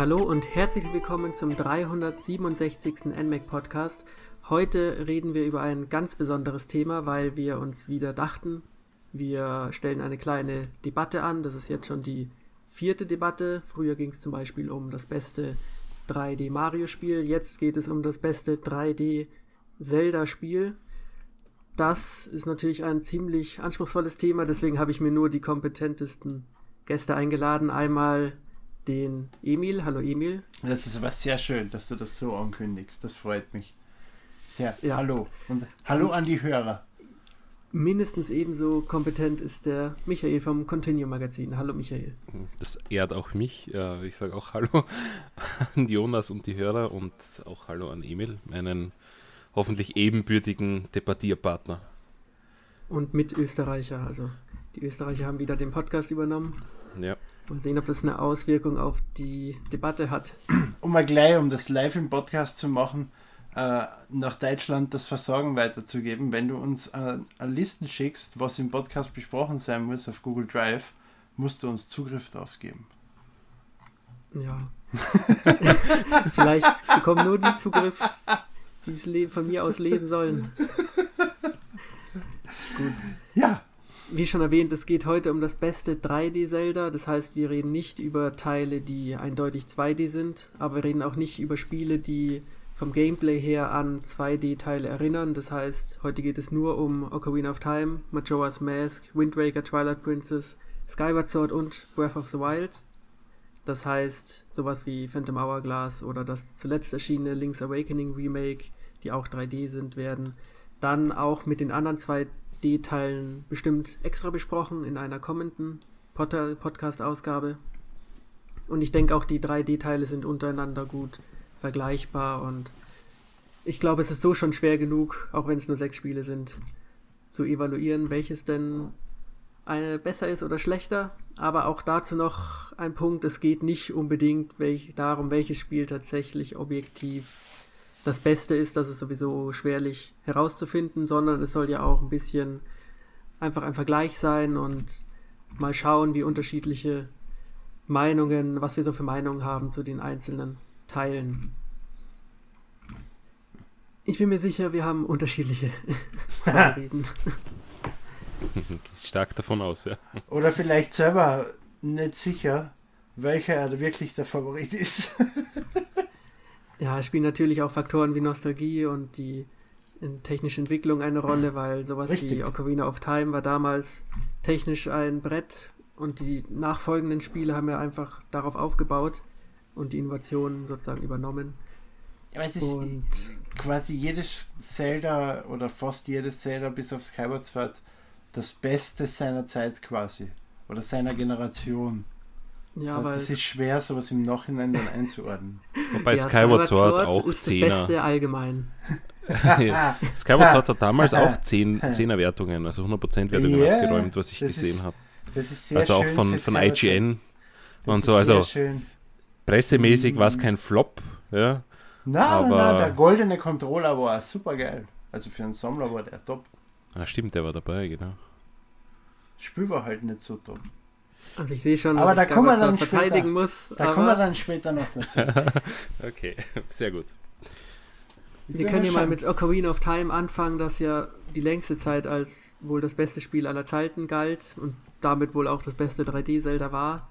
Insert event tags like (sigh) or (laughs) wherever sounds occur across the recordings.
Hallo und herzlich willkommen zum 367. NMAC Podcast. Heute reden wir über ein ganz besonderes Thema, weil wir uns wieder dachten, wir stellen eine kleine Debatte an. Das ist jetzt schon die vierte Debatte. Früher ging es zum Beispiel um das beste 3D Mario Spiel. Jetzt geht es um das beste 3D Zelda Spiel. Das ist natürlich ein ziemlich anspruchsvolles Thema, deswegen habe ich mir nur die kompetentesten Gäste eingeladen. Einmal den Emil. Hallo Emil. Das ist aber sehr schön, dass du das so ankündigst. Das freut mich. Sehr. Ja. Hallo. Und hallo Und an die Hörer. Mindestens ebenso kompetent ist der Michael vom Continue Magazin. Hallo Michael. Das ehrt auch mich. Ich sage auch Hallo (laughs) an Jonas und die Hörer und auch Hallo an Emil, meinen hoffentlich ebenbürtigen Debattierpartner. Und mit Österreicher. Also die Österreicher haben wieder den Podcast übernommen. Mal sehen, ob das eine Auswirkung auf die Debatte hat. (clears throat) Um mal gleich, um das live im Podcast zu machen, äh, nach Deutschland das Versorgen weiterzugeben. Wenn du uns äh, Listen schickst, was im Podcast besprochen sein muss auf Google Drive, musst du uns Zugriff drauf geben. Ja. (laughs) Vielleicht bekommen nur die Zugriff, die es von mir aus lesen sollen. (laughs) Gut. Ja. Wie schon erwähnt, es geht heute um das beste 3D-Zelda. Das heißt, wir reden nicht über Teile, die eindeutig 2D sind, aber wir reden auch nicht über Spiele, die vom Gameplay her an 2D-Teile erinnern. Das heißt, heute geht es nur um Ocarina of Time, Majora's Mask, Wind Waker, Twilight Princess, Skyward Sword und Breath of the Wild. Das heißt, sowas wie Phantom Hourglass oder das zuletzt erschienene Link's Awakening Remake, die auch 3D sind, werden dann auch mit den anderen 2D-Teilen bestimmt extra besprochen in einer kommenden Podcast-Ausgabe. Und ich denke auch, die 3D-Teile sind untereinander gut vergleichbar und ich glaube, es ist so schon schwer genug, auch wenn es nur sechs Spiele sind, zu evaluieren, welches denn eine besser ist oder schlechter. Aber auch dazu noch ein Punkt, es geht nicht unbedingt welch, darum, welches Spiel tatsächlich objektiv das Beste ist, das ist sowieso schwerlich herauszufinden, sondern es soll ja auch ein bisschen einfach ein Vergleich sein und mal schauen, wie unterschiedliche Meinungen, was wir so für Meinungen haben zu den einzelnen Teilen. Ich bin mir sicher, wir haben unterschiedliche (laughs) Favoriten. Stark davon aus, ja. Oder vielleicht selber nicht sicher, welcher wirklich der Favorit ist. (laughs) ja, es spielen natürlich auch Faktoren wie Nostalgie und die technische Entwicklung eine Rolle, weil sowas Richtig. wie Ocarina of Time war damals technisch ein Brett und die nachfolgenden Spiele haben ja einfach darauf aufgebaut und die Innovationen sozusagen übernommen. Ja, aber es ist und quasi jedes Zelda oder fast jedes Zelda bis auf Skyward Sword das Beste seiner Zeit quasi oder seiner Generation. Ja, das, heißt, es ist schwer, sowas im Nachhinein dann einzuordnen. (laughs) Wobei ja, Skyward Sword auch ist Zehner. Das Beste allgemein. (laughs) ja. Skyward Sword hat damals auch 10 (laughs) Zehner Wertungen, also 100% Wertungen yeah, abgeräumt, was ich gesehen habe. Also auch von, von IGN und so. Also schön. pressemäßig war es kein Flop, ja. Na, aber na, der goldene Controller war super geil. Also für einen Sammler war der top. Ah, stimmt, der war dabei, genau. Spiel war halt nicht so top. Also ich sehe schon, aber da kommen wir dann verteidigen später, muss. Da kommen wir dann später noch dazu. (laughs) okay, sehr gut. Wir können ja mal mit Ocarina of Time anfangen, das ja die längste Zeit als wohl das beste Spiel aller Zeiten galt und damit wohl auch das beste 3D-Zelda war.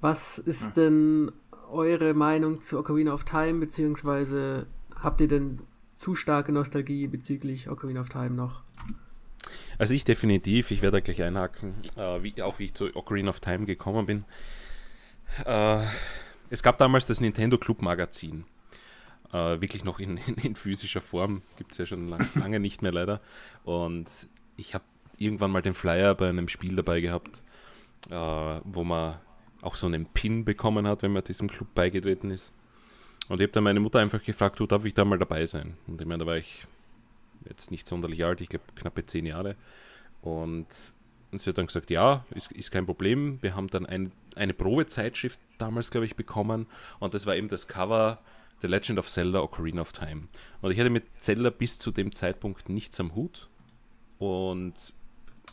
Was ist hm. denn eure Meinung zu Ocarina of Time, beziehungsweise habt ihr denn zu starke Nostalgie bezüglich Ocarina of Time noch? Also ich definitiv, ich werde da gleich einhaken, äh, wie, auch wie ich zu Ocarina of Time gekommen bin. Äh, es gab damals das Nintendo Club Magazin. Äh, wirklich noch in, in, in physischer Form, gibt es ja schon lang, lange nicht mehr leider. Und ich habe irgendwann mal den Flyer bei einem Spiel dabei gehabt, äh, wo man auch so einen Pin bekommen hat, wenn man diesem Club beigetreten ist. Und ich habe dann meine Mutter einfach gefragt, du, darf ich da mal dabei sein? Und ich meine, da war ich jetzt nicht sonderlich alt, ich glaube knappe zehn Jahre. Und, sie hat dann gesagt, ja, ist, ist kein Problem. Wir haben dann ein, eine Probezeitschrift damals, glaube ich, bekommen. Und das war eben das Cover The Legend of Zelda Ocarina of Time. Und ich hatte mit Zelda bis zu dem Zeitpunkt nichts am Hut. Und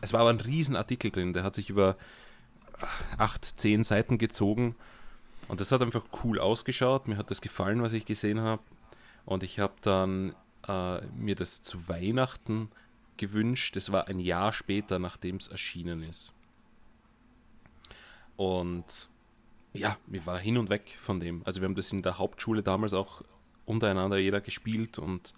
es war aber ein Riesenartikel drin, der hat sich über acht, zehn Seiten gezogen Und das hat einfach cool ausgeschaut. Mir hat das gefallen, was ich gesehen habe. Und ich habe dann äh, mir das zu Weihnachten gewünscht. Das war ein Jahr später, nachdem es erschienen ist. Und ja, wir waren hin und weg von dem. Also wir haben das in der Hauptschule damals auch untereinander jeder gespielt und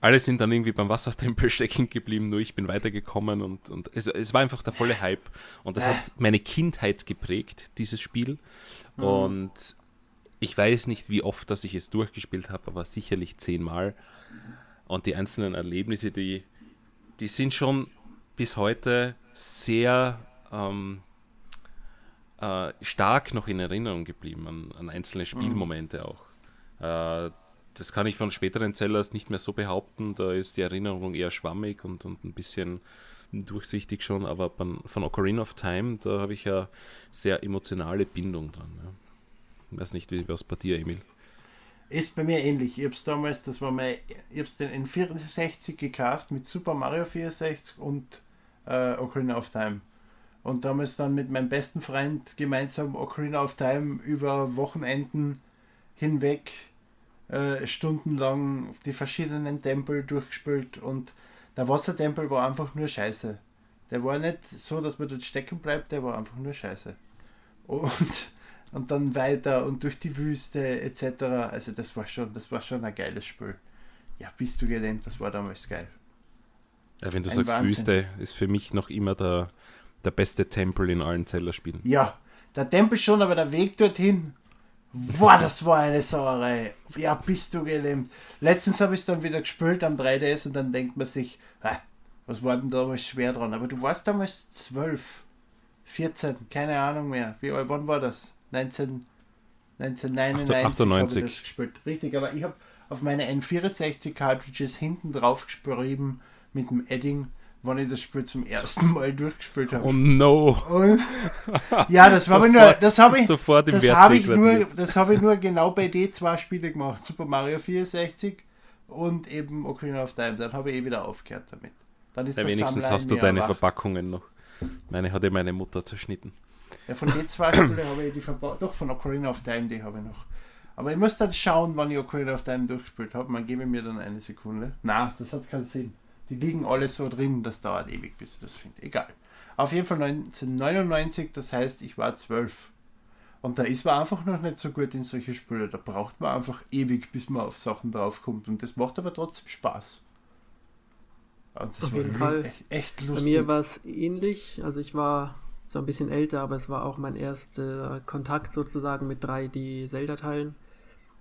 alle sind dann irgendwie beim Wassertempel (laughs) stecken geblieben, nur ich bin weitergekommen und, und es, es war einfach der volle Hype. Und das hat meine Kindheit geprägt, dieses Spiel. Mhm. Und ich weiß nicht, wie oft, dass ich es durchgespielt habe, aber sicherlich zehnmal. Und die einzelnen Erlebnisse, die, die sind schon bis heute sehr ähm, äh, stark noch in Erinnerung geblieben, an, an einzelne Spielmomente mhm. auch. Äh, das kann ich von späteren Zellers nicht mehr so behaupten. Da ist die Erinnerung eher schwammig und, und ein bisschen durchsichtig schon, aber beim, von Ocarina of Time, da habe ich ja sehr emotionale Bindung dran. Ja. Ich weiß nicht, wie was bei dir, Emil. Ist bei mir ähnlich. Ich habe es damals, das war mein, ich habe den N64 gekauft mit Super Mario 64 und äh, Ocarina of Time. Und damals dann mit meinem besten Freund gemeinsam Ocarina of Time über Wochenenden hinweg äh, stundenlang die verschiedenen Tempel durchgespielt und der Wassertempel war einfach nur scheiße. Der war nicht so, dass man dort stecken bleibt, der war einfach nur scheiße. Und, und dann weiter und durch die Wüste etc. Also das war schon, das war schon ein geiles Spiel. Ja, bist du gelähmt, das war damals geil. Ja, wenn du ein sagst Wahnsinn. Wüste, ist für mich noch immer der, der beste Tempel in allen Zellerspielen. Ja, der Tempel schon, aber der Weg dorthin Boah, das war eine Sauerei. Ja, bist du gelähmt. Letztens habe ich es dann wieder gespielt am 3DS und dann denkt man sich, ah, was war denn damals schwer dran? Aber du warst damals 12, 14, keine Ahnung mehr. Wie alt, wann war das? 19, 1999 98. habe ich das gespielt. Richtig, aber ich habe auf meine N64 Cartridges hinten drauf geschrieben mit dem Edding wann ich das Spiel zum ersten Mal durchgespielt habe. Oh no. Und, (laughs) ja, das habe ich nur, das habe ich, sofort im das habe ich nur, das habe ich nur genau bei den zwei Spielen gemacht. Super Mario 64 und eben Ocarina of Time. Dann habe ich eh wieder aufgehört damit. Dann ist ja, wenigstens hast du deine erwacht. Verpackungen noch. Meine hat ja meine Mutter zerschnitten. Ja, von den zwei (coughs) Spielen habe ich die Verpackung, doch von Ocarina of Time, die habe ich noch. Aber ich muss dann schauen, wann ich Ocarina of Time durchgespielt habe. Man gebe mir dann eine Sekunde. Na, das hat keinen Sinn. Die liegen alle so drin, das dauert ewig, bis ich das finde. Egal. Auf jeden Fall 1999, das heißt, ich war zwölf. Und da ist man einfach noch nicht so gut in solche Spiele. Da braucht man einfach ewig, bis man auf Sachen draufkommt. Und das macht aber trotzdem Spaß. auf jeden Fall. Echt, echt lustig. Bei mir war es ähnlich. Also ich war zwar ein bisschen älter, aber es war auch mein erster Kontakt sozusagen mit 3D-Zelda-Teilen.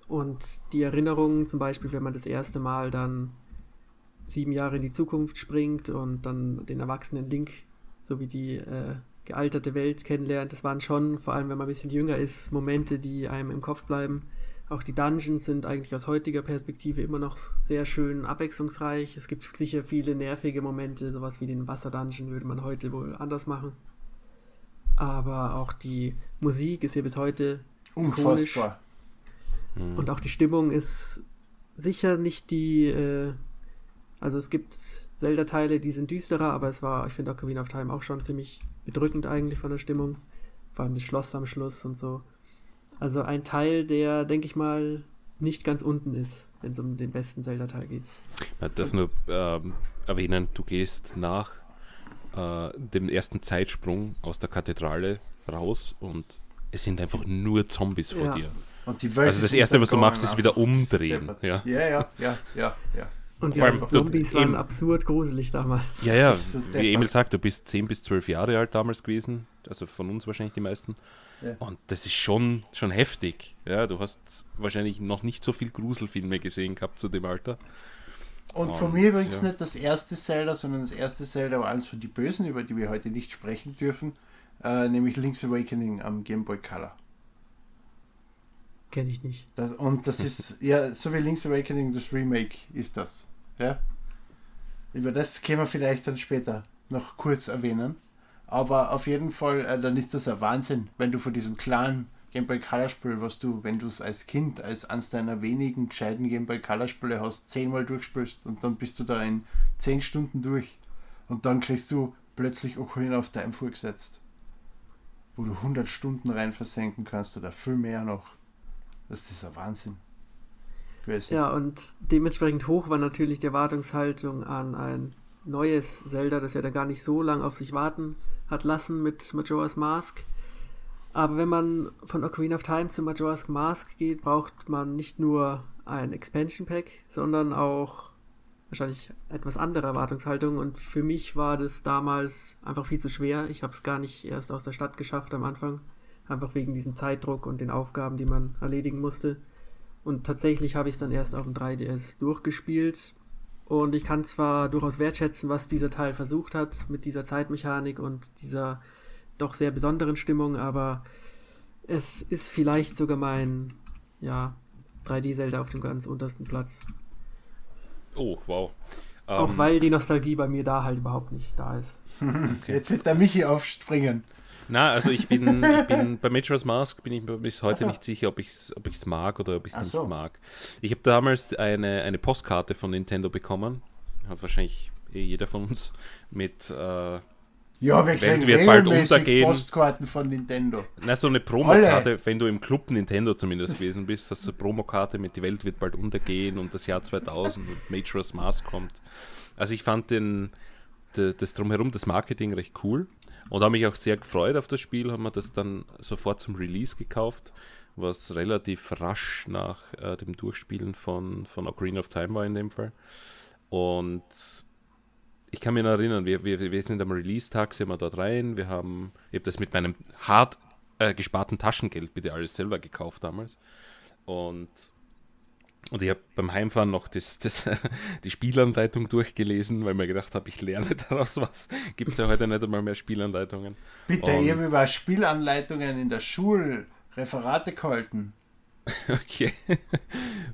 Und die Erinnerungen, zum Beispiel, wenn man das erste Mal dann sieben Jahre in die Zukunft springt und dann den erwachsenen Link sowie die äh, gealterte Welt kennenlernt. Das waren schon, vor allem wenn man ein bisschen jünger ist, Momente, die einem im Kopf bleiben. Auch die Dungeons sind eigentlich aus heutiger Perspektive immer noch sehr schön abwechslungsreich. Es gibt sicher viele nervige Momente, sowas wie den Wasserdungeon würde man heute wohl anders machen. Aber auch die Musik ist hier bis heute unfassbar. Hm. Und auch die Stimmung ist sicher nicht die äh, also es gibt Zelda-Teile, die sind düsterer, aber es war, ich finde Ocarina of Time auch schon ziemlich bedrückend eigentlich von der Stimmung. Vor allem das Schloss am Schluss und so. Also ein Teil, der, denke ich mal, nicht ganz unten ist, wenn es um den besten Zelda-Teil geht. Man darf nur ähm, erwähnen, du gehst nach äh, dem ersten Zeitsprung aus der Kathedrale raus und es sind einfach nur Zombies vor ja. dir. also das erste, was du machst, ist wieder umdrehen. Ja, ja, ja, ja, ja. ja. Und die Zombies waren absurd gruselig damals. Ja, ja, wie Emil sagt, du bist 10 bis 12 Jahre alt damals gewesen, also von uns wahrscheinlich die meisten. Ja. Und das ist schon, schon heftig. Ja, du hast wahrscheinlich noch nicht so viel Gruselfilme gesehen gehabt zu dem Alter. Und, und von mir übrigens ja. nicht das erste Zelda, sondern das erste Zelda war eins von die Bösen, über die wir heute nicht sprechen dürfen, äh, nämlich Link's Awakening am Game Boy Color. Kenne ich nicht. Das, und das ist, (laughs) ja, so wie Link's Awakening, das Remake ist das. Ja? Über das können wir vielleicht dann später noch kurz erwähnen. Aber auf jeden Fall, äh, dann ist das ein Wahnsinn, wenn du von diesem klaren Game Boy Color Spiel, was du, wenn du es als Kind, als eines deiner wenigen gescheiten Game Boy Color Spiele hast, zehnmal durchspielst und dann bist du da in zehn Stunden durch und dann kriegst du plötzlich Ocarina of Time vorgesetzt. wo du 100 Stunden rein versenken kannst oder viel mehr noch. Das ist ein Wahnsinn. Ja, und dementsprechend hoch war natürlich die Erwartungshaltung an ein neues Zelda, das ja dann gar nicht so lange auf sich warten hat lassen mit Majora's Mask. Aber wenn man von Ocarina of Time zu Majora's Mask geht, braucht man nicht nur ein Expansion Pack, sondern auch wahrscheinlich etwas andere Erwartungshaltung. Und für mich war das damals einfach viel zu schwer. Ich habe es gar nicht erst aus der Stadt geschafft am Anfang. Einfach wegen diesem Zeitdruck und den Aufgaben, die man erledigen musste. Und tatsächlich habe ich es dann erst auf dem 3DS durchgespielt. Und ich kann zwar durchaus wertschätzen, was dieser Teil versucht hat mit dieser Zeitmechanik und dieser doch sehr besonderen Stimmung, aber es ist vielleicht sogar mein ja, 3D-Zelda auf dem ganz untersten Platz. Oh, wow. Auch um, ähm, weil die Nostalgie bei mir da halt überhaupt nicht da ist. (laughs) Jetzt wird der Michi aufspringen. Na, also ich bin, (laughs) ich bin bei Majora's Mask bin ich mir bis heute nicht sicher, ob ich es ob ich's mag oder ob ich es nicht so. mag. Ich habe damals eine, eine Postkarte von Nintendo bekommen. Hat wahrscheinlich eh jeder von uns mit äh, ja, wir Welt wird bald untergehen. Postkarten von Nintendo. Na, so eine Promokarte, wenn du im Club Nintendo zumindest gewesen bist, hast du eine Promokarte mit die Welt wird bald untergehen und das Jahr 2000 und Majora's Mask kommt. Also ich fand den, das drumherum, das Marketing recht cool. Und habe mich auch sehr gefreut auf das Spiel, haben wir das dann sofort zum Release gekauft, was relativ rasch nach äh, dem Durchspielen von, von Ocarina of Time war in dem Fall. Und ich kann mich noch erinnern, wir, wir, wir sind am Release-Tag, sind wir dort rein, wir haben, ich habe das mit meinem hart äh, gesparten Taschengeld bitte alles selber gekauft damals. Und und ich habe beim Heimfahren noch das, das, (laughs) die Spielanleitung durchgelesen, weil mir gedacht habe, ich lerne (laughs) daraus was. Gibt es ja heute nicht einmal mehr Spielanleitungen. Bitte, und ich habe über Spielanleitungen in der Schule Referate gehalten. (laughs) Okay.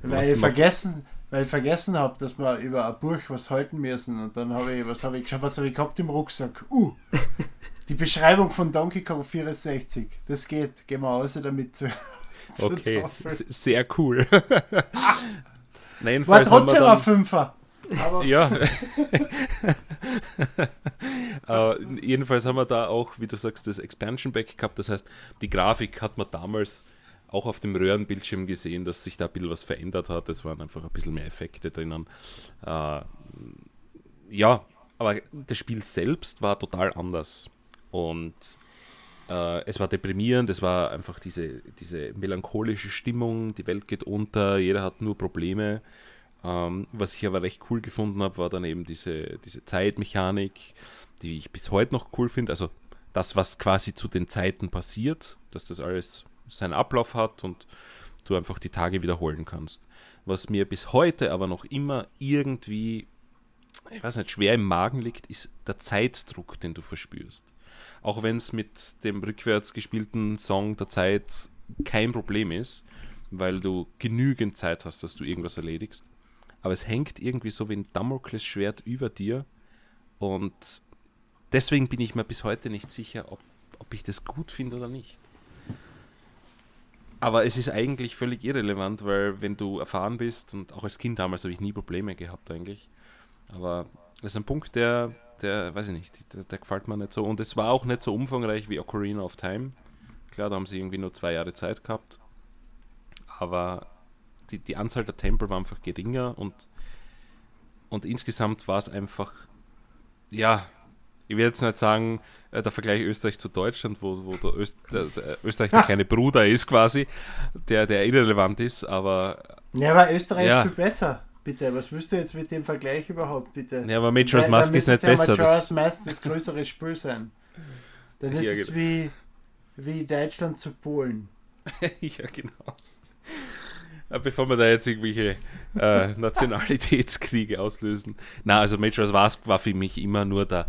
weil ich vergessen, weil ich vergessen habe, dass wir über ein Buch was halten müssen. Und dann habe ich, was habe ich geschaut, was habe ich gehabt im Rucksack? Uh, die Beschreibung von Donkey Kong 64. Das geht. Gehen wir aus damit zu, (laughs) Okay, sehr cool. (laughs) Nein, War trotzdem ein Fünfer. Aber ja. (laughs) uh, jedenfalls haben wir da auch, wie du sagst, das Expansion Pack gehabt. Das heißt, die Grafik hat man damals auch auf dem Röhrenbildschirm gesehen, dass sich da ein bisschen was verändert hat. Es waren einfach ein bisschen mehr Effekte drinnen. Uh, ja, aber das Spiel selbst war total anders. Und äh, es war deprimierend, es war einfach diese, diese melancholische Stimmung, die Welt geht unter, jeder hat nur Probleme. Ähm, was ich aber recht cool gefunden habe, war dann eben diese, diese Zeitmechanik, die ich bis heute noch cool finde. Also das, was quasi zu den Zeiten passiert, dass das alles seinen Ablauf hat und du einfach die Tage wiederholen kannst. Was mir bis heute aber noch immer irgendwie, ich weiß nicht, schwer im Magen liegt, ist der Zeitdruck, den du verspürst. Auch wenn es mit dem rückwärts gespielten Song der Zeit kein Problem ist, weil du genügend Zeit hast, dass du irgendwas erledigst. Aber es hängt irgendwie so wie ein Damoklesschwert über dir. Und deswegen bin ich mir bis heute nicht sicher, ob, ob ich das gut finde oder nicht. Aber es ist eigentlich völlig irrelevant, weil wenn du erfahren bist, und auch als Kind damals habe ich nie Probleme gehabt eigentlich, aber das ist ein Punkt, der, der, weiß ich nicht, der, der, gefällt mir nicht so. Und es war auch nicht so umfangreich wie Ocarina of Time. Klar, da haben sie irgendwie nur zwei Jahre Zeit gehabt. Aber die, die Anzahl der Tempel war einfach geringer und, und insgesamt war es einfach, ja, ich will jetzt nicht sagen, äh, der Vergleich Österreich zu Deutschland, wo, wo der, Öst, der, der Österreich der kleine Bruder ist quasi, der, der irrelevant ist, aber. Ja, aber Österreich ja. ist viel besser. Bitte, was willst du jetzt mit dem Vergleich überhaupt, bitte? Ja, aber Majora's Mask ist nicht ja besser. Majora's Mask das größere Spiel sein. Dann ist ja, es genau. wie, wie Deutschland zu Polen. (laughs) ja, genau. Bevor wir da jetzt irgendwelche äh, (laughs) Nationalitätskriege auslösen. Na, also Majora's Mask war für mich immer nur der,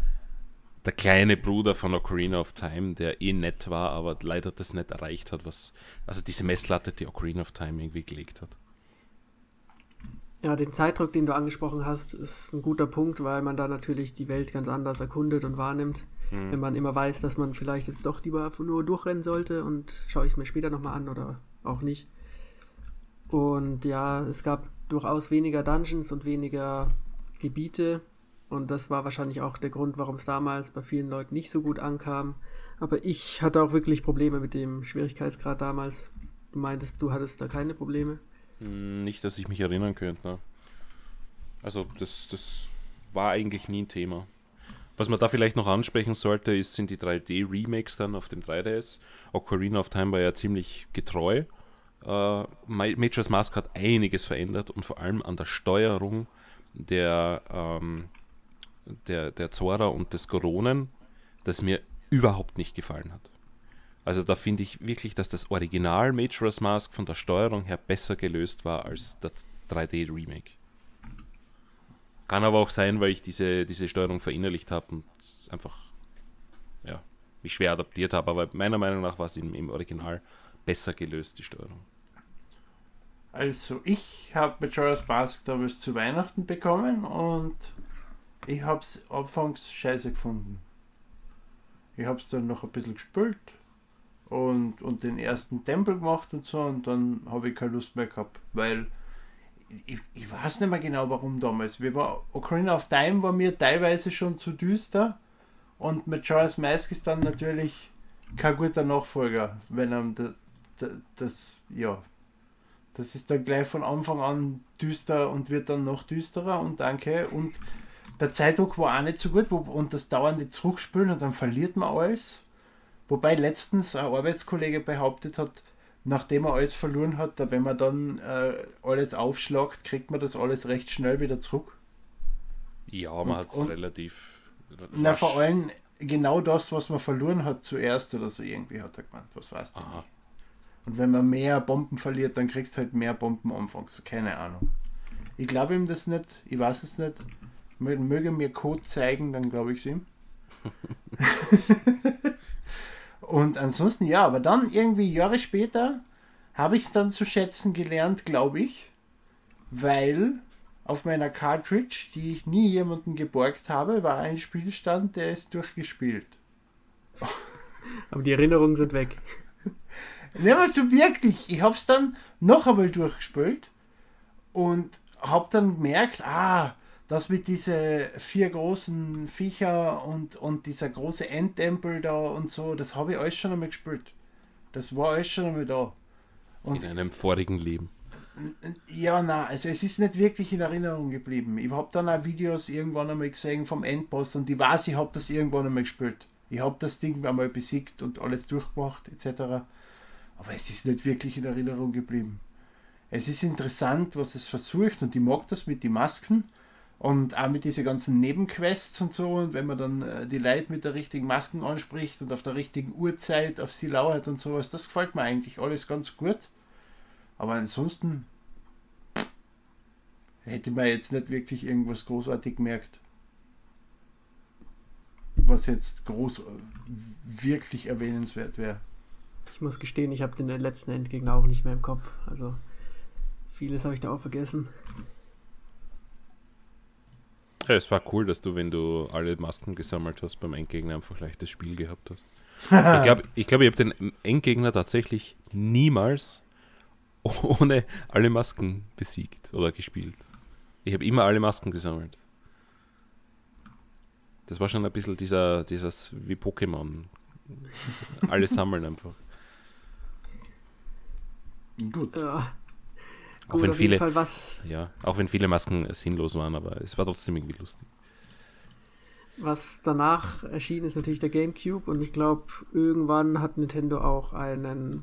der kleine Bruder von Ocarina of Time, der eh nett war, aber leider das nicht erreicht hat, was, also diese Messlatte, die Ocarina of Time irgendwie gelegt hat. Ja, den Zeitdruck, den du angesprochen hast, ist ein guter Punkt, weil man da natürlich die Welt ganz anders erkundet und wahrnimmt. Mhm. Wenn man immer weiß, dass man vielleicht jetzt doch lieber nur durchrennen sollte und schaue ich es mir später nochmal an oder auch nicht. Und ja, es gab durchaus weniger Dungeons und weniger Gebiete. Und das war wahrscheinlich auch der Grund, warum es damals bei vielen Leuten nicht so gut ankam. Aber ich hatte auch wirklich Probleme mit dem Schwierigkeitsgrad damals. Du meintest, du hattest da keine Probleme? Hm, nicht, dass ich mich erinnern könnte. Ne? Also das, das war eigentlich nie ein Thema. Was man da vielleicht noch ansprechen sollte, ist, sind die 3D-Remakes dann auf dem 3DS. Ocarina of Time war ja ziemlich getreu. Uh, Majora's Mask hat einiges verändert und vor allem an der Steuerung der, ähm, der, der Zora und des Goronen, das mir überhaupt nicht gefallen hat. Also da finde ich wirklich, dass das Original Majora's Mask von der Steuerung her besser gelöst war als das 3D-Remake. Kann aber auch sein, weil ich diese, diese Steuerung verinnerlicht habe und einfach ja, mich schwer adaptiert habe. Aber meiner Meinung nach war es im, im Original besser gelöst, die Steuerung. Also ich habe Majora's Mask damals zu Weihnachten bekommen und ich habe es anfangs scheiße gefunden. Ich habe es dann noch ein bisschen gespült und, und den ersten Tempel gemacht und so und dann habe ich keine Lust mehr gehabt, weil ich, ich weiß nicht mehr genau warum damals. Wir war, Ocarina of Time war mir teilweise schon zu düster und Majora's Mask ist dann natürlich kein guter Nachfolger, wenn einem das, das ja das ist dann gleich von Anfang an düster und wird dann noch düsterer und danke. Und der Zeitdruck war auch nicht so gut wo, und das dauernde Zurückspülen und dann verliert man alles. Wobei letztens ein Arbeitskollege behauptet hat, nachdem er alles verloren hat, wenn man dann äh, alles aufschlagt, kriegt man das alles recht schnell wieder zurück. Ja, man hat es relativ. Na, vor allem genau das, was man verloren hat zuerst oder so irgendwie, hat er gemeint. Was weißt du? Nicht. Und wenn man mehr Bomben verliert, dann kriegst du halt mehr Bomben anfangs. Keine Ahnung. Ich glaube ihm das nicht. Ich weiß es nicht. Möge mir Code zeigen, dann glaube ich es (laughs) ihm. und ansonsten ja, aber dann irgendwie Jahre später habe ich es dann zu schätzen gelernt, glaube ich, weil auf meiner Cartridge, die ich nie jemanden geborgt habe, war ein Spielstand, der ist durchgespielt. (laughs) Aber die Erinnerungen sind weg. (laughs) Ne, aber so wirklich. Ich hab's dann noch einmal durchgespielt und hab dann gemerkt, ah, das mit diese vier großen Viecher und, und dieser große Endtempel da und so, das habe ich alles schon einmal gespielt. Das war alles schon einmal da. Und in einem vorigen Leben. Ja, na, also es ist nicht wirklich in Erinnerung geblieben. Ich habe dann auch Videos irgendwann einmal gesehen vom Endboss und ich weiß, ich habe das irgendwann einmal gespielt. Ich habe das Ding einmal besiegt und alles durchgemacht etc. Aber es ist nicht wirklich in Erinnerung geblieben. Es ist interessant, was es versucht und ich mag das mit den Masken und auch mit diesen ganzen Nebenquests und so. Und wenn man dann äh, die Leute mit der richtigen Masken anspricht und auf der richtigen Uhrzeit auf sie lauert und sowas, das gefällt mir eigentlich alles ganz gut. Aber ansonsten hätte man jetzt nicht wirklich irgendwas großartig gemerkt. Was jetzt groß wirklich erwähnenswert wäre. Ich muss gestehen, ich habe den letzten Endgegner auch nicht mehr im Kopf. Also vieles habe ich da auch vergessen. Ja, es war cool, dass du, wenn du alle Masken gesammelt hast, beim Endgegner einfach leichtes Spiel gehabt hast. ich glaube, (laughs) ich, glaub, ich habe den Endgegner tatsächlich niemals ohne alle Masken besiegt oder gespielt. Ich habe immer alle Masken gesammelt. Das war schon ein bisschen dieser, dieses wie Pokémon. Alles sammeln einfach. Gut. Ja. Auch Gut, wenn viele, Ja, auch wenn viele Masken sinnlos waren, aber es war trotzdem irgendwie lustig. Was danach erschien, ist natürlich der GameCube und ich glaube, irgendwann hat Nintendo auch einen,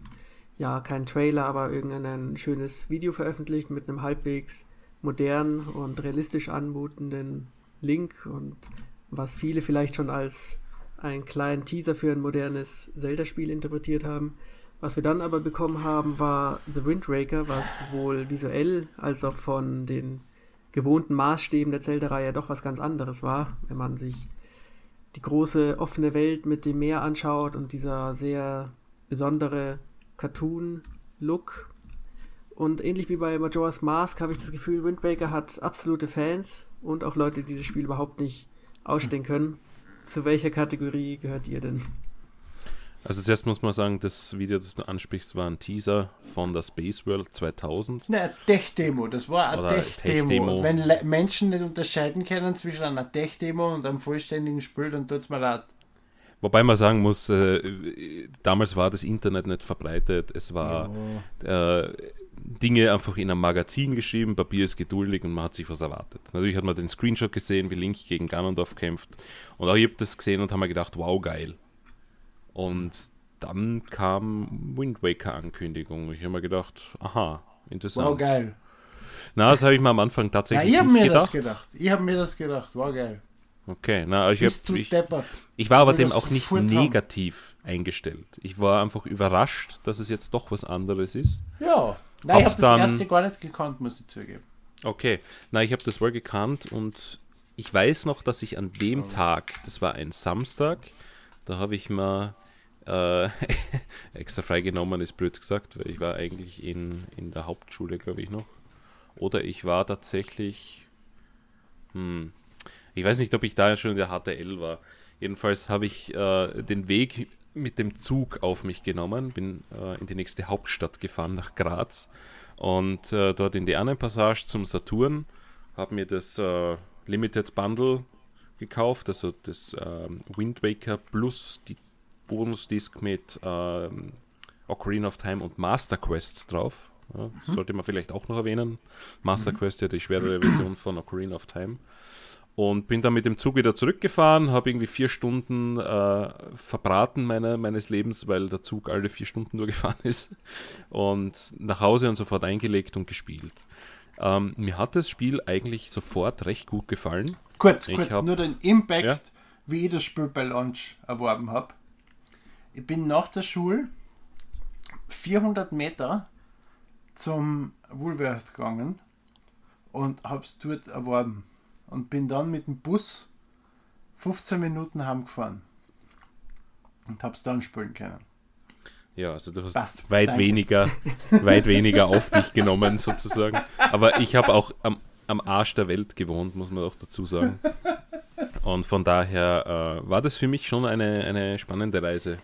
ja, kein Trailer, aber irgendein schönes Video veröffentlicht mit einem halbwegs modernen und realistisch anmutenden Link und was viele vielleicht schon als einen kleinen Teaser für ein modernes Zelda-Spiel interpretiert haben. Was wir dann aber bekommen haben, war The Wind Waker, was wohl visuell als auch von den gewohnten Maßstäben der Zelda-Reihe doch was ganz anderes war, wenn man sich die große offene Welt mit dem Meer anschaut und dieser sehr besondere Cartoon-Look. Und ähnlich wie bei Majora's Mask habe ich das Gefühl, Wind Waker hat absolute Fans und auch Leute, die das Spiel überhaupt nicht ausstehen können. Zu welcher Kategorie gehört ihr denn? Also zuerst muss man sagen, das Video, das du ansprichst, war ein Teaser von der Space World 2000. Ne, Tech-Demo, das war eine Tech-Demo. Tech wenn Le Menschen nicht unterscheiden können zwischen einer Tech-Demo und einem vollständigen Spiel, dann tut es mir leid. Wobei man sagen muss, äh, damals war das Internet nicht verbreitet. Es war äh, Dinge einfach in einem Magazin geschrieben, Papier ist geduldig und man hat sich was erwartet. Natürlich hat man den Screenshot gesehen, wie Link gegen Ganondorf kämpft. Und auch ich habe das gesehen und habe mir gedacht, wow, geil. Und dann kam Wind Waker Ankündigung. Ich habe mir gedacht, aha, interessant. Wow, geil. Na, das habe ich mir am Anfang tatsächlich ja, ich mir gedacht. das gedacht. Ich habe mir das gedacht. Wow, geil. Okay, na, ich, hab, ich, ich war aber dem auch nicht sofort haben. negativ eingestellt. Ich war einfach überrascht, dass es jetzt doch was anderes ist. Ja. Nein, ich habe das erste gar nicht gekannt, muss ich zugeben. Okay, na, ich habe das wohl gekannt und ich weiß noch, dass ich an dem Tag, das war ein Samstag, da habe ich mal äh, (laughs) extra freigenommen, ist blöd gesagt, weil ich war eigentlich in, in der Hauptschule, glaube ich noch. Oder ich war tatsächlich, hm, ich weiß nicht, ob ich da schon in der HTL war. Jedenfalls habe ich äh, den Weg mit dem Zug auf mich genommen, bin äh, in die nächste Hauptstadt gefahren, nach Graz. Und äh, dort in die Annenpassage zum Saturn, habe mir das äh, Limited Bundle gekauft, also das ähm, Wind Waker plus die Bonusdisk mit ähm, Ocarina of Time und Master Quest drauf. Ja, Sollte man vielleicht auch noch erwähnen. Master Quest ja die schwerere Version von Ocarina of Time. Und bin dann mit dem Zug wieder zurückgefahren, habe irgendwie vier Stunden äh, verbraten meine, meines Lebens, weil der Zug alle vier Stunden nur (laughs) gefahren ist. Und nach Hause und sofort eingelegt und gespielt. Ähm, mir hat das Spiel eigentlich sofort recht gut gefallen. Kurz, Ich kurz, hab- nur den Impact, Ja. wie ich das Spiel bei Launch erworben habe. Ich bin nach der Schule 400 Meter zum Woolworth gegangen und habe es dort erworben. Und bin dann mit dem Bus 15 Minuten heimgefahren. Und habe es dann spielen können. Ja, also du hast Passt. weit Danke. weniger, (laughs) weit weniger auf dich genommen sozusagen. Aber ich habe auch am, am Arsch der Welt gewohnt, muss man auch dazu sagen. (laughs) Und von daher äh, war das für mich schon eine, eine spannende Reise.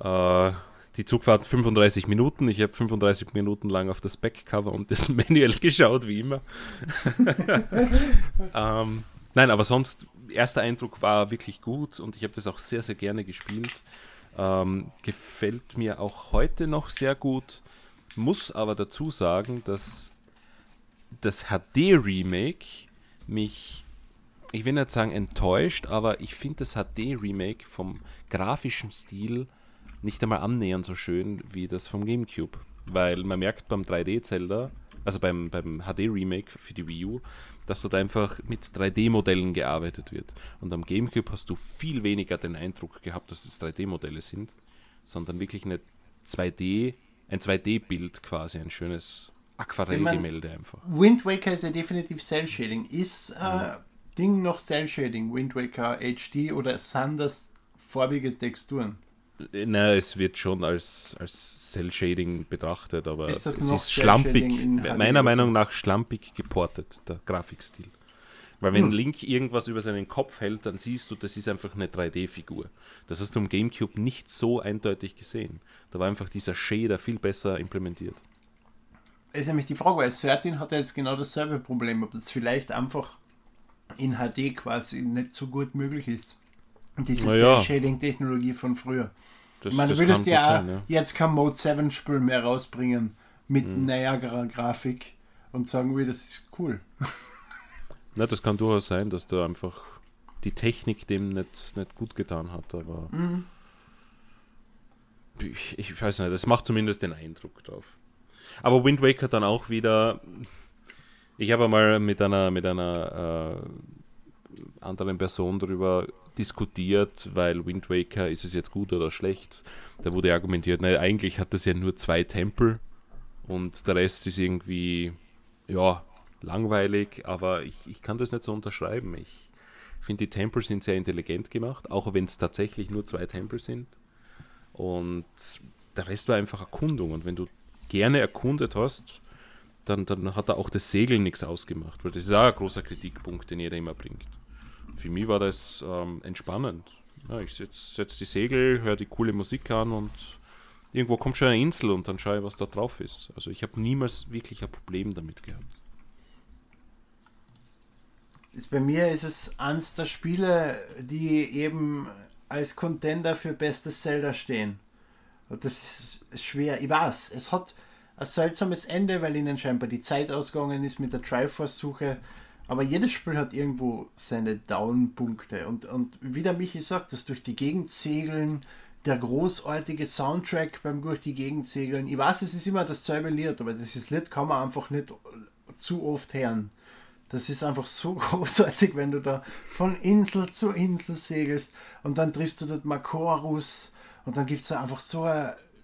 Äh, die Zugfahrt 35 Minuten. Ich habe 35 Minuten lang auf das Backcover und das (laughs) Manual geschaut, wie immer. (laughs) ähm, nein, aber sonst, erster Eindruck war wirklich gut und ich habe das auch sehr, sehr gerne gespielt. Ähm, gefällt mir auch heute noch sehr gut. Muss aber dazu sagen, dass das HD-Remake mich, ich will nicht sagen enttäuscht, aber ich finde das HD-Remake vom grafischen Stil nicht einmal annähernd so schön wie das vom GameCube. Weil man merkt beim 3D-Zelda, also beim, beim HD-Remake für die Wii U, dass dort einfach mit 3D-Modellen gearbeitet wird. Und am GameCube hast du viel weniger den Eindruck gehabt, dass es 3D-Modelle sind, sondern wirklich eine 2D, ein 2D-Bild quasi, ein schönes Aquarellgemälde einfach. Wind Waker ist ja definitiv Cell Shading. Ist äh, Ding noch Cell Shading, Wind Waker HD oder sind das farbige Texturen? Na, es wird schon als, als Cell-Shading betrachtet, aber Ist das es ist schlampig, in meiner? Meinung nach schlampig geportet, der Grafikstil. Weil wenn Hm. Link irgendwas über seinen Kopf hält, dann siehst du, das ist einfach eine 3D-Figur. Das hast du im Gamecube nicht so eindeutig gesehen. Da war einfach dieser Shader viel besser implementiert. ist nämlich die Frage, weil 13 hat ja jetzt genau dasselbe Problem, ob das vielleicht einfach in HD quasi nicht so gut möglich ist. Diese Na ja. Cell-Shading-Technologie von früher. Das, Man das würdest ja, sein, jetzt kein Mode 7 Spiel mehr rausbringen mit Mhm. näherer Grafik und sagen, ui, das ist cool. (laughs) Na, das kann durchaus sein, dass da einfach die Technik dem nicht, nicht gut getan hat, aber Mhm. ich, ich weiß nicht, das macht zumindest den Eindruck drauf. Aber Wind Waker dann auch wieder. Ich habe mal mit einer, mit einer äh, anderen Person darüber diskutiert, weil Wind Waker, ist es jetzt gut oder schlecht? Da wurde argumentiert, naja, eigentlich hat das ja nur zwei Tempel und der Rest ist irgendwie, ja, langweilig, aber ich, ich kann das nicht so unterschreiben. Ich finde, die Tempel sind sehr intelligent gemacht, auch wenn es tatsächlich nur zwei Tempel sind. Und der Rest war einfach Erkundung. Und wenn du gerne erkundet hast, dann, dann hat da auch das Segeln nichts ausgemacht. Weil das ist auch ein großer Kritikpunkt, den jeder immer bringt. Für mich war das ähm, entspannend. Ja, ich setze setz die Segel, höre die coole Musik an und irgendwo kommt schon eine Insel und dann schaue ich, was da drauf ist. Also ich habe niemals wirklich ein Problem damit gehabt. Bei mir ist es eins der Spiele, die eben als Contender für bestes Zelda stehen. Und das ist schwer. Ich weiß, es hat ein seltsames Ende, weil ihnen scheinbar die Zeit ausgegangen ist mit der Triforce-Suche. Aber jedes Spiel hat irgendwo seine Down-Punkte. Und, und wie der Michi sagt, das durch die Gegend segeln, der großartige Soundtrack beim durch die Gegend segeln. Ich weiß, es ist immer dasselbe Lied, aber dieses Lied kann man einfach nicht zu oft hören. Das ist einfach so (laughs) großartig, wenn du da von Insel zu Insel segelst und dann triffst du dort Makorus und dann gibt es da einfach so,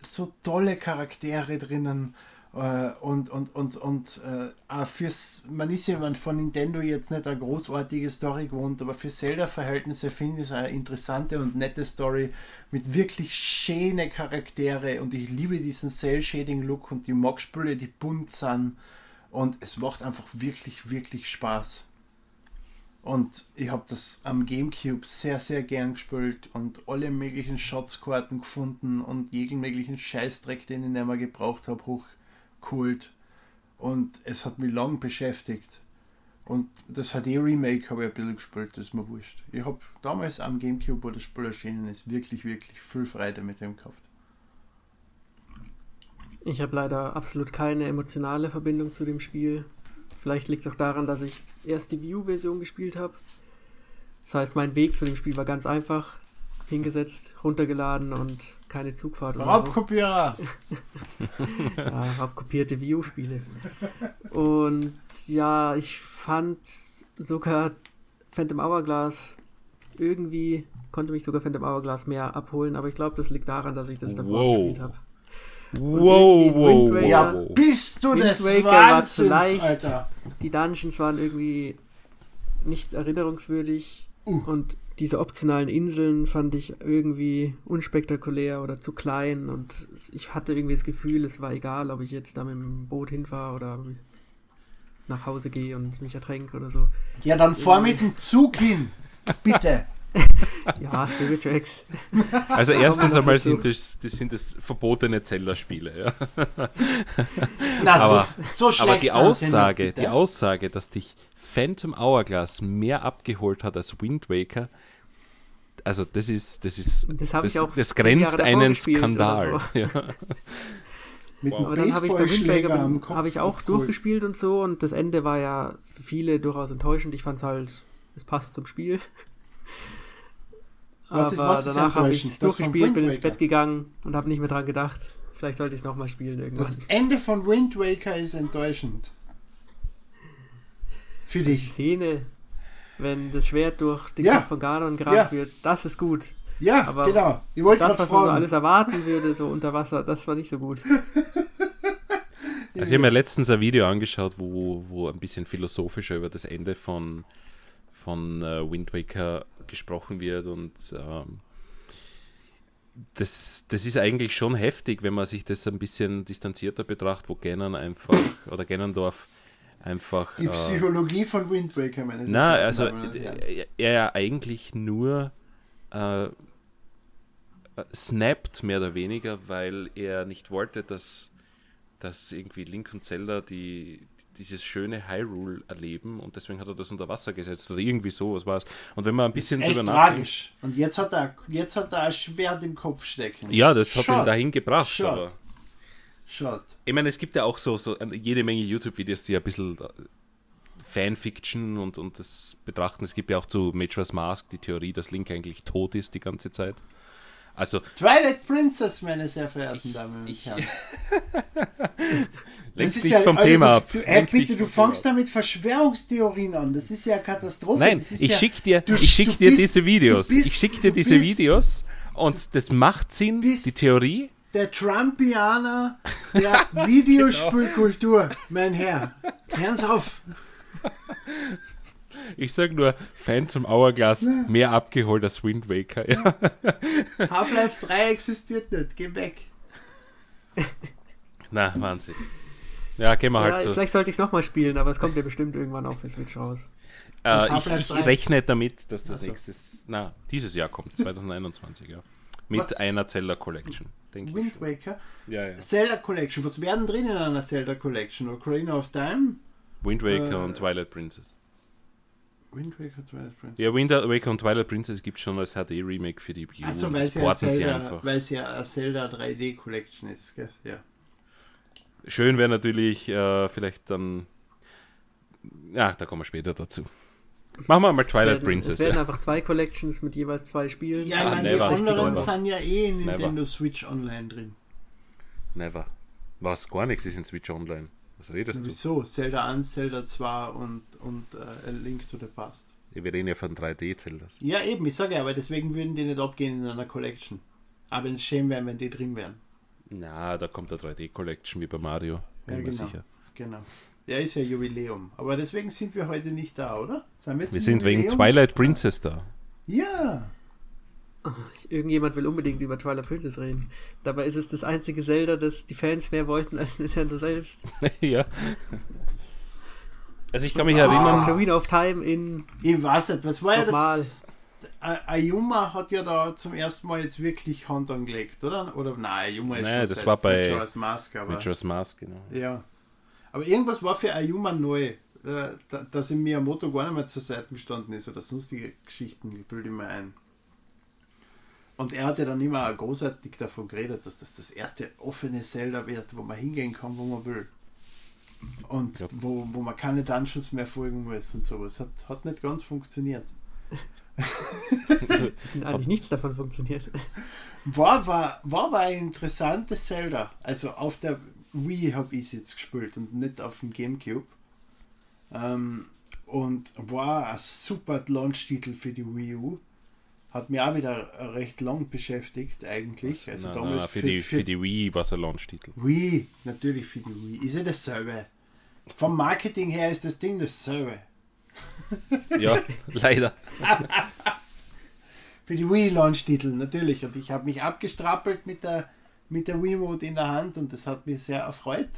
so tolle Charaktere drinnen äh, und, und, und, und äh, fürs, man ist ja von Nintendo jetzt nicht eine großartige Story gewohnt, aber für Zelda-Verhältnisse finde ich es eine interessante und nette Story mit wirklich schönen Charaktere und ich liebe diesen Cell-Shading-Look und die Mockspüle, die bunt sind und es macht einfach wirklich, wirklich Spaß. Und ich habe das am Gamecube sehr, sehr gern gespielt und alle möglichen Schatzkarten gefunden und jeden möglichen Scheißdreck, den ich nicht mehr gebraucht habe, hoch geholt und es hat mich lang beschäftigt. Und das HD-Remake habe ich ein bisschen gespielt, das ist mir wurscht. Ich habe damals am Gamecube, wo das Spiel erschienen ist, wirklich, wirklich viel Freude mit dem gehabt. Ich habe leider absolut keine emotionale Verbindung zu dem Spiel. Vielleicht liegt es auch daran, dass ich erst die View-Version gespielt habe. Das heißt, mein Weg zu dem Spiel war ganz einfach hingesetzt, runtergeladen und keine Zugfahrt. Raubkopierer! (laughs) ja, raubkopierte View-Spiele. Und ja, ich fand sogar Phantom Hourglass irgendwie, konnte mich sogar Phantom Hourglass mehr abholen, aber ich glaube, das liegt daran, dass ich das davor wow. gespielt habe. Wow, wow, wow. Ja, bist du Wind das Waker Wahnsinns, war zu leicht. Alter. Die Dungeons waren irgendwie nicht erinnerungswürdig uh. und diese optionalen Inseln fand ich irgendwie unspektakulär oder zu klein und ich hatte irgendwie das Gefühl, es war egal, ob ich jetzt da mit dem Boot hinfahre oder nach Hause gehe und mich ertränke oder so. Ja, dann fahr mit dem Zug hin, bitte. (laughs) ja, Spirit Tracks. (laughs) Also erstens einmal sind das, das sind das verbotene Zelda-Spiele. Ja. Na, aber, so, so aber die Aussage, die Aussage, dass dich Phantom Hourglass mehr abgeholt hat als Wind Waker, also das ist, das ist, das, das, das grenzt einen Skandal. So. Ja. (laughs) Mit wow. Aber dann habe ich bei Wind Waker habe ich auch cool. durchgespielt und so und das Ende war ja für viele durchaus enttäuschend. Ich fand es halt, es passt zum Spiel. Was aber ist, danach habe ich durchgespielt, bin ins Bett gegangen und habe nicht mehr dran gedacht. Vielleicht sollte ich es nochmal spielen irgendwann. Das Ende von Wind Waker ist enttäuschend. Für dich. Die Szene, wenn das Schwert durch den ja. Kopf von Ganon gerannt ja. wird, das ist gut. Ja, aber genau. Ich wollte das, was fragen. man so alles erwarten würde, so unter Wasser, das war nicht so gut. (laughs) Also ich habe mir letztens ein Video angeschaut, wo, wo ein bisschen philosophischer über das Ende von, von uh, Wind Waker gesprochen wird und ähm, das, das ist eigentlich schon heftig, wenn man sich das ein bisschen distanzierter betrachtet, wo Ganon einfach oder Ganondorf einfach. Die äh, Psychologie äh, von Wind Waker, meine Na, also er, er ja eigentlich nur äh, snappt, mehr oder weniger, weil er nicht wollte, dass, dass irgendwie Link und Zelda die, dieses schöne Hyrule erleben und deswegen hat er das unter Wasser gesetzt oder irgendwie so, was war es. Und wenn man ein bisschen das ist echt tragisch. Und jetzt hat er jetzt hat er ein Schwert im Kopf stecken. Ja, das hat Shot. ihn dahin gebracht. Shot. Aber Shot. Ich meine, es gibt ja auch so, so jede Menge YouTube-Videos, die ein bisschen äh, Fanfiction und, und das betrachten. Es gibt ja auch zu Majora's Mask die Theorie, dass Link eigentlich tot ist die ganze Zeit. Also, Twilight Princess, meine sehr verehrten Damen und Herren. (laughs) Lenk dich ja, vom Thema ab. Du, äh, bitte, du fängst da mit Verschwörungstheorien an. Das ist ja Katastrophe. Nein, ich ja, schicke dir, du, ich schick dir bist, diese Videos. Bist, ich schicke dir diese bist, Videos und das macht Sinn, die Theorie der Trumpianer (laughs) der Videospielkultur, mein Herr. Hören Sie auf. Ich sag nur, Phantom Hourglass mehr abgeholt als Wind Waker. Ja. (laughs) Half-Life 3 existiert nicht, geh weg. (laughs) Na, Wahnsinn. Ja, gehen wir ja, halt so. Vielleicht sollte ich es nochmal spielen, aber es kommt ja bestimmt irgendwann auf für Switch raus. Äh, ich, ich rechne damit, dass das also. nächstes, na, dieses Jahr kommt, 2021, ja. Mit was? einer Zelda Collection, denke Wind Waker? Ja, ja. Zelda Collection, was werden drin in einer Zelda Collection? Ocarina of Time? Wind Waker äh, und Twilight Princess. Wind Waker, Twilight Princess. Ja, Wind Waker und Twilight Princess gibt es schon als HD-Remake für die Wii Also, weil es ja, Zelda, weil es ja eine Zelda 3D Collection ist, gell? Ja. Schön wäre natürlich äh, vielleicht dann. Ja, da kommen wir später dazu. Machen wir mal Twilight es werden, Princess. Es werden ja. einfach zwei Collections mit jeweils zwei Spielen. Ja, ah, die anderen sind ja eh in Nintendo never. Switch Online drin. Never. Was? Gar nichts ist in Switch Online. Was redest Na, wieso? du? Wieso? Zelda 1, Zelda 2 und, und uh, A Link to the Past. Ja, wir reden ja von 3D-Zeldas. Ja, eben, ich sage ja, aber deswegen würden die nicht abgehen in einer Collection. Aber es schön wäre, wenn die drin wären. Na, da kommt der 3D-Collection wie bei Mario. Bin ja, genau, sicher. Genau. Ja, ist ja Jubiläum. Aber deswegen sind wir heute nicht da, oder? Sind wir, wir sind Jubiläum? wegen Twilight Princess da. Ja. Irgendjemand will unbedingt über Twilight Princess reden. Dabei ist es das einzige Zelda, das die Fans mehr wollten als Nintendo selbst. (laughs) ja. Also ich kann mich oh, erinnern. Ocarina of Time in. Ich weiß nicht, was war ja das? Ayuma hat ja da zum ersten Mal jetzt wirklich Hand angelegt, oder? Oder nein, Ayuma ist nein, schon das war bei Majora's Mask, aber. Majora's Mask, genau. Ja. Aber irgendwas war für Ayuma neu, äh, dass in Miyamoto gar nicht mehr zur Seite gestanden ist oder sonstige Geschichten, bilde ich mir ein. Und er hat ja dann immer großartig davon geredet, dass das das erste offene Zelda wird, wo man hingehen kann, wo man will. Und ja. wo, wo man keine Dungeons mehr folgen muss und sowas. Hat, hat nicht ganz funktioniert. Eigentlich nichts davon funktioniert. War, war, war, war ein interessantes Zelda. Also auf der Wii habe ich es jetzt gespielt und nicht auf dem Gamecube. Ähm, und war ein super Launch-Titel für die Wii U. Hat mich auch wieder recht lang beschäftigt, eigentlich. Also na, damals na, für, für, die, für, für die Wii war es ein Launch-Titel. Wii, natürlich für die Wii. Ist ja dasselbe. Vom Marketing her ist das Ding dasselbe. (laughs) ja, leider. (laughs) für die Wii-Launch-Titel, natürlich. Und ich habe mich abgestrappelt mit der mit der Remote in der Hand und das hat mich sehr erfreut.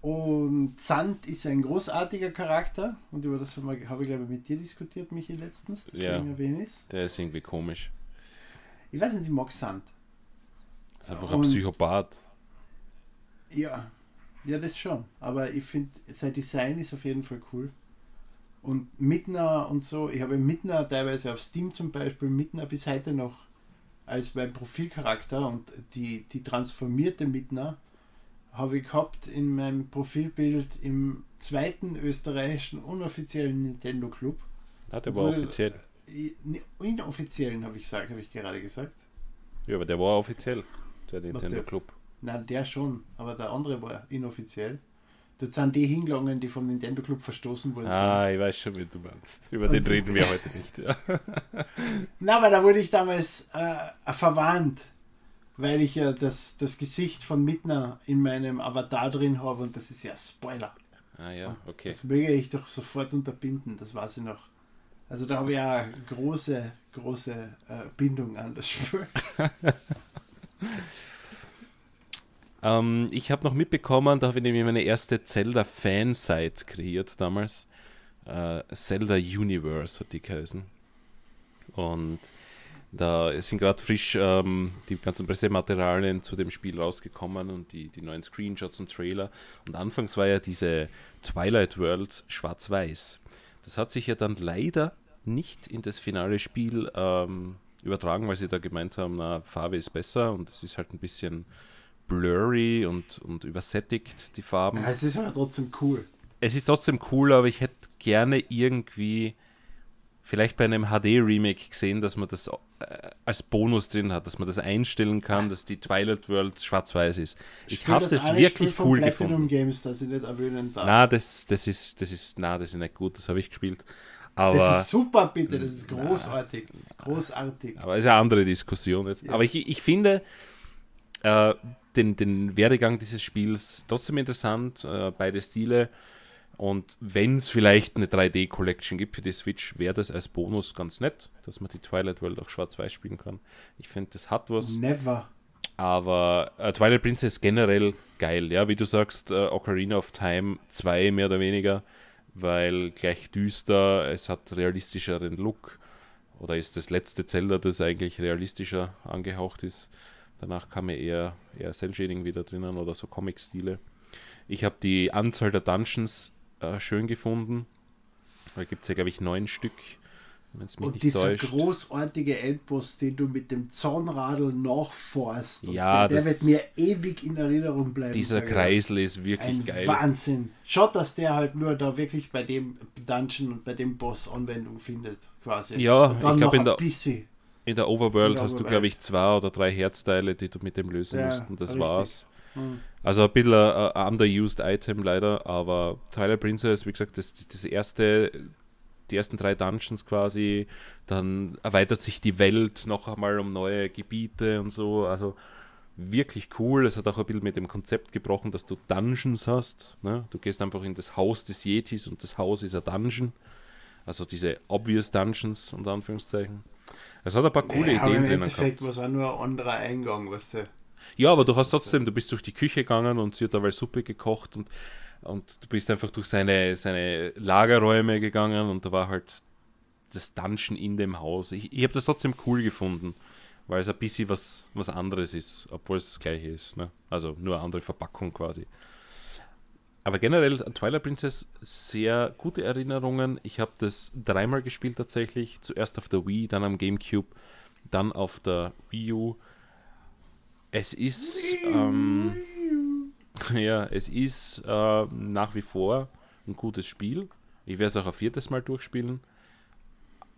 Und Sand ist ein großartiger Charakter und über das habe ich, glaube ich, mit dir diskutiert, Michi, letztens. ja, erwähne der ist irgendwie komisch. Ich weiß nicht, ich mag Sand. Das ist einfach und, ein Psychopath. Ja, ja, das schon. Aber ich finde, sein Design ist auf jeden Fall cool. Und Midna und so, ich habe Midna teilweise auf Steam zum Beispiel, Midna bis heute noch als mein Profilcharakter und die, die transformierte Midna habe ich gehabt in meinem Profilbild im zweiten österreichischen unoffiziellen Nintendo Club. Hat er aber offiziell. Inoffiziellen habe ich gesagt, habe ich gerade gesagt. Ja, aber der war offiziell, der Nintendo der, Club. Nein, der schon, aber der andere war inoffiziell. Das sind die hingelangen, die vom Nintendo Club verstoßen wurden. Ah, sind. ich weiß schon, wie du meinst. Über und den reden wir heute nicht. Ja. (laughs) Na, aber da wurde ich damals äh, verwarnt, weil ich ja das, das Gesicht von Mittner in meinem Avatar drin habe und das ist ja Spoiler. Ah ja, okay. Das möge ich doch sofort unterbinden, das weiß ich noch. Also da habe ich ja große, große äh, Bindung an das Spiel. (laughs) Ähm, ich habe noch mitbekommen, da habe ich nämlich meine erste Zelda-Fan-Site kreiert damals. Äh, Zelda Universe hat die geheißen. Und da sind gerade frisch ähm, die ganzen Pressematerialien zu dem Spiel rausgekommen und die, die neuen Screenshots und Trailer. Und anfangs war ja diese Twilight World schwarz-weiß. Das hat sich ja dann leider nicht in das finale Spiel ähm, übertragen, weil sie da gemeint haben, na, Farbe ist besser und es ist halt ein bisschen blurry und, und übersättigt, die Farben. Ja, es ist aber trotzdem cool. Es ist trotzdem cool, aber ich hätte gerne irgendwie vielleicht bei einem HD-Remake gesehen, dass man das äh, als Bonus drin hat, dass man das einstellen kann, dass die Twilight World schwarz-weiß ist. Ich habe das, das wirklich Spiel cool gefunden. Games, das ich nicht erwähnen darf. Na, das, das ist, das ist, na, das ist nicht gut, das habe ich gespielt. Aber, das ist super, bitte, das ist großartig. Na, großartig. Aber es ist eine andere Diskussion jetzt. Ja. Aber ich, ich finde, äh, den, den Werdegang dieses Spiels trotzdem interessant, äh, beide Stile. Und wenn es vielleicht eine 3D-Collection gibt für die Switch, wäre das als Bonus ganz nett, dass man die Twilight World auch schwarz-weiß spielen kann. Ich finde, das hat was. Never. Aber äh, Twilight Princess generell geil, ja, wie du sagst, äh, Ocarina of Time 2 mehr oder weniger, weil gleich düster, es hat realistischeren Look. Oder ist das letzte Zelda, das eigentlich realistischer angehaucht ist. Danach kam ja eher, eher Cell-Shading wieder drinnen oder so Comic-Stile. Ich habe die Anzahl der Dungeons äh, schön gefunden. Da gibt es ja, glaube ich, neun Stück. Und dieser täuscht. großartige Endboss, den du mit dem Zahnradl nachfährst, ja, der, der wird mir ewig in Erinnerung bleiben. Dieser Kreisel ist wirklich Ein geil. Wahnsinn. Schaut, dass der halt nur da wirklich bei dem Dungeon und bei dem Boss Anwendung findet, quasi. Ja, ich glaube in der, bisschen. In der Overworld in der hast Overworld. du, glaube ich, zwei oder drei Herzteile, die du mit dem lösen ja, musst und das richtig. war's. Hm. Also ein bisschen ein underused Item leider, aber Twilight Princess, wie gesagt, das, das erste die ersten drei Dungeons quasi. Dann erweitert sich die Welt noch einmal um neue Gebiete und so. Also wirklich cool. Es hat auch ein bisschen mit dem Konzept gebrochen, dass du Dungeons hast. Ne? Du gehst einfach in das Haus des Yetis und das Haus ist ein Dungeon. Also diese obvious Dungeons, unter Anführungszeichen. Es hat ein paar coole naja, Ideen drin. Im Endeffekt war es auch nur ein anderer Eingang, weißt du. Ja, aber du hast trotzdem, du bist durch die Küche gegangen und sie hat dabei Suppe gekocht und und du bist einfach durch seine, seine Lagerräume gegangen und da war halt das Dungeon in dem Haus. Ich, ich habe das trotzdem cool gefunden, weil es ein bisschen was, was anderes ist, obwohl es das gleiche ist. Ne? Also nur eine andere Verpackung quasi. Aber generell an Twilight Princess sehr gute Erinnerungen. Ich habe das dreimal gespielt tatsächlich. Zuerst auf der Wii, dann am GameCube, dann auf der Wii U. Es ist. Ähm, (laughs) Ja, es ist äh, nach wie vor ein gutes Spiel. Ich werde es auch ein viertes Mal durchspielen,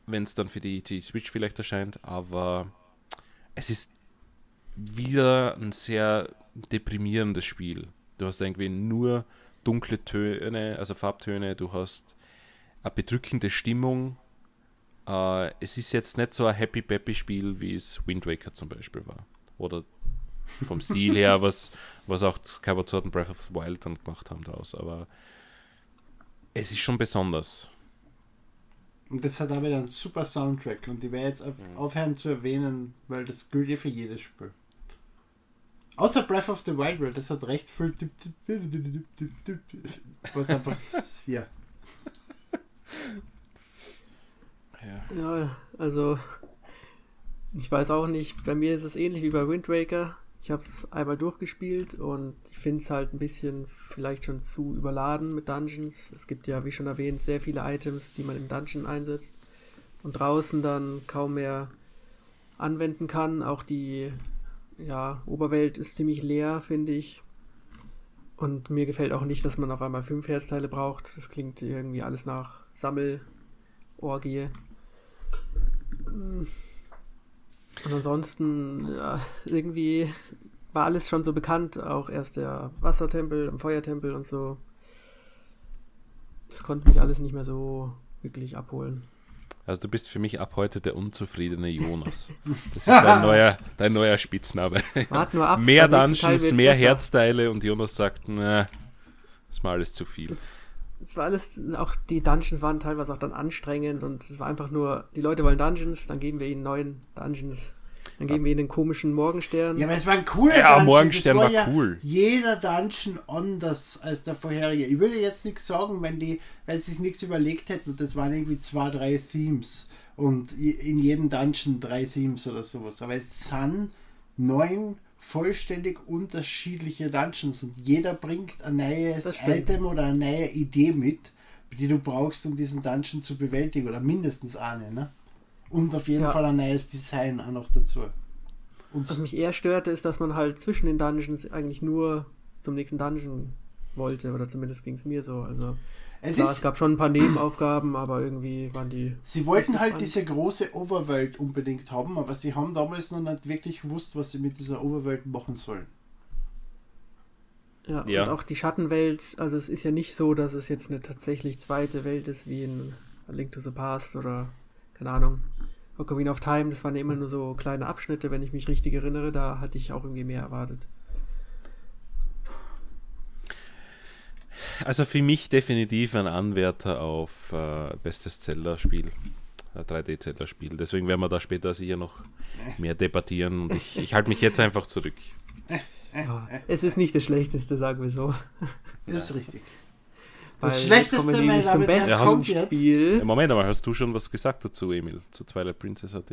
wenn es dann für die, die Switch vielleicht erscheint. Aber es ist wieder ein sehr deprimierendes Spiel. Du hast irgendwie nur dunkle Töne, also Farbtöne, du hast eine bedrückende Stimmung. Äh, es ist jetzt nicht so ein Happy Peppy Spiel, wie es Wind Waker zum Beispiel war. Oder vom Stil her, (laughs) was, was auch Skyward und Breath of the Wild dann gemacht haben daraus. Aber es ist schon besonders. Und das hat auch wieder einen super Soundtrack. Und ich werde jetzt auf, ja. aufhören zu erwähnen, weil das gilt ja für jedes Spiel. Außer Breath of the Wild World, das hat recht viel. Was einfach. (laughs) ja. Ja. ja, also. Ich weiß auch nicht, bei mir ist es ähnlich wie bei Wind Waker. Ich habe es einmal durchgespielt und ich finde es halt ein bisschen vielleicht schon zu überladen mit Dungeons. Es gibt ja, wie schon erwähnt, sehr viele Items, die man im Dungeon einsetzt und draußen dann kaum mehr anwenden kann. Auch die ja, Oberwelt ist ziemlich leer, finde ich. Und mir gefällt auch nicht, dass man auf einmal fünf Herzteile braucht. Das klingt irgendwie alles nach Sammelorgie. Hm. Und ansonsten, ja, irgendwie war alles schon so bekannt, auch erst der Wassertempel, der Feuertempel und so. Das konnte mich alles nicht mehr so wirklich abholen. Also du bist für mich ab heute der unzufriedene Jonas. Das ist dein neuer, dein neuer Spitzname. Wart nur ab, mehr Dungeons, mehr Herzteile und Jonas sagt, na, das ist mal alles zu viel es war alles, auch die Dungeons waren teilweise auch dann anstrengend und es war einfach nur, die Leute wollen Dungeons, dann geben wir ihnen neuen Dungeons. Dann geben wir ihnen den komischen Morgenstern. Ja, aber es war ein cooler ja, Dungeon. Morgenstern war, war ja cool. Jeder Dungeon anders als der vorherige. Ich würde jetzt nichts sagen, wenn die, weil sie sich nichts überlegt hätten. Das waren irgendwie zwei, drei Themes. Und in jedem Dungeon drei Themes oder sowas. Aber es sind neun vollständig unterschiedliche Dungeons und jeder bringt ein neues Item oder eine neue Idee mit, die du brauchst, um diesen Dungeon zu bewältigen oder mindestens eine. Ne? Und auf jeden ja. Fall ein neues Design auch noch dazu. Und Was mich eher störte, ist, dass man halt zwischen den Dungeons eigentlich nur zum nächsten Dungeon wollte, oder zumindest ging es mir so. Also es, Klar, es gab schon ein paar Nebenaufgaben, aber irgendwie waren die. Sie wollten halt spannend. diese große Overwelt unbedingt haben, aber sie haben damals noch nicht wirklich gewusst, was sie mit dieser Overwelt machen sollen. Ja, ja, und auch die Schattenwelt, also es ist ja nicht so, dass es jetzt eine tatsächlich zweite Welt ist, wie in A Link to the Past oder, keine Ahnung, Ocarina of Time, das waren ja immer nur so kleine Abschnitte, wenn ich mich richtig erinnere, da hatte ich auch irgendwie mehr erwartet. Also für mich definitiv ein Anwärter auf äh, bestes Zelda-Spiel. 3D-Zelda-Spiel. Deswegen werden wir da später sicher noch mehr debattieren und ich, ich halte mich jetzt einfach zurück. Ja, es ist nicht das Schlechteste, sagen wir so. Das ist richtig. Das Schlechteste, mein zum besten ja, kommt jetzt. Spiel. Ja, Moment, aber hast du schon was gesagt dazu, Emil, zu Twilight Princess AT?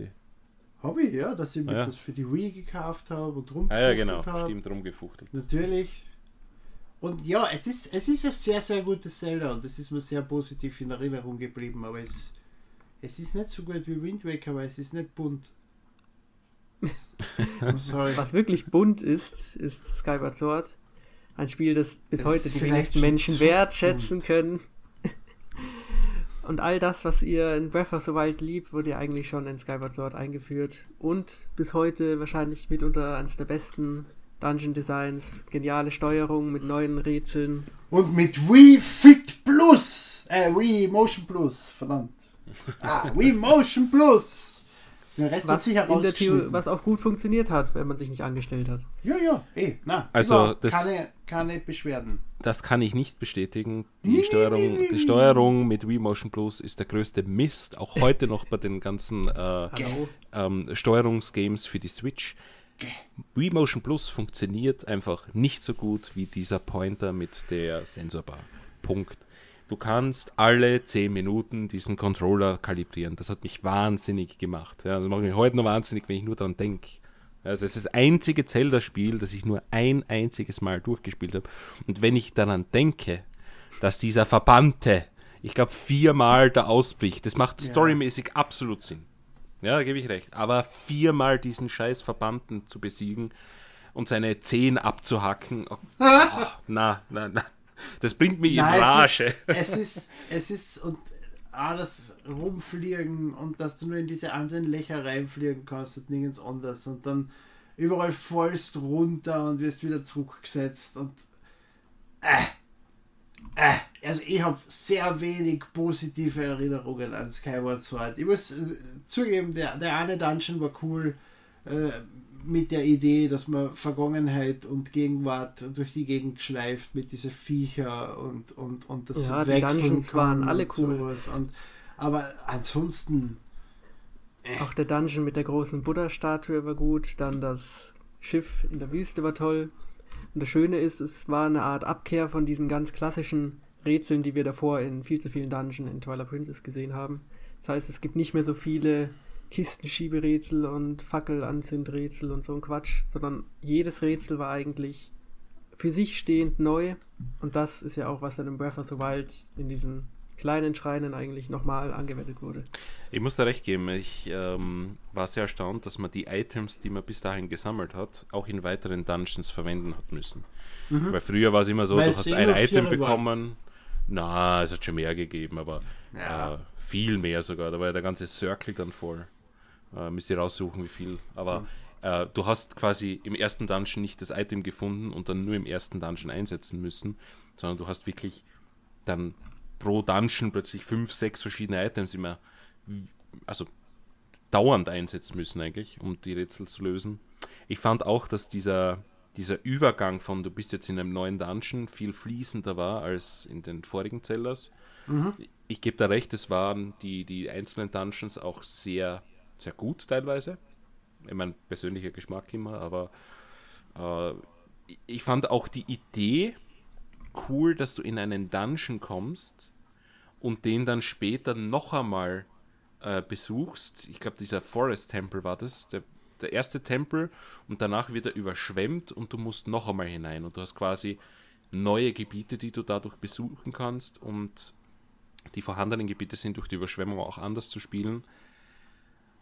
Habe ich, ja, dass ich mir ah, ja. das für die Wii gekauft habe und rumgefuchtelt habe. Ah ja, genau, habe. stimmt, rumgefuchtelt. Natürlich und ja, es ist, es ist ein sehr, sehr gutes Zelda und das ist mir sehr positiv in Erinnerung geblieben, aber es, es ist nicht so gut wie Wind Waker, weil es ist nicht bunt. (laughs) (laughs) Was wirklich bunt ist, ist Skyward Sword. Ein Spiel, das bis das heute die wenigsten Menschen wertschätzen können. (laughs) Und all das, was ihr in Breath of the Wild liebt, wurde ja eigentlich schon in Skyward Sword eingeführt. Und bis heute wahrscheinlich mitunter eines der besten Dungeon Designs, geniale Steuerung mit neuen Rätseln. Und mit Wii Fit Plus! Äh, Wii Motion Plus, verdammt. Ah, Wii Motion Plus! Der Rest was, sich was auch gut funktioniert hat, wenn man sich nicht angestellt hat. Ja, ja, eh, na. Also das, keine, keine Beschwerden. Das kann ich nicht bestätigen. Die, Steuerung, die Steuerung mit Wii Motion Plus ist der größte Mist, auch heute noch bei den ganzen äh, ähm, Steuerungsgames für die Switch. Wii Motion Plus funktioniert einfach nicht so gut wie dieser Pointer mit der Sensorbar. Punkt. Du kannst alle 10 Minuten diesen Controller kalibrieren. Das hat mich wahnsinnig gemacht. Ja, das macht mich heute noch wahnsinnig, wenn ich nur daran denke. Also es ist das einzige Zelda-Spiel, das ich nur ein einziges Mal durchgespielt habe. Und wenn ich daran denke, dass dieser Verbannte, ich glaube, viermal da ausbricht, das macht storymäßig absolut Sinn. Ja, da gebe ich recht. Aber viermal diesen scheiß Verbannten zu besiegen und seine Zehen abzuhacken, oh, oh, na, na, na. Das bringt mich Nein, in Rage. Es ist, es ist, es ist und alles rumfliegen und dass du nur in diese einzelnen Löcher reinfliegen kannst und nirgends anders und dann überall fallst runter und wirst wieder zurückgesetzt und äh, äh, also ich habe sehr wenig positive Erinnerungen an Skyward Sword. Ich muss äh, zugeben, der, der eine Dungeon war cool äh, mit der Idee, dass man Vergangenheit und Gegenwart durch die Gegend schleift mit diesen Viecher und, und, und das ja, die Dungeons waren alle cool. Und, aber ansonsten. Äh. Auch der Dungeon mit der großen Buddha-Statue war gut. Dann das Schiff in der Wüste war toll. Und das Schöne ist, es war eine Art Abkehr von diesen ganz klassischen Rätseln, die wir davor in viel zu vielen Dungeons in Twilight Princess gesehen haben. Das heißt, es gibt nicht mehr so viele Kistenschieberätsel und Fackelanzündrätsel und so ein Quatsch, sondern jedes Rätsel war eigentlich für sich stehend neu. Und das ist ja auch, was dann im Breath of the Wild in diesen kleinen Schreinen eigentlich nochmal angewendet wurde. Ich muss da recht geben, ich ähm, war sehr erstaunt, dass man die Items, die man bis dahin gesammelt hat, auch in weiteren Dungeons verwenden hat müssen. Mhm. Weil früher war es immer so, Weil du hast ein Item bekommen. Na, es hat schon mehr gegeben, aber ja. äh, viel mehr sogar. Da war ja der ganze Circle dann voll. Äh, müsst ihr raussuchen, wie viel. Aber mhm. äh, du hast quasi im ersten Dungeon nicht das Item gefunden und dann nur im ersten Dungeon einsetzen müssen, sondern du hast wirklich dann pro Dungeon plötzlich fünf, sechs verschiedene Items immer, also dauernd einsetzen müssen eigentlich, um die Rätsel zu lösen. Ich fand auch, dass dieser, dieser Übergang von du bist jetzt in einem neuen Dungeon viel fließender war als in den vorigen Zellers. Mhm. Ich gebe da recht, es waren die, die einzelnen Dungeons auch sehr sehr gut teilweise. Ich meine, persönlicher Geschmack immer, aber äh, ich fand auch die Idee cool, dass du in einen Dungeon kommst und den dann später noch einmal äh, besuchst. Ich glaube, dieser Forest Temple war das, der, der erste Tempel und danach wird er überschwemmt und du musst noch einmal hinein und du hast quasi neue Gebiete, die du dadurch besuchen kannst und die vorhandenen Gebiete sind durch die Überschwemmung auch anders zu spielen.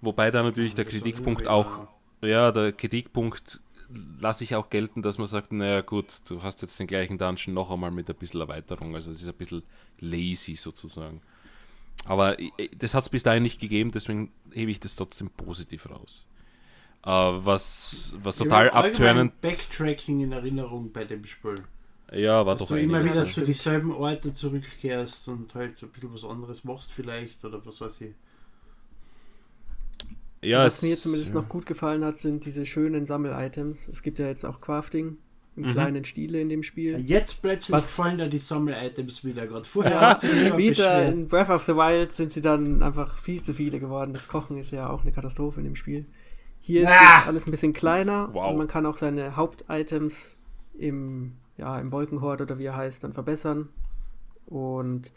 Wobei da natürlich der Kritikpunkt auch, ja, der Kritikpunkt lasse ich auch gelten, dass man sagt, naja gut, du hast jetzt den gleichen Dungeon noch einmal mit ein bisschen Erweiterung, also es ist ein bisschen lazy sozusagen. Aber das hat es bis dahin nicht gegeben, deswegen hebe ich das trotzdem positiv raus. Uh, was, was total abturnend. Backtracking in Erinnerung bei dem Spiel. Ja, war Dass doch du immer wieder zu dieselben Orten zurückkehrst und halt ein bisschen was anderes machst vielleicht oder was weiß ich. Ja, Was mir zumindest ja. noch gut gefallen hat, sind diese schönen Sammel-Items. Es gibt ja jetzt auch Crafting im mhm. kleinen Stile in dem Spiel. Jetzt plötzlich Was? fallen da die Sammel-Items wieder gerade. Vorher hast du Später in Breath of the Wild sind sie dann einfach viel zu viele geworden. Das Kochen ist ja auch eine Katastrophe in dem Spiel. Hier ah! ist alles ein bisschen kleiner wow. und man kann auch seine Haupt-Items im, ja, im Wolkenhort oder wie er heißt dann verbessern. Und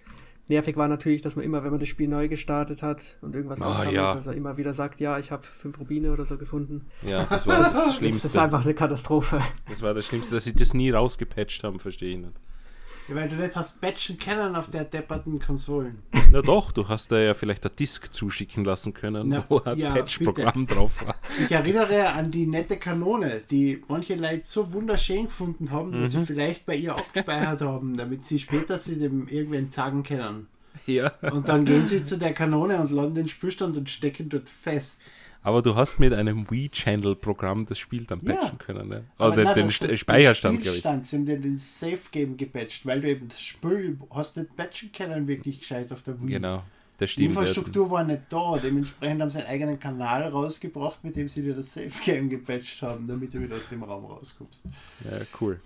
nervig war natürlich, dass man immer, wenn man das Spiel neu gestartet hat und irgendwas Ah, aufsammelt, ja. dass er immer wieder sagt, ja, ich habe fünf Rubine oder so gefunden. Ja, das war das (laughs) Das ist Schlimmste. einfach eine Katastrophe. Das war das Schlimmste, dass sie das nie rausgepatcht haben, verstehe ich nicht. Ja, weil du nicht hast batchen können auf der depperten Konsolen. Na doch, du hast da ja vielleicht ein Disk zuschicken lassen können, Na, wo ein ja, Patch-Programm drauf war. Ich erinnere an die nette Kanone, die manche Leute so wunderschön gefunden haben, dass Mhm. sie vielleicht bei ihr abgespeichert haben, damit sie später sie dem irgendwen sagen können. Ja. Und dann gehen sie zu der Kanone und laden den Spielstand und stecken dort fest. Aber du hast mit einem Wii-Channel-Programm das Spiel dann Ja. patchen können, ne? Oder nein, den, das- das- Speicherstand, den glaube ich. Sie haben den, den Safe-Game gepatcht, weil du eben das Spiel hast nicht patchen können, wirklich gescheit auf der Wii. Genau, das Die ja. Infrastruktur war nicht da, dementsprechend haben sie einen eigenen Kanal rausgebracht, mit dem sie dir das Safe-Game gepatcht haben, damit du wieder aus dem Raum rauskommst. Ja, cool.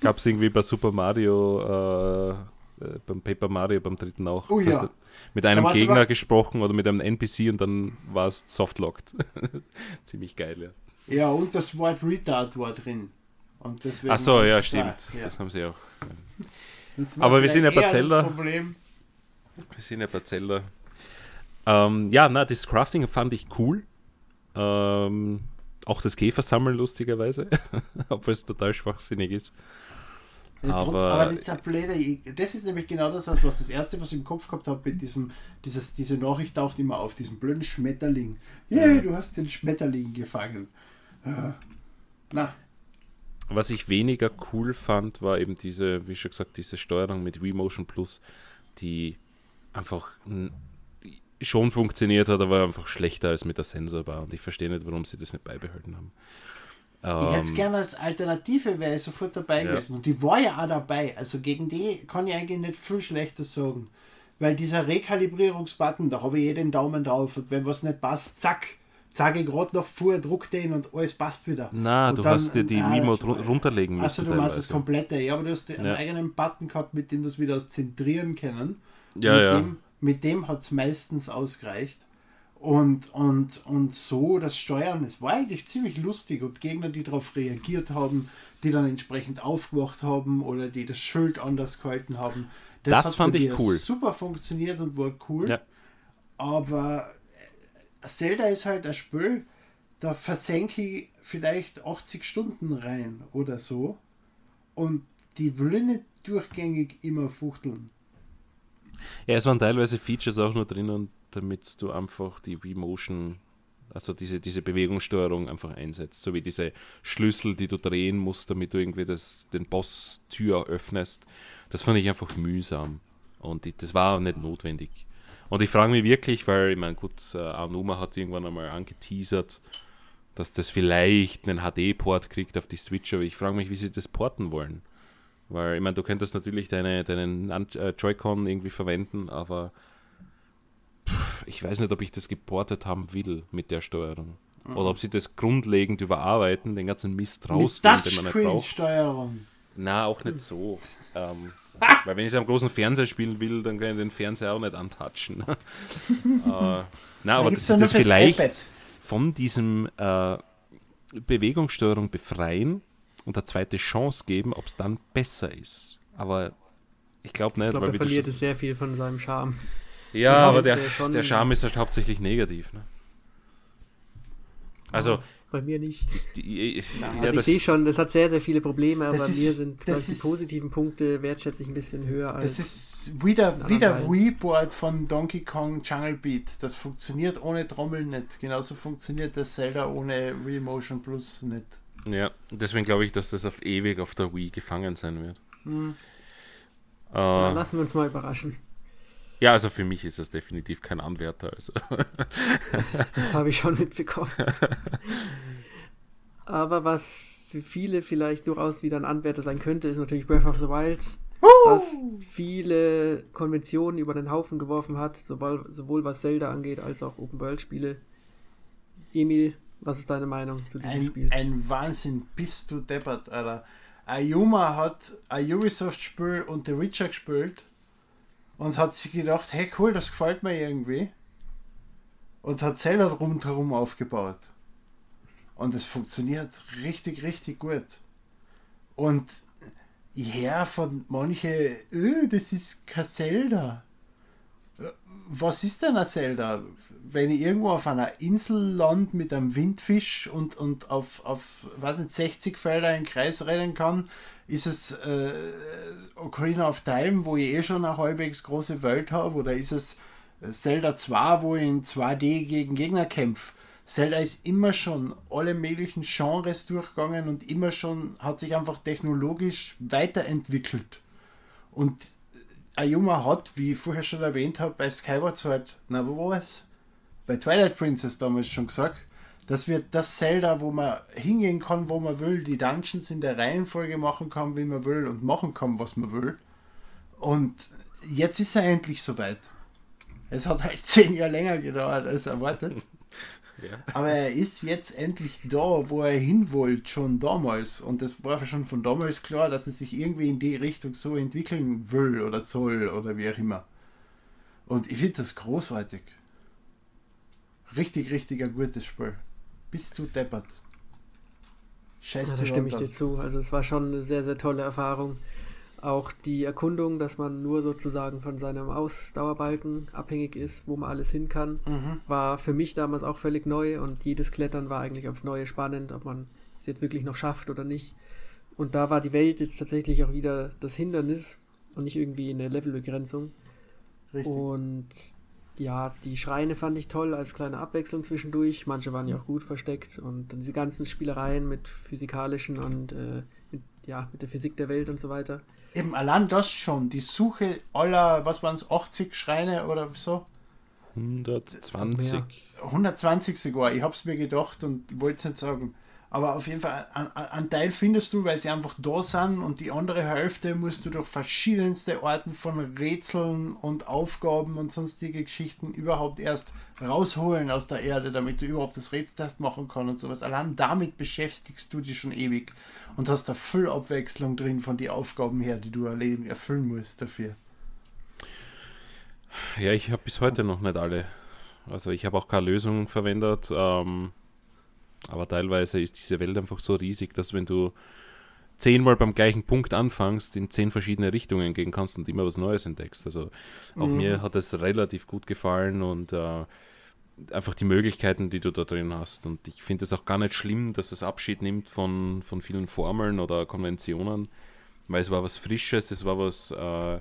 Gab es irgendwie bei Super Mario, äh, äh, beim Paper Mario, beim dritten auch. Oh ja. Mit einem Gegner aber- gesprochen oder mit einem NPC und dann war es softlocked. (laughs) Ziemlich geil, ja. Ja, und das Wort Retard war drin. Und deswegen Ach so, ja, stimmt. ja. Das haben sie auch. Aber wir sind ja bei Zelda. Wir sind ja bei Zelda. Ähm, ja, na, das Crafting fand ich cool. Ähm, auch das Käfersammeln lustigerweise, (laughs) obwohl es total schwachsinnig ist. Ja, Aber- aber dieser blöde, das ist nämlich genau das, was das erste, was ich im Kopf gehabt habe, mit diesem, dieses, diese Nachricht taucht immer auf, diesem blöden Schmetterling. Yay, du hast den Schmetterling gefangen. Ja. Na, Was ich weniger cool fand, war eben diese, wie schon gesagt, diese Steuerung mit Motion Plus, die einfach schon funktioniert hat, aber einfach schlechter als mit der Sensorbar. Und ich verstehe nicht, warum sie das nicht beibehalten haben. Ich hätte es Ähm, gerne als Alternative, wäre ich sofort dabei Ja. gewesen. Und die war ja auch dabei. Also gegen die kann ich eigentlich nicht viel Schlechtes sagen. Weil dieser Rekalibrierungsbutton, da habe ich eh den Daumen drauf. Und wenn was nicht passt, zack, zeige ich gerade noch vor, druck den und alles passt wieder. na, Und du dann- hast dir die ah, Remote runterlegen müssen. Also du machst das komplette, ja, aber du hast einen Ja. eigenen Button gehabt, mit dem du es wieder zentrieren können. Ja, mit ja. Dem, mit dem hat es meistens ausgereicht. Und, und, und so das Steuern, es war eigentlich ziemlich lustig und Gegner, die darauf reagiert haben, die dann entsprechend aufgewacht haben oder die das Schild anders gehalten haben. Das hat fand ich cool. Super funktioniert und war cool. Ja. Aber äh, Zelda ist halt ein Spiel, da versenke ich vielleicht 80 Stunden rein oder so. Und die will ich nicht durchgängig immer fuchteln. Ja, es waren teilweise Features auch nur drinnen, damit du einfach die V-Motion, also diese, diese Bewegungssteuerung einfach einsetzt. So wie diese Schlüssel, die du drehen musst, damit du irgendwie das, den Boss-Tür öffnest. Das fand ich einfach mühsam. Und ich, das war nicht notwendig. Und ich frage mich wirklich, weil, ich meine, gut, äh, Anuma hat irgendwann einmal angeteasert, dass das vielleicht einen HD-Port kriegt auf die Switch, aber ich frage mich, wie sie das porten wollen. Weil, ich meine, du könntest natürlich deine, deinen äh, Joy-Con irgendwie verwenden, aber ich weiß nicht, ob ich das geportet haben will mit der Steuerung. Oder ob sie das grundlegend überarbeiten, den ganzen Mist rausnehmen, den man nicht braucht. Touchscreen-Steuerung. Na, auch nicht so. (laughs) ähm, weil wenn ich es am großen Fernseher spielen will, dann kann ich den Fernseher auch nicht antatschen. (laughs) äh, na, aber sie nur das fürs vielleicht iPad. von diesem äh, Bewegungssteuerung befreien und eine zweite Chance geben, ob es dann besser ist. Aber ich glaube nicht, Ich glaube, er verliert sehr viel von seinem Charme. Ja, Ja, aber und, der, schon- der Charme ist halt hauptsächlich negativ. Ne? Also, Bei mir nicht. ist die, ja, Also ich sehe schon, das hat sehr, sehr viele Probleme, aber ist- mir sind das ich, die ist- positiven Punkte wertschätze ich ein bisschen höher als. Das ist wieder, wieder. Wii-Board von Donkey Kong Jungle Beat. Das funktioniert ohne Trommel nicht. Genauso funktioniert das Zelda ohne Wii Motion Plus nicht. ja, deswegen glaube ich, dass das auf ewig auf der Wii gefangen sein wird. Hm. Äh, lassen wir uns mal überraschen. Ja, also für mich ist das definitiv kein Anwärter. Also. (laughs) Das habe ich schon mitbekommen. (laughs) Aber was für viele vielleicht durchaus wieder ein Anwärter sein könnte, ist natürlich Breath of the Wild, das viele Konventionen über den Haufen geworfen hat, sowohl, sowohl was Zelda angeht, als auch Open-World-Spiele. Emil, was ist deine Meinung zu diesem Ein, Spiel? ein Wahnsinn, bist du deppert, Alter. Ayuma hat ein Ubisoft-Spiel und The Witcher gespielt und hat sich gedacht, hey cool, das gefällt mir irgendwie. Und hat Zelda rundherum aufgebaut. Und es funktioniert richtig, richtig gut. Und ich höre von manchen, öh, das ist kein Zelda. Was ist denn ein Zelda? Wenn ich irgendwo auf einer Insel land mit einem Windfisch und, und auf, auf was nicht, 60 Felder in Kreis rennen kann, ist es äh, Ocarina of Time, wo ich eh schon eine halbwegs große Welt habe, oder ist es Zelda 2, wo ich in 2D gegen Gegner kämpfe? Zelda ist immer schon alle möglichen Genres durchgegangen und immer schon hat sich einfach technologisch weiterentwickelt. Und Ayuma hat, wie ich vorher schon erwähnt habe, bei Skyward Sword, na wo war es? Bei Twilight Princess damals schon gesagt, dass wir das Zelda, wo man hingehen kann, wo man will, die Dungeons in der Reihenfolge machen kann, wie man will und machen kann, was man will. Und jetzt ist er endlich soweit. Es hat halt (laughs) zehn Jahre länger gedauert als erwartet. (laughs) Ja. Aber er ist jetzt endlich da, wo er hin wollte, schon damals. Und das war schon von damals klar, dass er sich irgendwie in die Richtung so entwickeln will oder soll oder wie auch immer. Und ich finde das großartig. Richtig, richtig ein gutes Spiel. Bist du deppert. Scheiße. Ja, da stimme ich dir zu. Also es war schon eine sehr, sehr tolle Erfahrung. Auch die Erkundung, dass man nur sozusagen von seinem Ausdauerbalken abhängig ist, wo man alles hin kann, mhm. war für mich damals auch völlig neu und jedes Klettern war eigentlich aufs Neue spannend, ob man es jetzt wirklich noch schafft oder nicht. Und da war die Welt jetzt tatsächlich auch wieder das Hindernis und nicht irgendwie eine Levelbegrenzung. Richtig. Und ja, die Schreine fand ich toll als kleine Abwechslung zwischendurch. Manche waren ja auch gut versteckt und dann diese ganzen Spielereien mit physikalischen und äh, mit, ja, mit der Physik der Welt und so weiter eben allein das schon, die Suche aller, was waren es, 80 Schreine oder so? 120. 120 sogar, ich habe es mir gedacht und wollte es nicht sagen. Aber auf jeden Fall, einen Teil findest du, weil sie einfach da sind und die andere Hälfte musst du durch verschiedenste Arten von Rätseln und Aufgaben und sonstige Geschichten überhaupt erst rausholen aus der Erde, damit du überhaupt das Rätseltest machen kannst und sowas. Allein damit beschäftigst du dich schon ewig und hast da voll Abwechslung drin von den Aufgaben her, die du erfüllen musst dafür. Ja, ich habe bis heute noch nicht alle. Also ich habe auch keine Lösung verwendet. Ähm aber teilweise ist diese Welt einfach so riesig, dass wenn du zehnmal beim gleichen Punkt anfängst, in zehn verschiedene Richtungen gehen kannst und immer was Neues entdeckst. Also auch mhm. mir hat es relativ gut gefallen und äh, einfach die Möglichkeiten, die du da drin hast. Und ich finde es auch gar nicht schlimm, dass es Abschied nimmt von, von vielen Formeln oder Konventionen, weil es war was Frisches, es war was, äh,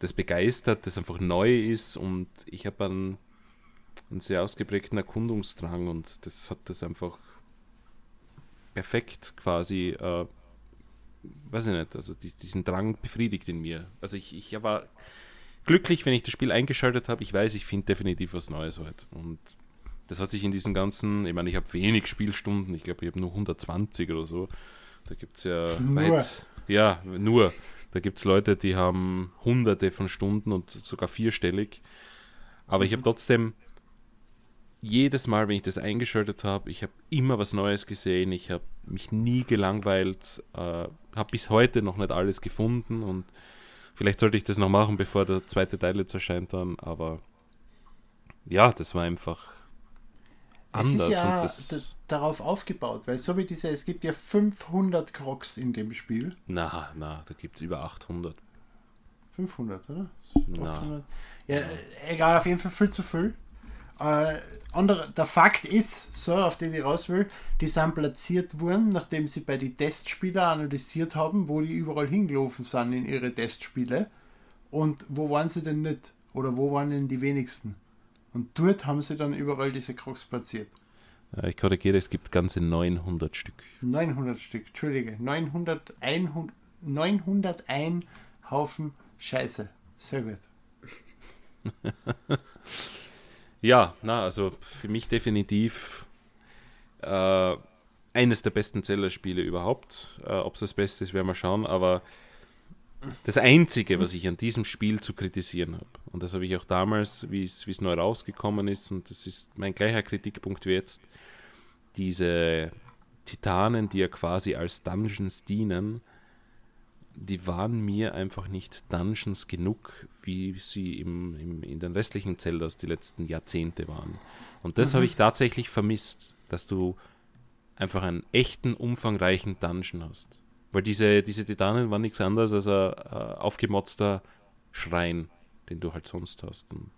das begeistert, das einfach neu ist und ich habe einen, einen sehr ausgeprägten Erkundungsdrang und das hat das einfach perfekt quasi, äh, weiß ich nicht, also die, diesen Drang befriedigt in mir. Also ich, ich war glücklich, wenn ich das Spiel eingeschaltet habe. Ich weiß, ich finde definitiv was Neues heute. Und das hat sich in diesen ganzen, ich meine, ich habe wenig Spielstunden, ich glaube, ich habe nur 120 oder so. Da gibt es ja nur. weit, ja, nur. Da gibt es Leute, die haben hunderte von Stunden und sogar vierstellig. Aber ich habe mhm. trotzdem jedes Mal, wenn ich das eingeschaltet habe, ich habe immer was Neues gesehen, ich habe mich nie gelangweilt, äh, habe bis heute noch nicht alles gefunden und vielleicht sollte ich das noch machen, bevor der zweite Teil jetzt erscheint dann, aber ja, das war einfach anders. Es ist ja das, darauf aufgebaut, weil so wie diese, es gibt ja 500 Crocs in dem Spiel. Na, na, da gibt es über 800. 500, oder? 800. Ja, egal, auf jeden Fall viel zu viel. Äh, andere, der Fakt ist, so auf den ich raus will, die sind platziert worden, nachdem sie bei den Testspielen analysiert haben, wo die überall hingelaufen sind in ihre Testspiele und wo waren sie denn nicht oder wo waren denn die wenigsten. Und dort haben sie dann überall diese Crocs platziert. Ich korrigiere, es gibt ganze 900 Stück. 900 Stück, Entschuldige. 900, 100, 901 Haufen Scheiße. Sehr gut. (laughs) Ja, na, also für mich definitiv äh, eines der besten Zelda-Spiele überhaupt. Äh, Ob es das Beste ist, werden wir schauen, aber das Einzige, was ich an diesem Spiel zu kritisieren habe, und das habe ich auch damals, wie es neu rausgekommen ist, und das ist mein gleicher Kritikpunkt wie jetzt, diese Titanen, die ja quasi als Dungeons dienen, die waren mir einfach nicht Dungeons genug, wie sie im, im, in den restlichen Zeldas die letzten Jahrzehnte waren. Und das mhm. habe ich tatsächlich vermisst, dass du einfach einen echten, umfangreichen Dungeon hast. Weil diese, diese Titanen waren nichts anderes als ein, ein aufgemotzter Schrein, den du halt sonst hast. Und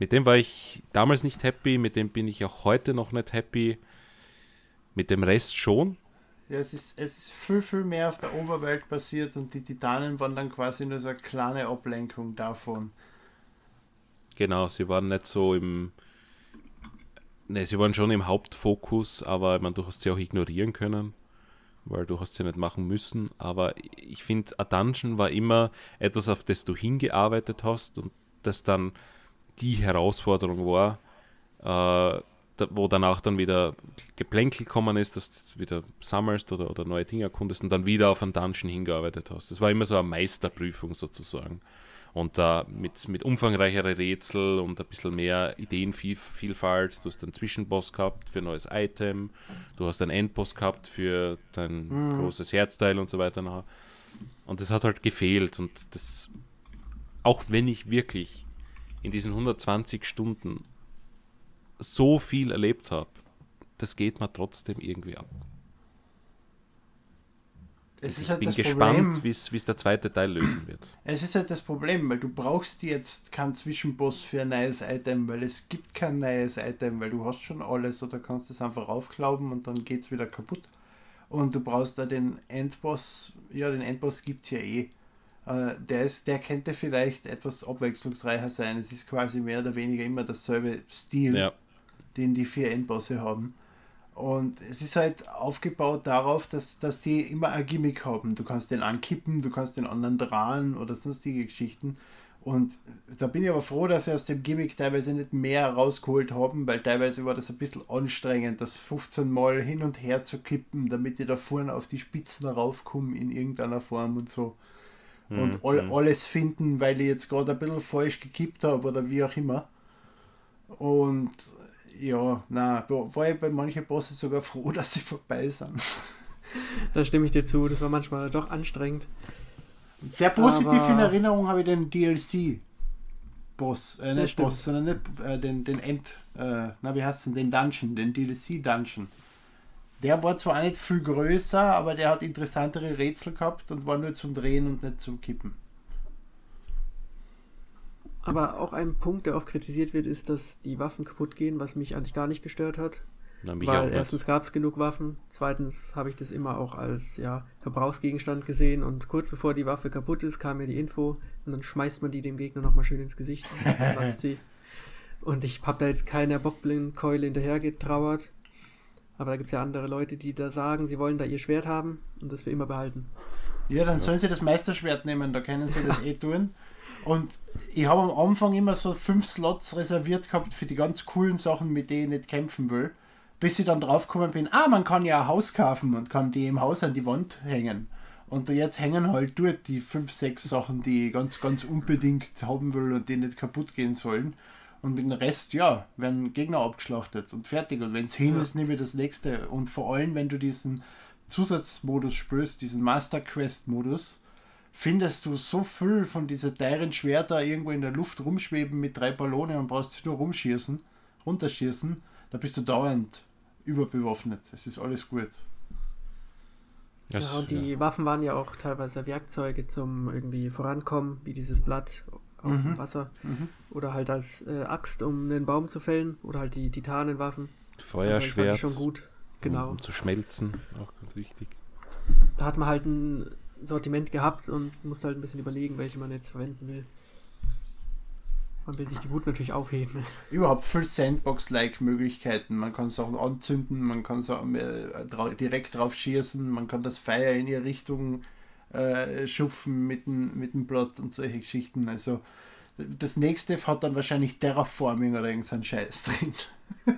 mit dem war ich damals nicht happy, mit dem bin ich auch heute noch nicht happy. Mit dem Rest schon. Ja, es ist, es ist viel, viel mehr auf der Oberwelt passiert und die Titanen waren dann quasi nur so eine kleine Ablenkung davon. Genau, sie waren nicht so im. Ne, sie waren schon im Hauptfokus, aber ich meine, du hast sie auch ignorieren können weil du hast sie nicht machen müssen. Aber ich finde, ein Dungeon war immer etwas, auf das du hingearbeitet hast und das dann die Herausforderung war, äh, wo danach dann wieder Geplänkel gekommen ist, dass du wieder sammelst oder, oder neue Dinge erkundest und dann wieder auf einen Dungeon hingearbeitet hast. Das war immer so eine Meisterprüfung sozusagen und äh, mit, mit umfangreichere Rätsel und ein bisschen mehr Ideenvielfalt. Du hast einen Zwischenboss gehabt für ein neues Item, du hast einen Endboss gehabt für dein mhm. großes Herzteil und so weiter. Und das hat halt gefehlt und das, auch wenn ich wirklich in diesen 120 Stunden so viel erlebt habe, das geht mir trotzdem irgendwie ab. Ich halt bin gespannt, wie es der zweite Teil lösen wird. Es ist halt das Problem, weil du brauchst jetzt keinen Zwischenboss für ein neues Item, weil es gibt kein neues Item, weil du hast schon alles oder kannst es einfach raufklauben und dann geht es wieder kaputt. Und du brauchst da den Endboss, ja, den Endboss gibt es ja eh. Äh, der, ist, der könnte vielleicht etwas abwechslungsreicher sein. Es ist quasi mehr oder weniger immer dasselbe Stil, ja. Den die vier Endbosse haben. Und es ist halt aufgebaut darauf, dass, dass die immer ein Gimmick haben. Du kannst den ankippen, du kannst den anderen drehen oder sonstige Geschichten. Und da bin ich aber froh, dass sie aus dem Gimmick teilweise nicht mehr rausgeholt haben, weil teilweise war das ein bisschen anstrengend, das 15 Mal hin und her zu kippen, damit die da vorne auf die Spitzen raufkommen in irgendeiner Form und so. Mhm. Und all, alles finden, weil ich jetzt gerade ein bisschen falsch gekippt habe oder wie auch immer. Und ja, na, war ich bei manchen Bossen sogar froh, (laughs) dass sie vorbei sind. da stimme ich dir zu, das war manchmal doch anstrengend. Sehr positiv Aber in Erinnerung habe ich den DLC. Boss, äh, nicht Boss, sondern nicht, äh, den, den End, äh, na wie heißt denn, den Dungeon, den DLC Dungeon. Der war zwar auch nicht viel größer, aber der hat interessantere Rätsel gehabt und war nur zum Drehen und nicht zum Kippen. Aber auch ein Punkt, der oft kritisiert wird, ist, dass die Waffen kaputt gehen, was mich eigentlich gar nicht gestört hat. Na, Weil erstens gab es genug Waffen, zweitens habe ich das immer auch als ja, Verbrauchsgegenstand gesehen und kurz bevor die Waffe kaputt ist, kam mir die Info und dann schmeißt man die dem Gegner nochmal schön ins Gesicht und (laughs) Und ich habe da jetzt keiner Bockblindkeule hinterher getrauert. Aber da gibt es ja andere Leute, die da sagen, sie wollen da ihr Schwert haben und das für immer behalten. Ja, dann sollen sie das Meisterschwert nehmen, da können sie das eh tun. Und ich habe am Anfang immer so fünf Slots reserviert gehabt für die ganz coolen Sachen, mit denen ich nicht kämpfen will. Bis ich dann draufgekommen bin, ah, man kann ja ein Haus kaufen und kann die im Haus an die Wand hängen. Und jetzt hängen halt dort die fünf, sechs Sachen, die ich ganz, ganz unbedingt haben will und die nicht kaputt gehen sollen. Und mit dem Rest, ja, werden Gegner abgeschlachtet und fertig. Und wenn es hin ist, nehme ich das nächste. Und vor allem, wenn du diesen Zusatzmodus spürst, diesen Master Quest-Modus, findest du so viel von diesen teuren Schwerter irgendwo in der Luft rumschweben mit drei Ballonen und brauchst sie nur rumschießen, runterschießen, da bist du dauernd überbewaffnet. Es ist alles gut. Ja, und die ja. Waffen waren ja auch teilweise Werkzeuge zum irgendwie vorankommen, wie dieses Blatt auf mhm. dem Wasser. Mhm. Oder halt als äh, Axt, um einen Baum zu fällen. Oder halt die Titanenwaffen. Feuerschwert. Also, schon gut. Genau. Um, um, zu schmelzen, auch ganz wichtig. Da hat man halt ein Sortiment gehabt und musste halt ein bisschen überlegen, welche man jetzt verwenden will. Man will sich die gut natürlich aufheben. Überhaupt viel Sandbox-like Möglichkeiten. Man kann Sachen anzünden, man kann Sachen äh, direkt drauf schießen, man kann das Feuer in ihre Richtung äh, schupfen mit dem, mit dem Plot und solche Geschichten. Also das nächste hat dann wahrscheinlich Terraforming oder irgendein Scheiß drin. (laughs)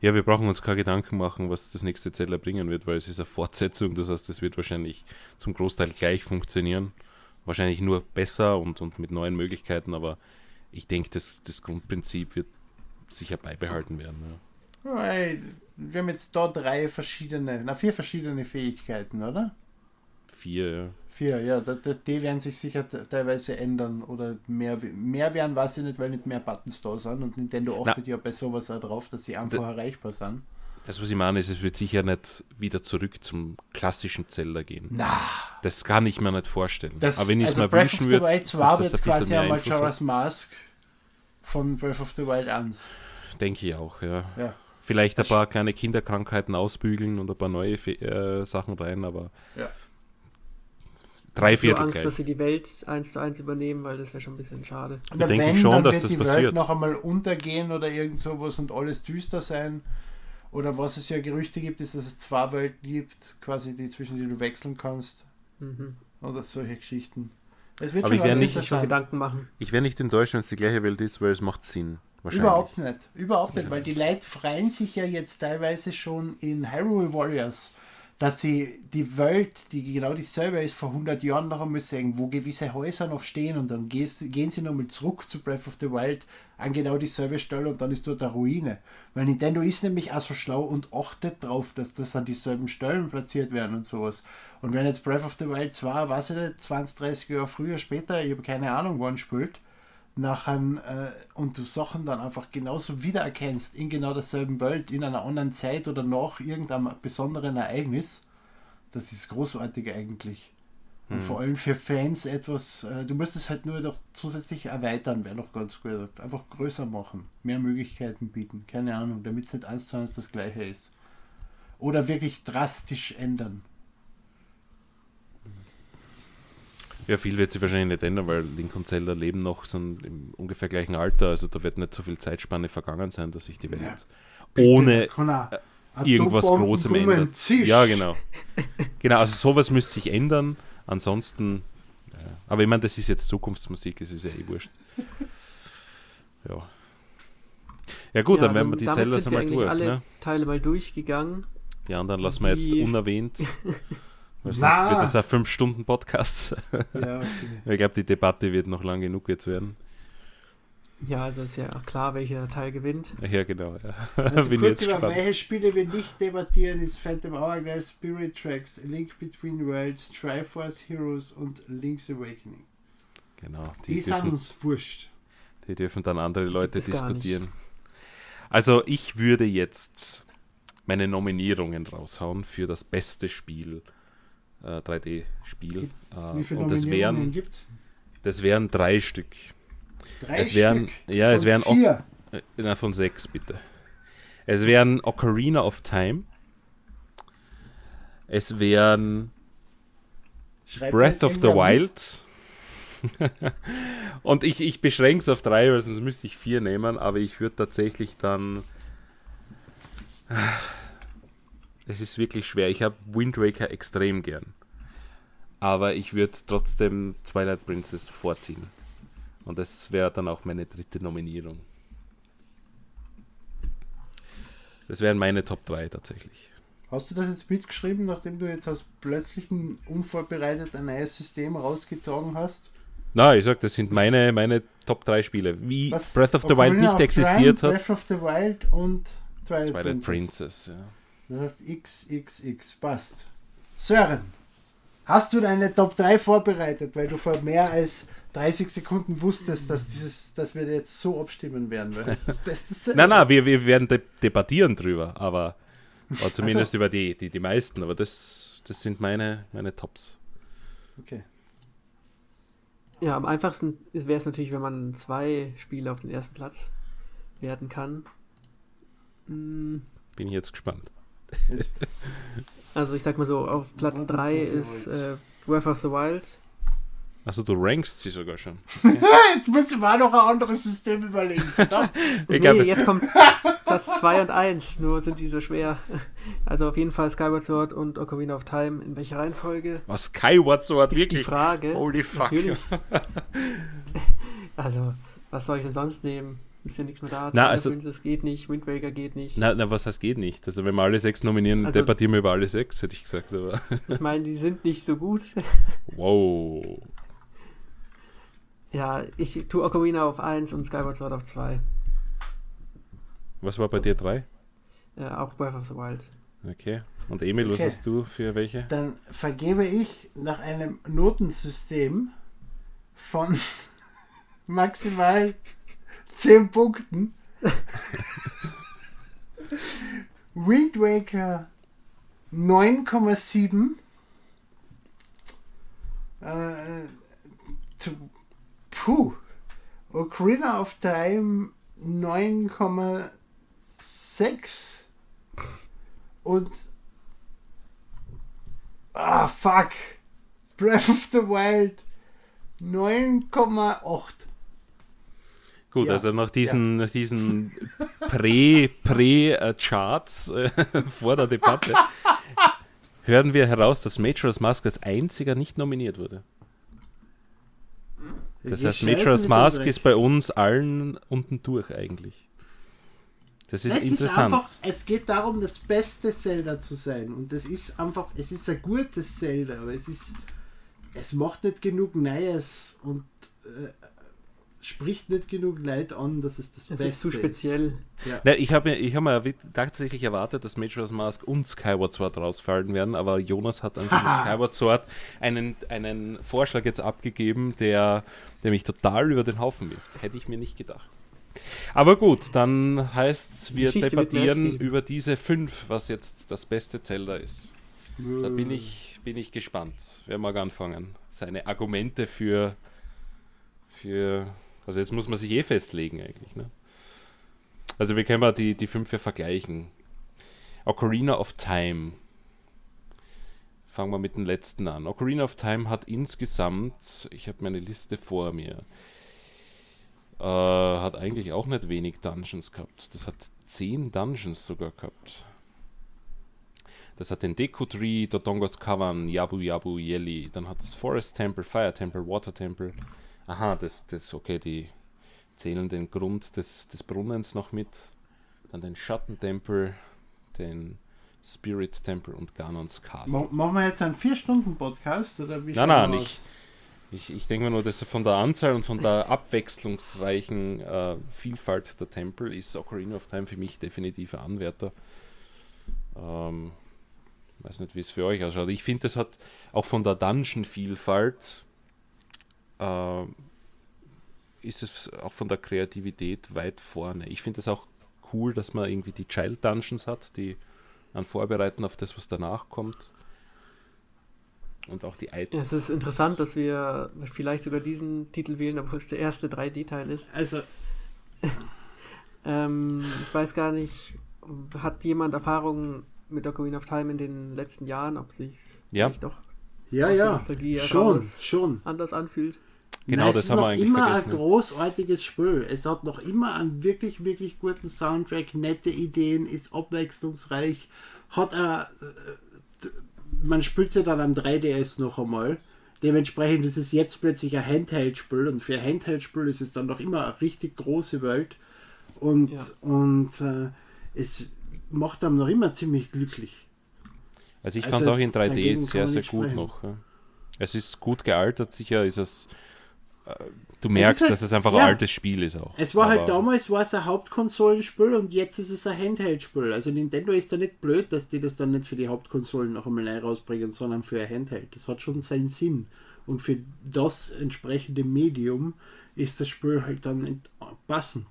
Ja, wir brauchen uns keine Gedanken machen, was das nächste Zeller bringen wird, weil es ist eine Fortsetzung. Das heißt, es wird wahrscheinlich zum Großteil gleich funktionieren. Wahrscheinlich nur besser und, und mit neuen Möglichkeiten, aber ich denke, das, das Grundprinzip wird sicher beibehalten werden. Ja. Wir haben jetzt da drei verschiedene, na vier verschiedene Fähigkeiten, oder? Vier, ja. Vier, ja. Das, die werden sich sicher teilweise ändern oder mehr, mehr werden, weiß ich nicht, weil nicht mehr Buttons da sind und Nintendo achtet Na, ja bei sowas auch drauf, dass sie einfach erreichbar sind. Das, was ich meine, ist, es wird sicher nicht wieder zurück zum klassischen Zelda gehen. Na, Das kann ich mir nicht vorstellen. das, Aber wenn ich es also mir Breath wünschen würde, Wild dass 2 das ein quasi bisschen mehr einmal hat, Mask von Breath of the Wild 1. denke ich auch, ja. Ja. Vielleicht ein Das- paar kleine Kinderkrankheiten ausbügeln und ein paar neue Fe äh, Sachen rein, aber Ja. Drei Ich habe Viertel Angst, gleich. dass sie die Welt eins zu eins übernehmen, weil das wäre schon ein bisschen schade. Oder denke wenn, schon, dann dass wird das die passiert. Welt noch einmal untergehen oder irgend sowas und alles düster sein. Oder was es ja Gerüchte gibt, ist, dass es zwei Welten gibt, quasi die zwischen die du wechseln kannst. Mhm. Oder solche Geschichten. Es wird Aber schon ich ganz nicht- schon. Gedanken machen. Ich wäre nicht enttäuscht, wenn es die gleiche Welt ist, weil es macht Sinn. Wahrscheinlich. Überhaupt nicht. Überhaupt nicht, weil die Leute freuen sich ja jetzt teilweise schon in Hyrule Warriors, dass sie die Welt, die genau dieselbe ist, vor 100 Jahren noch einmal sehen, wo gewisse Häuser noch stehen und dann gehen sie nochmal zurück zu Breath of the Wild an genau dieselbe Stelle und dann ist dort eine Ruine. Weil Nintendo ist nämlich auch so schlau und achtet drauf, dass das an dieselben Stellen platziert werden und sowas. Und wenn jetzt Breath of the Wild 2, weiß ich nicht, 20, 30 Jahre früher, später, ich habe keine Ahnung, wann spielt, nachher äh, und du Sachen dann einfach genauso wiedererkennst in genau derselben Welt, in einer anderen Zeit oder nach irgendeinem besonderen Ereignis, das ist großartig eigentlich. Und vor allem für Fans etwas, äh, du musst es halt nur noch zusätzlich erweitern, wäre noch ganz gut. Einfach größer machen, mehr Möglichkeiten bieten, keine Ahnung, damit es nicht eins zu eins das gleiche ist. Oder wirklich drastisch ändern. Ja, viel wird sich wahrscheinlich nicht ändern, weil Link und Zelda leben noch so im ungefähr gleichen Alter. Also da wird nicht so viel Zeitspanne vergangen sein, dass sich die Welt Ja. ohne auch irgendwas Großem ändert. zisch. Ja, genau. Genau, also sowas müsste sich ändern. Ansonsten, ja. aber ich meine, das ist jetzt Zukunftsmusik, es ist ja eh wurscht. Ja. Ja gut, Ja, dann werden wir die Zelda einmal durch. alle Ne? Teile mal durchgegangen. Die anderen lassen wir jetzt unerwähnt. (laughs) Weil sonst Na. wird das ein 5-Stunden-Podcast. Ja, (laughs) okay. ich glaube, die Debatte wird noch lang genug jetzt werden. Ja, also ist ja klar, welcher Teil gewinnt. Ja, genau. Ja. Also (laughs) Bin kurz jetzt über welche Spiele wir nicht debattieren, ist Phantom Hourglass, Spirit Tracks, Link Between Worlds, Triforce Heroes und Link's Awakening. Genau, Die, die, sind dürfen, uns wurscht. die dürfen dann andere Leute diskutieren. Also ich würde jetzt meine Nominierungen raushauen für das beste Spiel, äh, 3D-Spiel. Gibt's- Äh, Wie viele und das wären, gibt es? das wären drei Stück. Drei es wären- Stück. ja, es Von wären auch- vier. Äh, Na, von sechs bitte. Es wären Ocarina of Time. Es wären Schreibt Breath of the? Wild. (laughs) Und ich, ich beschränke es auf drei, weil sonst müsste ich vier nehmen, aber ich würde tatsächlich dann. Es ist wirklich schwer. Ich habe Wind Waker extrem gern. Aber ich würde trotzdem Twilight Princess vorziehen. Und das wäre dann auch meine dritte Nominierung. Das wären meine Top 3 tatsächlich. Hast du das jetzt mitgeschrieben, nachdem du jetzt aus plötzlichen unvorbereitet ein neues System rausgezogen hast? Na, ich sag, das sind meine, meine Top 3 Spiele. Wie Was? Breath of the Wild Ocarina nicht existiert Time, hat. Breath of the Wild und Twilight, Twilight Princess. Princess, ja. Das heißt XXX, passt. Sören, hast du deine Top 3 vorbereitet, weil du vor mehr als 30 Sekunden wusstest, dass, dieses, dass wir jetzt so abstimmen werden, weil das ist das beste. Nein, nein, wir, wir werden de debattieren drüber, aber oder zumindest über die, die, die meisten, aber das, das sind meine, meine Tops. Okay. Ja, am einfachsten wäre es natürlich, wenn man zwei Spiele auf den ersten Platz werden kann. Mm, Bin ich jetzt gespannt. (laughs) Also ich sag mal so, auf Platz Warte, 3 was ihr ist äh, Breath of the Wild. Also du rankst sie sogar schon. (laughs) jetzt müssen wir auch noch ein anderes System überlegen. Verdammt. (laughs) Ich nee, jetzt kommt Platz 2 und 1, nur sind die so schwer. Also auf jeden Fall Skyward Sword und Ocarina of Time. In welcher Reihenfolge? Was Skyward Sword Ist die wirklich? Frage. Holy fuck. Natürlich. Also, was soll ich denn sonst nehmen? Ist ja nichts mehr da. Na, Twilight also- Princess geht nicht, Wind Waker geht nicht. Na, na, was heißt geht nicht? Also wenn wir alle sechs nominieren, Also- debattieren wir über alle sechs, hätte ich gesagt. Aber (laughs) Ich meine, die sind nicht so gut. (laughs) wow. Ja, ich tue Ocarina auf 1 und Skyward Sword auf 2. Was war bei dir drei? Äh, auch Breath of the Wild. Okay. Und Emil, was Okay. hast du für welche? Dann vergebe ich nach einem Notensystem von (laughs) maximal 10 Punkten Wind Waker 9,7. Äh, puh. Ocarina of Time 9,6. Und. Ah, fuck. Breath of the Wild 9,8. Gut, ja, also nach diesen, ja. diesen Prä-Prä-Charts äh, (laughs) vor der Debatte hören wir heraus, dass Majora's Mask als einziger nicht nominiert wurde. Das heißt, Majora's Mask ist bei uns allen unten durch eigentlich. Das ist es interessant. Ist einfach, es geht darum, das beste Zelda zu sein. Und das ist einfach, es ist ein gutes Zelda, aber es ist, es macht nicht genug Neues und äh, spricht nicht genug Leid an, dass es das es Beste ist. zu speziell. Ist. Ja. Na, ich habe ich hab mir tatsächlich erwartet, dass Majora's Mask und Skyward Sword rausfallen werden, aber Jonas hat einfach (laughs) mit Skyward Sword einen, einen Vorschlag jetzt abgegeben, der, der mich total über den Haufen wirft. Hätte ich mir nicht gedacht. Aber gut, dann heißt es, wir Geschichte debattieren über diese fünf, was jetzt das beste Zelda ist. Da bin ich, bin ich gespannt. Wer mag anfangen? Seine Argumente für, für also jetzt muss man sich eh festlegen eigentlich. Ne? Also wir können mal die, die fünf vergleichen. Ocarina of Time. Fangen wir mit dem letzten an. Ocarina of Time hat insgesamt, ich habe meine Liste vor mir, äh, hat eigentlich auch nicht wenig Dungeons gehabt. Das hat zehn Dungeons sogar gehabt. Das hat den Deku Tree, Dodongos Cavern, Yabu Yabu Yeli. Dann hat das Forest Temple, Fire Temple, Water Temple, Aha, das, das, okay, die zählen den Grund des, des Brunnens noch mit. Dann den Schattentempel, den Spirit Temple und Ganons Castle. Machen wir jetzt einen 4-Stunden-Podcast? Oder wie nein, nein, ich, ich, ich denke nur, dass von der Anzahl und von der (laughs) abwechslungsreichen äh, Vielfalt der Tempel ist Ocarina of Time für mich definitiv ein Anwärter. Ähm, weiß nicht, wie es für euch ausschaut. Ich finde, das hat auch von der Dungeon-Vielfalt äh, ist es auch von der Kreativität weit vorne. Ich finde es auch cool, dass man irgendwie die Child Dungeons hat, die an vorbereiten auf das, was danach kommt. Und auch die Items. Es ist interessant, dass wir vielleicht sogar diesen Titel wählen, obwohl es der erste 3D-Teil ist. Also. (laughs) ähm, ich weiß gar nicht, hat jemand Erfahrung mit Ocarina of Time in den letzten Jahren, ob sich ja. doch ja, ja, schon, schon anders anfühlt? Genau, Nein, das haben wir eigentlich immer vergessen. ein großartiges Spiel. Es hat noch immer einen wirklich, wirklich guten Soundtrack, nette Ideen, ist abwechslungsreich, hat ein, äh, man spielt ja dann am 3DS noch einmal. Dementsprechend ist es jetzt plötzlich ein Handheld-Spiel und für ein Handheld-Spiel ist es dann noch immer eine richtig große Welt und, ja. und äh, es macht einem noch immer ziemlich glücklich. Also ich also fand es auch in 3D sehr, sehr gut sprechen. noch. Es ist gut gealtert, sicher ist es du merkst, halt, dass es einfach ja, ein altes Spiel ist auch. Es war halt Aber halt damals war es ein Hauptkonsolenspiel und jetzt ist es ein Handheld-Spiel. Also Nintendo ist da nicht blöd, dass die das dann nicht für die Hauptkonsolen noch einmal rausbringen, sondern für ein Handheld. Das hat schon seinen Sinn. Und für das entsprechende Medium ist das Spiel halt dann passend.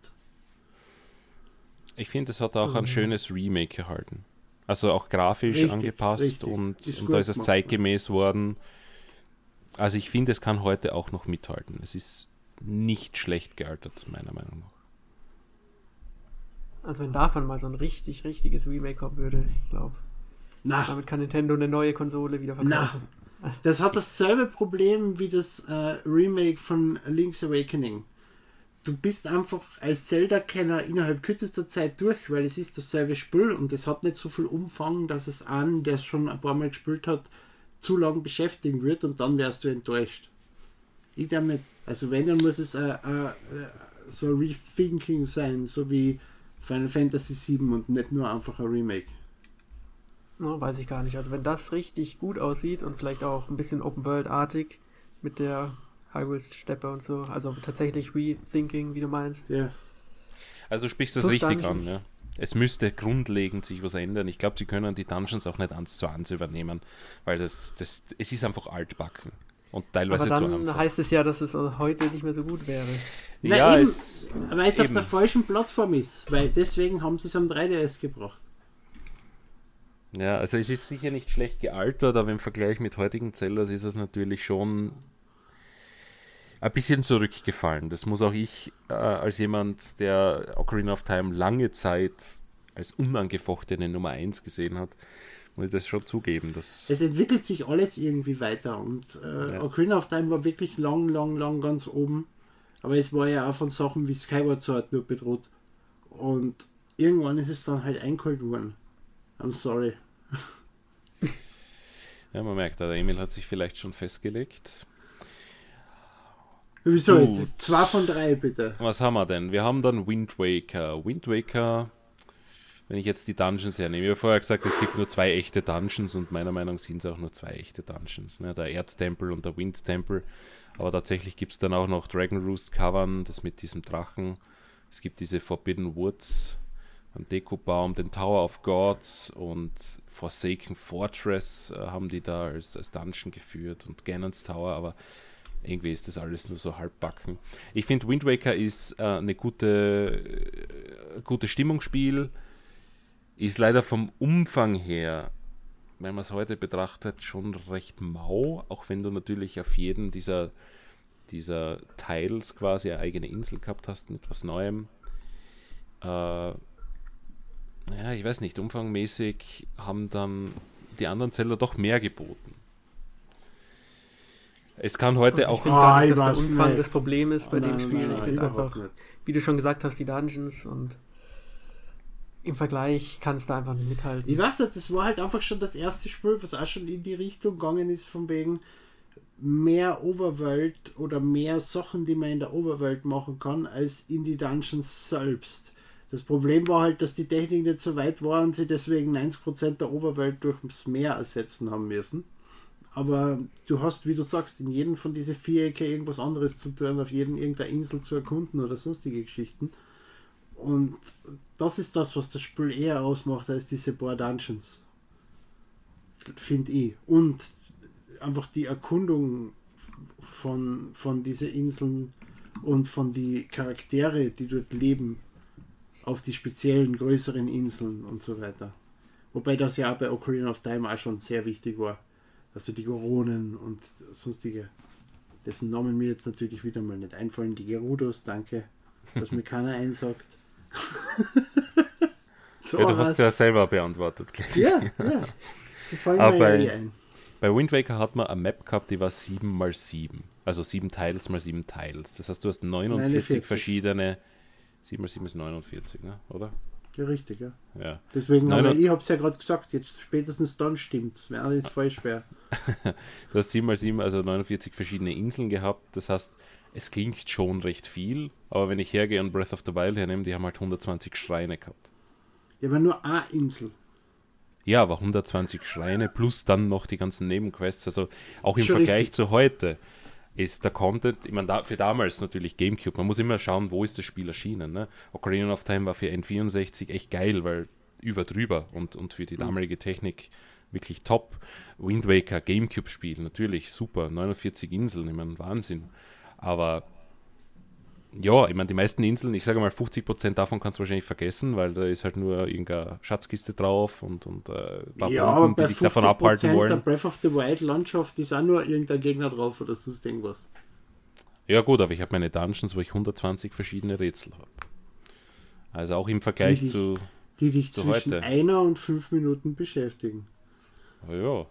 Ich finde, es hat auch ein mhm. schönes Remake gehalten. Also auch grafisch richtig, angepasst richtig. und, und da ist es zeitgemäß worden. Also ich finde, es kann heute auch noch mithalten. Es ist nicht schlecht gealtert, meiner Meinung nach. Also wenn davon mal so ein richtig, richtiges Remake kommen würde, ich glaube. Damit kann Nintendo eine neue Konsole wieder verkaufen. Na. Das hat dasselbe Problem wie das äh, Remake von Link's Awakening. Du bist einfach als Zelda-Kenner innerhalb kürzester Zeit durch, weil es ist dasselbe Spiel und es hat nicht so viel Umfang, dass es einen, der es schon ein paar Mal gespielt hat, zu lang beschäftigen wird und dann wärst du enttäuscht. Ich glaube nicht. Also wenn, dann muss es äh, äh, so ein Rethinking sein, so wie Final Fantasy VII und nicht nur einfach ein Remake. No, weiß ich gar nicht. Also wenn das richtig gut aussieht und vielleicht auch ein bisschen Open World-artig mit der Hyrule-Steppe und so, also tatsächlich Rethinking, wie du meinst. Ja. Also du sprichst das Plus richtig an, ja es müsste grundlegend sich was ändern. Ich glaube, sie können die Dungeons auch nicht eins zu eins übernehmen, weil das, das, es ist einfach altbacken. Und teilweise Aber dann heißt es ja, dass es heute nicht mehr so gut wäre. Na ja, eben, es, weil es eben. auf der falschen Plattform ist. Weil deswegen haben sie es am 3DS gebracht. Ja, also es ist sicher nicht schlecht gealtert, aber im Vergleich mit heutigen Zeldas ist es natürlich schon ein bisschen zurückgefallen. Das muss auch ich äh, als jemand, der Ocarina of Time lange Zeit als unangefochtene Nummer 1 gesehen hat, muss ich das schon zugeben. Dass es entwickelt sich alles irgendwie weiter und äh, ja. Ocarina of Time war wirklich lang, lang, lang ganz oben. Aber es war ja auch von Sachen wie Skyward Sword nur bedroht. Und irgendwann ist es dann halt eingeholt worden. I'm sorry. Ja, man merkt, der Emil hat sich vielleicht schon festgelegt. Wieso jetzt? Zwei von drei, bitte. Was haben wir denn? Wir haben dann Wind Waker. Wind Waker, wenn ich jetzt die Dungeons hernehme, ich habe vorher gesagt, es gibt nur zwei echte Dungeons und meiner Meinung nach sind es auch nur zwei echte Dungeons. Ne? Der Erdtempel und der Windtempel. Aber tatsächlich gibt es dann auch noch Dragon Roost Cavern, das mit diesem Drachen. Es gibt diese Forbidden Woods, einen Dekobaum, den Tower of Gods und Forsaken Fortress äh, haben die da als, als Dungeon geführt und Ganon's Tower, aber irgendwie ist das alles nur so halbbacken. Ich finde, Wind Waker ist äh, eine gute, äh, gute Stimmungsspiel, ist leider vom Umfang her, wenn man es heute betrachtet, schon recht mau, auch wenn du natürlich auf jeden dieser, dieser Teils quasi eine eigene Insel gehabt hast mit was Neuem. Äh, ja, ich weiß nicht, umfangmäßig haben dann die anderen Zeller doch mehr geboten. Es kann heute also auch. Ich ah, nicht, dass der Umfang nicht. das Problem ist bei oh, dem Spiel. Nein, ich finde einfach, nicht. wie du schon gesagt hast, die Dungeons und im Vergleich kann es da einfach nicht mithalten. Ich weiß nicht, das war halt einfach schon das erste Spiel, was auch schon in die Richtung gegangen ist, von wegen mehr Overworld oder mehr Sachen, die man in der Overworld machen kann, als in die Dungeons selbst. Das Problem war halt, dass die Technik nicht so weit war und sie deswegen 90% der Overwelt durchs Meer ersetzen haben müssen. Aber du hast, wie du sagst, in jedem von diesen Vierecke irgendwas anderes zu tun, auf jeden irgendeiner Insel zu erkunden oder sonstige Geschichten. Und das ist das, was das Spiel eher ausmacht als diese paar Dungeons. Finde ich. Und einfach die Erkundung von, von diesen Inseln und von die Charaktere, die dort leben, auf die speziellen größeren Inseln und so weiter. Wobei das ja auch bei Ocarina of Time auch schon sehr wichtig war. Also die Goronen und sonstige, dessen Namen mir jetzt natürlich wieder mal nicht einfallen, die Gerudos, danke, dass mir (laughs) keiner einsagt. (laughs) so ja, du hast ja selber beantwortet. Ja, (laughs) ja. Sie fallen Aber bei, ja eh ein. bei Wind Waker hat man eine Map gehabt, die war 7 x 7. Also 7 Tiles mal 7 Tiles. Das heißt, du hast 49 49. verschiedene 7 mal 7 ist 49, ne? oder? Ja, richtig, ja. ja. Deswegen, aber ich habe es ja gerade gesagt, jetzt spätestens dann stimmt es. Wäre jetzt voll schwer. (laughs) du hast 7 mal 7, also 49 verschiedene Inseln gehabt. Das heißt, es klingt schon recht viel, aber wenn ich hergehe und Breath of the Wild hernehme, die haben halt 120 Schreine gehabt. Ja, aber nur eine Insel. Ja, aber 120 Schreine plus dann noch die ganzen Nebenquests. Also auch im Vergleich richtig. zu heute ist der Content, ich meine, da, für damals natürlich Gamecube, man muss immer schauen, wo ist das Spiel erschienen. Ne? Ocarina of Time war für N64 echt geil, weil über drüber und, und für die mhm. damalige Technik wirklich top. Wind Waker, Gamecube-Spiel, natürlich super, 49 Inseln, ich meine, Wahnsinn. Aber ja, ich meine, die meisten Inseln, ich sage mal 50% davon kannst du wahrscheinlich vergessen, weil da ist halt nur irgendeine Schatzkiste drauf und, und äh, ein ja, Bomben, die dich davon abhalten wollen. der Breath of the Wild Landschaft ist auch nur irgendein Gegner drauf oder sonst irgendwas. Ja gut, aber ich habe meine Dungeons, wo ich 120 verschiedene Rätsel habe. Also auch im Vergleich die dich, zu Die dich zu zwischen heute. einer und fünf Minuten beschäftigen. Ja,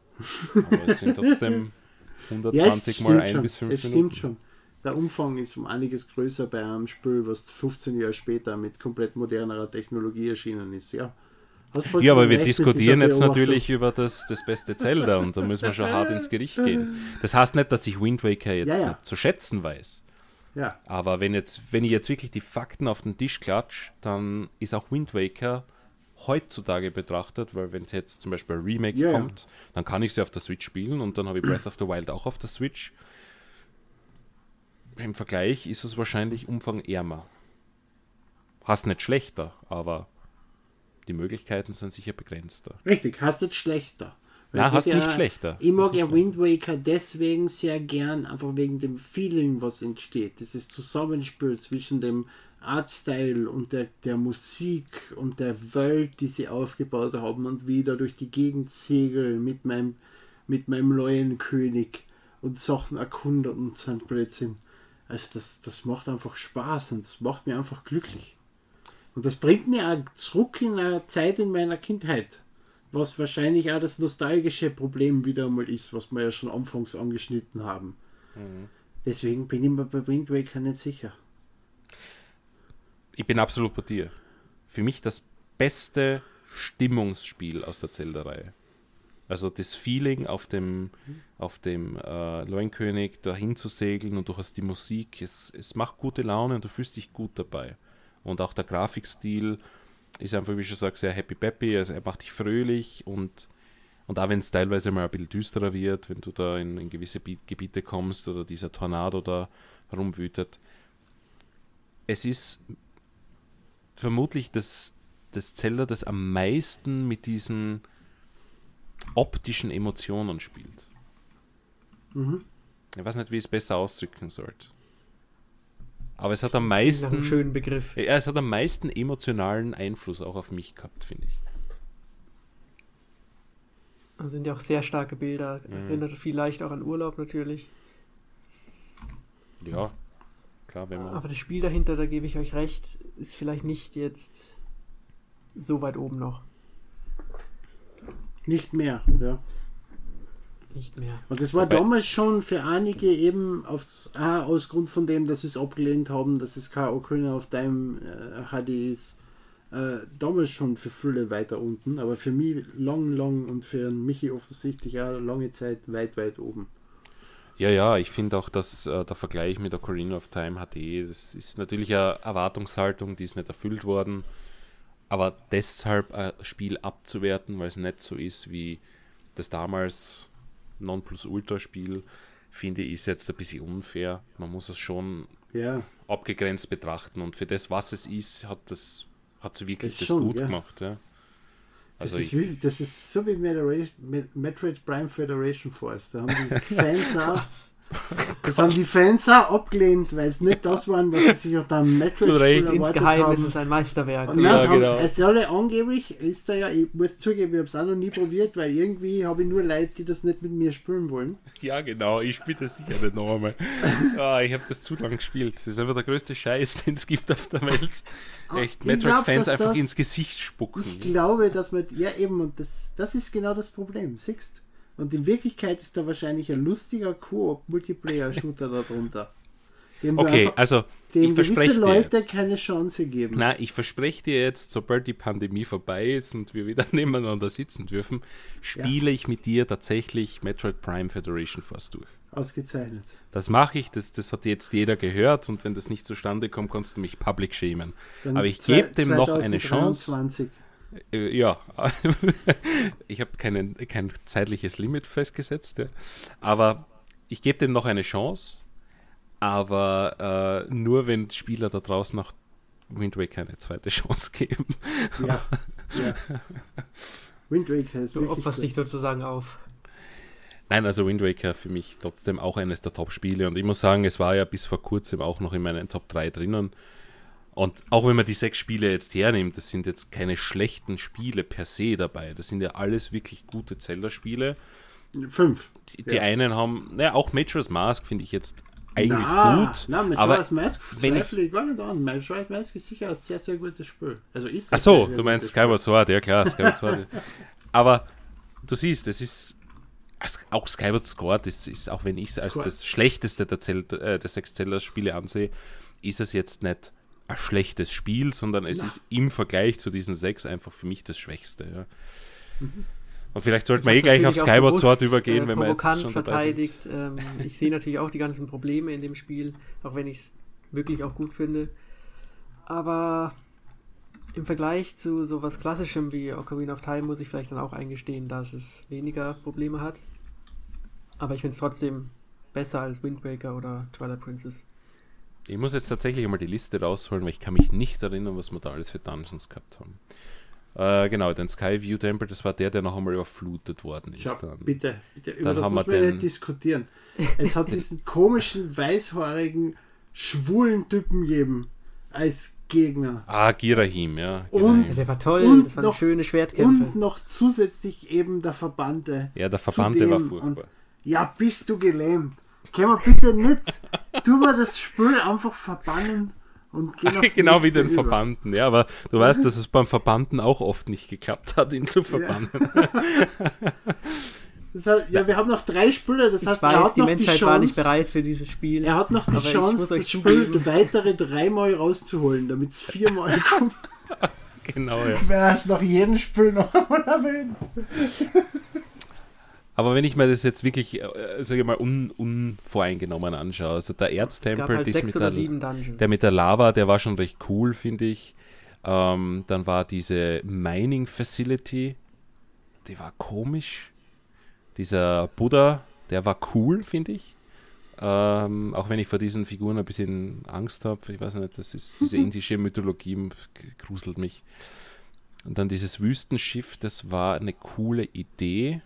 aber es sind (laughs) trotzdem 120 ja, mal ein schon. bis fünf es Minuten. Stimmt schon der Umfang ist um einiges größer bei einem Spiel, was 15 Jahre später mit komplett modernerer Technologie erschienen ist. Ja, ja aber wir diskutieren jetzt natürlich über das, das beste Zelda und da müssen wir schon hart ins Gericht gehen. Das heißt nicht, dass ich Wind Waker jetzt ja, ja. zu schätzen weiß. Ja. Aber wenn, jetzt, wenn ich jetzt wirklich die Fakten auf den Tisch klatsche, dann ist auch Wind Waker heutzutage betrachtet, weil wenn es jetzt zum Beispiel ein Remake ja, kommt, dann kann ich sie auf der Switch spielen und dann habe ich Breath of the Wild auch auf der Switch im Vergleich ist es wahrscheinlich umfangärmer. Hast nicht schlechter, aber die Möglichkeiten sind sicher begrenzter. Richtig, hast nicht schlechter. Nein, hast ja, nicht schlechter. Ich mag ja Wind Waker deswegen sehr gern, einfach wegen dem Feeling, was entsteht. Dieses Zusammenspiel zwischen dem Artstyle und der, der Musik und der Welt, die sie aufgebaut haben und wieder durch die Gegend segeln mit meinem, mit meinem Leuenkönig und Sachen erkunden und so ein Blödsinn. Also das, das macht einfach Spaß und das macht mich einfach glücklich. Und das bringt mich auch zurück in eine Zeit in meiner Kindheit, was wahrscheinlich auch das nostalgische Problem wieder einmal ist, was wir ja schon anfangs angeschnitten haben. Mhm. Deswegen bin ich mir bei Wind Waker nicht sicher. Ich bin absolut bei dir. Für mich das beste Stimmungsspiel aus der Zelda-Reihe. Also das Feeling auf dem, auf dem äh, Leuenkönig dahin zu segeln und du hast die Musik, es, es macht gute Laune und du fühlst dich gut dabei. Und auch der Grafikstil ist einfach, wie ich schon sage, sehr happy peppy, also er macht dich fröhlich und, und auch wenn es teilweise mal ein bisschen düsterer wird, wenn du da in, in gewisse Gebiete kommst oder dieser Tornado da rumwütet. Es ist vermutlich das, das Zelda, das am meisten mit diesen optischen Emotionen spielt. Mhm. Ich weiß nicht, wie ich es besser ausdrücken sollte. Aber es hat am meisten. Schönen Begriff. Ja, es hat am meisten emotionalen Einfluss auch auf mich gehabt, finde ich. Da sind ja auch sehr starke Bilder. Mhm. Erinnert vielleicht auch an Urlaub natürlich. Ja, klar, wenn man. Aber das Spiel dahinter, da gebe ich euch recht, ist vielleicht nicht jetzt so weit oben noch. Nicht mehr, ja. Nicht mehr. Und das war Wobei, damals schon für einige eben aufs, ah, aus Grund von dem, dass sie es abgelehnt haben, dass es kein Ocarina of Time äh, HD ist. Äh, damals schon für viele weiter unten, aber für mich lang, lang und für Michi offensichtlich auch lange Zeit weit, weit oben. Ja, ja, ich finde auch, dass äh, der Vergleich mit Ocarina of Time HD, das ist natürlich eine Erwartungshaltung, die ist nicht erfüllt worden. Aber deshalb ein Spiel abzuwerten, weil es nicht so ist wie das damals Nonplusultra-Spiel, finde ich, ist jetzt ein bisschen unfair. Man muss es schon ja. abgegrenzt betrachten und für das, was es ist, hat das hat sie wirklich das, das gut ja. gemacht. Ja. Also das, ist wie, das ist so wie Metroid Prime Federation Force. Da haben die (laughs) Fans (laughs) Das haben die Fans auch abgelehnt, weil es nicht das waren, was sie sich auf dem (laughs) Metroid-Spiel Insgeheim haben. ist es ein Meisterwerk. Und ja, haben, genau. es soll angeblich, ist da ja, ich muss zugeben, ich habe es auch noch nie probiert, weil irgendwie habe ich nur Leute, die das nicht mit mir spielen wollen. Ja, genau, ich spiele das sicher nicht noch einmal. oh, (laughs) ich habe das zu lange gespielt. Das ist einfach der größte Scheiß, den es gibt auf der Welt. Ah, Echt, Metroid-Fans einfach das, ins Gesicht spucken. Ich glaube, dass man, ja eben, und das, das ist genau das Problem, siehst und in Wirklichkeit ist da wahrscheinlich ein lustiger Koop-Multiplayer-Shooter darunter. Dem okay, also dem gewisse Leute jetzt. keine Chance geben. Na, ich verspreche dir jetzt, sobald die Pandemie vorbei ist und wir wieder (laughs) nebeneinander sitzen dürfen, spiele ja. ich mit dir tatsächlich Metroid Prime Federation Force durch. Ausgezeichnet. Das mache ich, das, das hat jetzt jeder gehört und wenn das nicht zustande kommt, kannst du mich public schämen. Dann Aber ich gebe dem noch eine Chance. Äh, ja, (laughs) ich habe kein zeitliches Limit festgesetzt, ja. aber ich gebe dem noch eine Chance, aber äh, nur wenn Spieler da draußen noch Wind Waker eine zweite (laughs) Chance geben. Ja, ja. Wind Waker ist Du opferst dich sozusagen auf. Nein, also Wind Waker für mich trotzdem auch eines der Top-Spiele und ich muss sagen, es war ja bis vor kurzem auch noch in meinen Top 3 drinnen und auch wenn man die sechs Spiele jetzt hernimmt, das sind jetzt keine schlechten Spiele per se dabei. Das sind ja alles wirklich gute Zelda-Spiele. Fünf. Die, die ja. einen haben, naja, auch Majora's Mask finde ich jetzt eigentlich na, gut. Na, Majora's Mask zweifle ich gar nicht an. Majora's Mask ist sicher ein sehr, sehr gutes Spiel. Also ist Ach so, du meinst Skyward Sword, ja klar, Skyward Sword. Aber du siehst, es ist auch Skyward Sword ist, ist auch wenn ich es als das schlechteste der, Zelda, äh, der sechs Zelda-Spiele ansehe, ist es jetzt nicht ein schlechtes Spiel, sondern es Na. ist im Vergleich zu diesen sechs einfach für mich das Schwächste. Ja. Mhm. Und vielleicht sollten wir eh gleich auf Skyward Sword übergehen, äh, wenn wir jetzt schon verteidigt. Ähm, ich sehe natürlich auch die ganzen Probleme in dem Spiel, auch wenn ich es wirklich auch gut finde. Aber im Vergleich zu sowas Klassischem wie Ocarina of Time muss ich vielleicht dann auch eingestehen, dass es weniger Probleme hat. Aber ich finde es trotzdem besser als Windbreaker oder Twilight Princess. Ich muss jetzt tatsächlich einmal die Liste rausholen, weil ich kann mich nicht erinnern, was wir da alles für Dungeons gehabt haben. Äh, genau, den Skyview Temple, das war der, der noch einmal überflutet worden ist. Schau, dann. Bitte, bitte, über dann das muss wir nicht diskutieren. Es hat diesen komischen, weißhaarigen, schwulen Typen gegeben. als Gegner. Ah, Girahim, ja. Und- Ja, der war toll, Und das waren noch- schöne Schwertkämpfe. Und noch zusätzlich eben der Verbannte. Ja, der Verbannte war furchtbar. und- Ja, bist du gelähmt. Können wir bitte nicht, tu mal das Spiel einfach verbannen und gehen aufs (laughs) genau wie den über. Verbannten, ja, aber du weißt, dass es beim Verbannten auch oft nicht geklappt hat, ihn zu verbannen. (laughs) Das heißt, ja, wir haben noch drei Spiele, das Ich heißt, er weiß, hat die noch die Menschheit Chance, war nicht bereit für dieses Spiel. er hat noch die ich Chance, das Spiel weitere dreimal rauszuholen, damit es viermal (laughs) kommt. genau, ja. Wer es nach jedem Spiel noch einmal erwähnt. Aber wenn ich mir das jetzt wirklich, äh, sage ich mal, un, unvoreingenommen anschaue, also der Erztempel, halt mit der, der mit der Lava, der war schon recht cool, finde ich. Ähm, dann war diese Mining Facility, die war komisch. Dieser Buddha, der war cool, finde ich. Ähm, auch wenn ich vor diesen Figuren ein bisschen Angst habe. Ich weiß nicht, das ist diese (laughs) indische Mythologie, gruselt mich. Und dann dieses Wüstenschiff, das war eine coole Idee.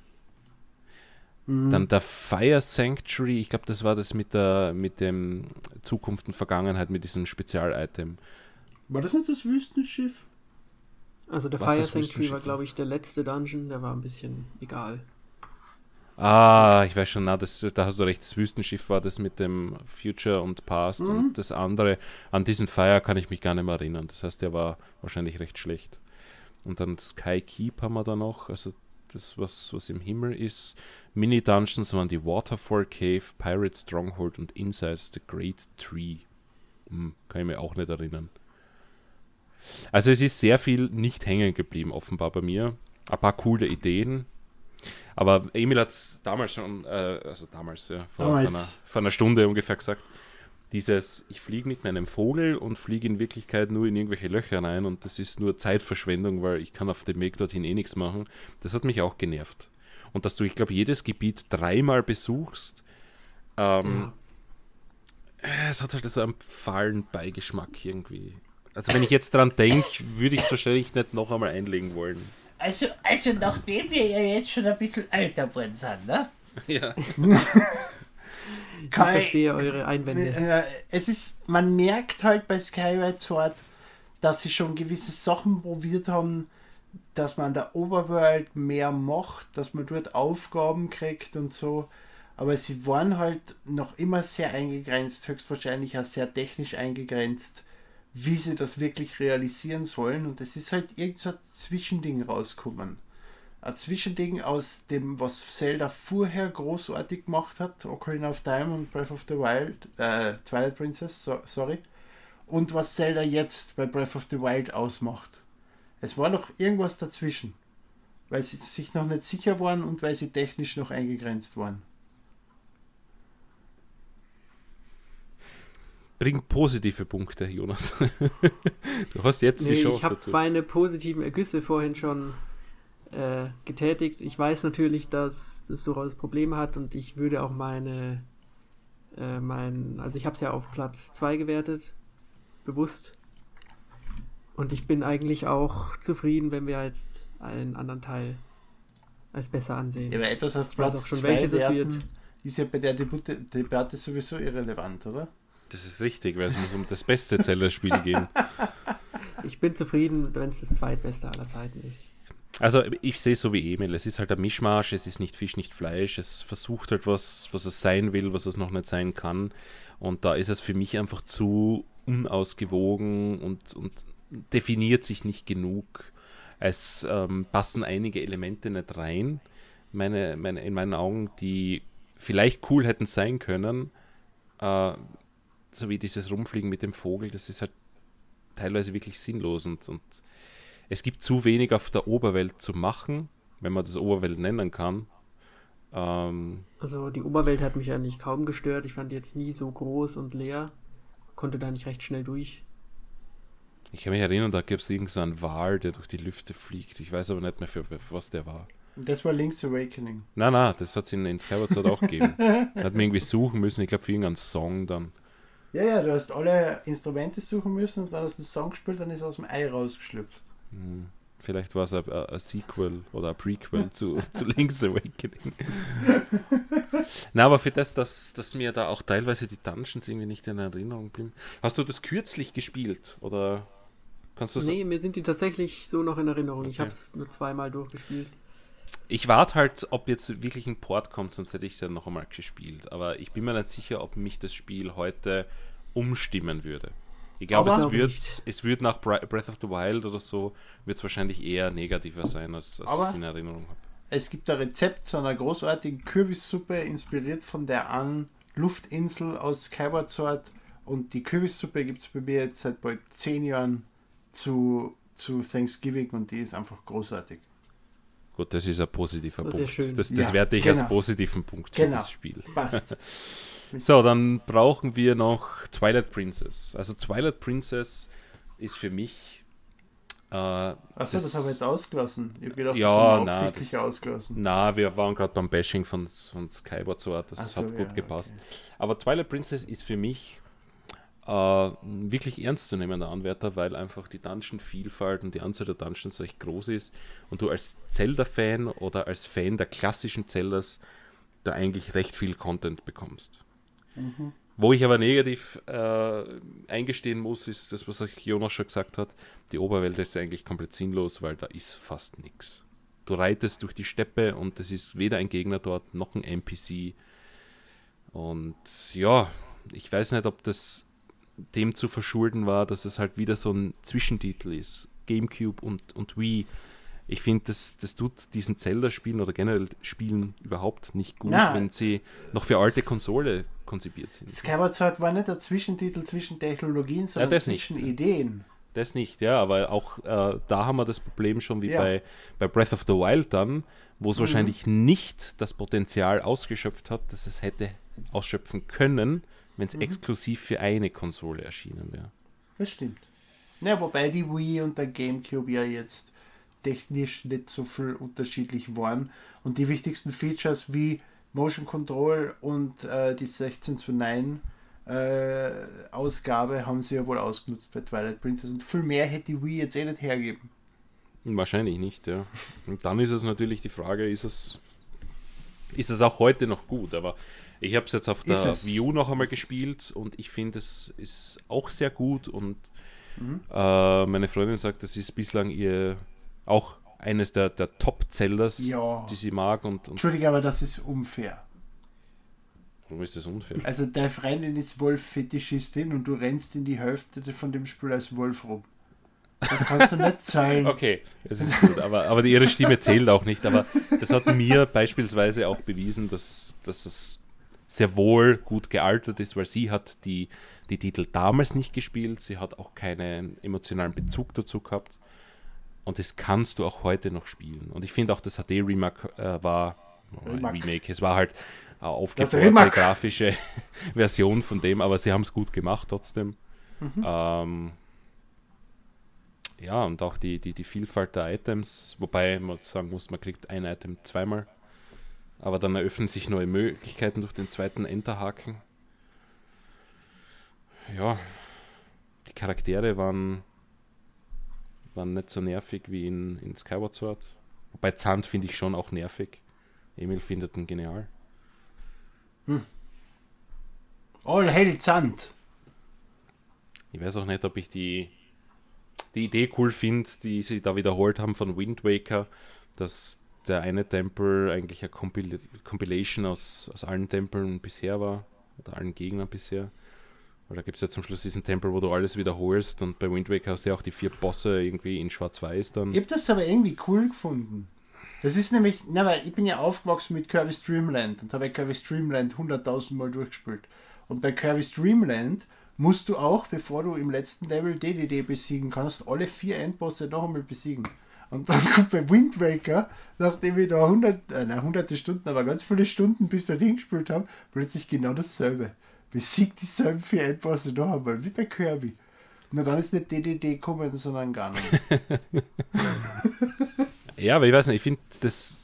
Dann der Fire Sanctuary, ich glaube, das war das mit der mit dem Zukunft und Vergangenheit, mit diesem Spezial-Item. War das nicht das Wüstenschiff? Also der Was Fire Sanctuary war, glaube ich, der letzte Dungeon, der war ein bisschen egal. Ah, ich weiß schon, na, das, da hast du recht, das Wüstenschiff war das mit dem Future und Past und das andere, an diesen Fire kann ich mich gar nicht mehr erinnern. Das heißt, der war wahrscheinlich recht schlecht. Und dann Sky Keep haben wir da noch, also das, was, was im Himmel ist. Mini-Dungeons waren die Waterfall Cave, Pirate Stronghold und Inside the Great Tree. Hm, kann ich mir auch nicht erinnern. Also es ist sehr viel nicht hängen geblieben, offenbar bei mir. Ein paar coole Ideen. Aber Emil hat es damals schon, äh, also damals, ja, vor, Damals. Vor, einer, vor einer Stunde ungefähr gesagt, dieses, ich fliege mit meinem Vogel und fliege in Wirklichkeit nur in irgendwelche Löcher rein und das ist nur Zeitverschwendung, weil ich kann auf dem Weg dorthin eh nichts machen. Das hat mich auch genervt. Und dass du, ich glaube, jedes Gebiet dreimal besuchst, ähm, äh, es hat halt so einen fahlen Beigeschmack irgendwie. Also wenn ich jetzt dran denke, würde ich es wahrscheinlich nicht noch einmal einlegen wollen. Also, also nachdem wir ja jetzt schon ein bisschen älter geworden sind, ne? (laughs) Ja. (laughs) Ich Kai, verstehe eure Einwände. Äh, es ist, man merkt halt bei Skyward Sword, dass sie schon gewisse Sachen probiert haben, dass man an der Overworld mehr macht, dass man dort Aufgaben kriegt und so. Aber sie waren halt noch immer sehr eingegrenzt, höchstwahrscheinlich auch sehr technisch eingegrenzt, wie sie das wirklich realisieren sollen. Und es ist halt irgend so ein Zwischending rausgekommen. Ein Zwischending aus dem, was Zelda vorher großartig gemacht hat, Ocarina of Time und Breath of the Wild, äh, Twilight Princess, so, sorry, und was Zelda jetzt bei Breath of the Wild ausmacht. Es war noch irgendwas dazwischen, weil sie sich noch nicht sicher waren und weil sie technisch noch eingegrenzt waren. Bring positive Punkte, Jonas. (laughs) du hast jetzt Nee, die ich Chance habe dazu. meine positiven Ergüsse vorhin schon äh, getätigt. Ich weiß natürlich, dass das durchaus Probleme hat und ich würde auch meine, äh, mein, also ich habe es ja auf Platz 2 gewertet, bewusst. Und ich bin eigentlich auch zufrieden, wenn wir jetzt einen anderen Teil als besser ansehen. Ja, aber etwas auf Ich weiß Platz auch schon, 2 welches es werten, wird. ist ja bei der Debatte, Debatte sowieso irrelevant, oder? Das ist richtig, weil es muss um das beste Zelda-Spiel gehen. (laughs) Ich bin zufrieden, wenn es das zweitbeste aller Zeiten ist. Also ich sehe es so wie Emil. Es ist halt ein Mischmasch, es ist nicht Fisch, nicht Fleisch. Es versucht halt was, was es sein will, was es noch nicht sein kann. Und da ist es für mich einfach zu unausgewogen und, und definiert sich nicht genug. Es ähm, passen einige Elemente nicht rein, meine, meine, in meinen Augen, die vielleicht cool hätten sein können. Äh, so wie dieses Rumfliegen mit dem Vogel, das ist halt teilweise wirklich sinnlos und, und es gibt zu wenig auf der Oberwelt zu machen, wenn man das Oberwelt nennen kann. Ähm, Also die Oberwelt hat mich eigentlich kaum gestört. Ich fand die jetzt nie so groß und leer. Konnte da nicht recht schnell durch. ich kann mich erinnern, da gab es irgend so einen Wal, der durch die Lüfte fliegt. Ich weiß aber nicht mehr, für, für was der war. Das war Link's Awakening. Nein, nein, das hat es in, in Skyward Sword auch gegeben. (laughs) Da hat man irgendwie suchen müssen, ich glaube für irgendeinen Song dann. Ja, ja, du hast alle Instrumente suchen müssen und dann hast du den Song gespielt, dann ist er aus dem Ei rausgeschlüpft. Hm. Vielleicht war es ein, Sequel oder ein Prequel zu, (laughs) zu Link's Awakening. (laughs) Na, aber für das, dass, dass mir da auch teilweise die Dungeons irgendwie nicht in Erinnerung bin. Hast du das kürzlich gespielt? Oder kannst du Nee, mir sind die tatsächlich so noch in Erinnerung. Ich Okay. habe es nur zweimal durchgespielt. Ich warte halt, ob jetzt wirklich ein Port kommt, sonst hätte ich es ja noch einmal gespielt. Aber ich bin mir nicht sicher, ob mich das Spiel heute umstimmen würde. Ich glaube, es wird, Nicht. es wird nach Breath of the Wild oder so, wird es wahrscheinlich eher negativer sein, als, als ich es in Erinnerung habe. Es gibt ein Rezept zu einer großartigen Kürbissuppe, inspiriert von der einen Luftinsel aus Skyward Sword. Und die Kürbissuppe gibt es bei mir jetzt seit bald zehn Jahren zu, zu Thanksgiving und die ist einfach großartig. Gut, das ist ein positiver Das ist Punkt. schön. Das, das Ja, werte ich genau. als positiven Punkt für Genau. das Spiel. Passt. (laughs) So, dann brauchen wir noch Twilight Princess. Also Twilight Princess ist für mich. Äh, Achso, das, haben wir jetzt ausgelassen. Ich habe gedacht, Ja, das haben wir na, das- ausgelassen. Na, wir waren gerade beim Bashing von, von Skyward Sword, das so, hat gut ja, gepasst. okay. Aber Twilight Princess ist für mich äh, wirklich ernstzunehmender Anwärter, weil einfach die Dungeon-Vielfalt und die Anzahl der Dungeons recht groß ist und du als Zelda-Fan oder als Fan der klassischen Zeldas da eigentlich recht viel Content bekommst. Wo ich aber negativ äh, eingestehen muss, ist das, was euch Jonas schon gesagt hat. Die Oberwelt ist eigentlich komplett sinnlos, weil da ist fast nichts. Du reitest durch die Steppe und es ist weder ein Gegner dort noch ein NPC. Und ja, ich weiß nicht, ob das dem zu verschulden war, dass es halt wieder so ein Zwischentitel ist. GameCube und, und Wii. Ich finde, das, das tut diesen Zelda-Spielen oder generell Spielen überhaupt nicht gut, Na, wenn sie noch für alte Konsole konzipiert sind. Skyward Sword war nicht der Zwischentitel zwischen Technologien, sondern nicht. zwischen Ideen. Das nicht, ja, aber auch äh, da haben wir das Problem schon wie Ja. bei, bei Breath of the Wild dann, wo es Mhm. wahrscheinlich nicht das Potenzial ausgeschöpft hat, dass es hätte ausschöpfen können, wenn Mhm. es exklusiv für eine Konsole erschienen wäre. Das stimmt. Ja, wobei die Wii und der GameCube ja jetzt technisch nicht so viel unterschiedlich waren. Und die wichtigsten Features wie Motion Control und äh, die 16 zu 9 äh, Ausgabe haben sie ja wohl ausgenutzt bei Twilight Princess. Und viel mehr hätte die Wii jetzt eh nicht hergeben. Wahrscheinlich nicht, ja. Und dann ist es natürlich die Frage, ist es, ist es auch heute noch gut? Aber ich habe es jetzt auf der. Wii U noch einmal gespielt und ich finde, es ist auch sehr gut und Mhm. äh, meine Freundin sagt, das ist bislang ihr auch eines der, der Top-Zellers, Ja. die sie mag und, und Entschuldige, aber das ist unfair. warum ist das unfair? Also deine Freundin ist Wolf-Fetischistin und du rennst in die Hälfte von dem Spiel als Wolf rum. Das kannst du nicht (laughs) zahlen. Okay, das ist gut, aber, aber ihre Stimme zählt auch nicht. Aber das hat mir beispielsweise auch bewiesen, dass, dass es sehr wohl gut gealtert ist, weil sie hat die, die Titel damals nicht gespielt, sie hat auch keinen emotionalen Bezug dazu gehabt. Und das kannst du auch heute noch spielen. Und ich finde auch das HD-Remake äh, war oh, ein Remake. Es war halt eine aufgebohrte Remake. grafische (laughs) Version von dem, aber sie haben es gut gemacht trotzdem. Mhm. Ähm, ja, und auch die, die, die Vielfalt der Items, wobei man sagen muss, man kriegt ein Item zweimal. Aber dann eröffnen sich neue Möglichkeiten durch den zweiten Enterhaken. Ja, die Charaktere waren, waren nicht so nervig wie in, in Skyward Sword. Wobei Zand finde ich schon auch nervig. Emil findet ihn genial. All hell Sand. Ich weiß auch nicht, ob ich die, die Idee cool finde, die sie da wiederholt haben von Wind Waker, dass der eine Tempel eigentlich eine Compil Compilation aus, aus allen Tempeln bisher war, oder allen Gegnern bisher. Weil da gibt es ja zum Schluss diesen Tempel, wo du alles wiederholst und bei Wind Waker hast du ja auch die vier Bosse irgendwie in Schwarz-Weiß dann. Ich habe das aber irgendwie cool gefunden. Das ist nämlich, na, weil ich bin ja aufgewachsen mit Kirby's Dreamland und habe Kirby's Dreamland 100.000 Mal durchgespielt. Und bei Kirby's Dreamland musst du auch, bevor du im letzten Level DDD besiegen kannst, alle vier Endbosse noch einmal besiegen. Und dann kommt bei Wind Waker, nachdem ich da 100, äh, nein, hunderte Stunden, aber ganz viele Stunden bis dahin gespielt habe, plötzlich genau dasselbe. Besiegt dieselben vier Endbosse noch einmal, wie bei Kirby. Na dann ist nicht DDD gekommen, sondern gar nicht. (laughs) Ja, aber ich weiß nicht, ich finde das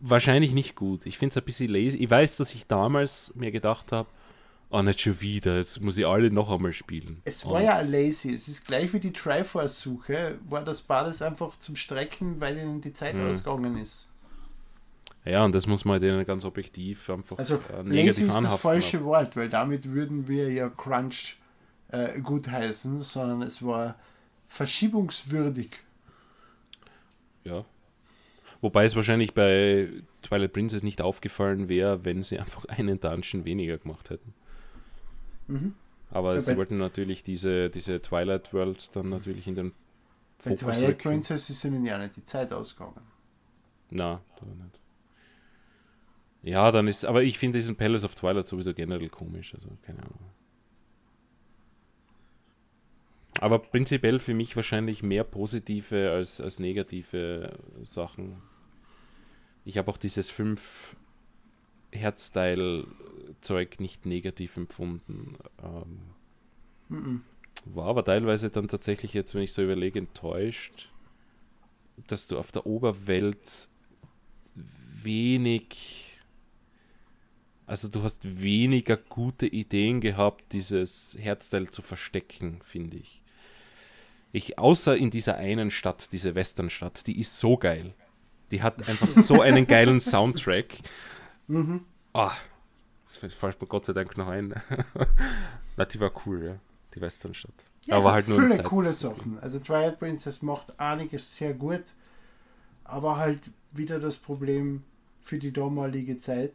wahrscheinlich nicht gut. Ich finde es ein bisschen lazy. Ich weiß, dass ich damals mir gedacht habe, oh, nicht schon wieder, jetzt muss ich alle noch einmal spielen. Es war Und- ja lazy. Es ist gleich wie die Triforce-Suche, war das beides einfach zum Strecken, weil ihnen die Zeit Mhm. ausgegangen ist. Ja, und das muss man denen ganz objektiv einfach Also äh, lazy negativ ist das falsche Wort, weil damit würden wir ja Crunch äh, gut heißen, sondern es war verschiebungswürdig. Ja. Wobei es wahrscheinlich bei Twilight Princess nicht aufgefallen wäre, wenn sie einfach (laughs) einen Dungeon weniger gemacht hätten. Mhm. Aber Ja, sie bei- wollten natürlich diese, diese Twilight World dann natürlich in den Bei Fokus Twilight rücken. Princess ist ihnen ja nicht die Zeit ausgegangen. Na, da nicht. Ja, dann ist, aber ich finde diesen Palace of Twilight sowieso generell komisch, also keine Ahnung. Aber prinzipiell für mich wahrscheinlich mehr positive als, als negative Sachen. Ich habe auch dieses 5 Herzteil-Zeug nicht negativ empfunden. Ähm, Mhm. war aber teilweise dann tatsächlich jetzt, wenn ich so überlege, enttäuscht, dass du auf der Oberwelt wenig, also du hast weniger gute Ideen gehabt, dieses Herzteil zu verstecken, finde ich. Ich, außer in dieser einen Stadt, diese Westernstadt, die ist so geil. Die hat einfach so (laughs) einen geilen Soundtrack. Mhm. Ah, das fällt mir Gott sei Dank noch ein. (laughs) Na, die war cool, ja. Die Westernstadt. Ja, aber es halt hat nur viele coole Sachen. Also Twilight Princess macht einiges sehr gut, aber halt wieder das Problem für die damalige Zeit.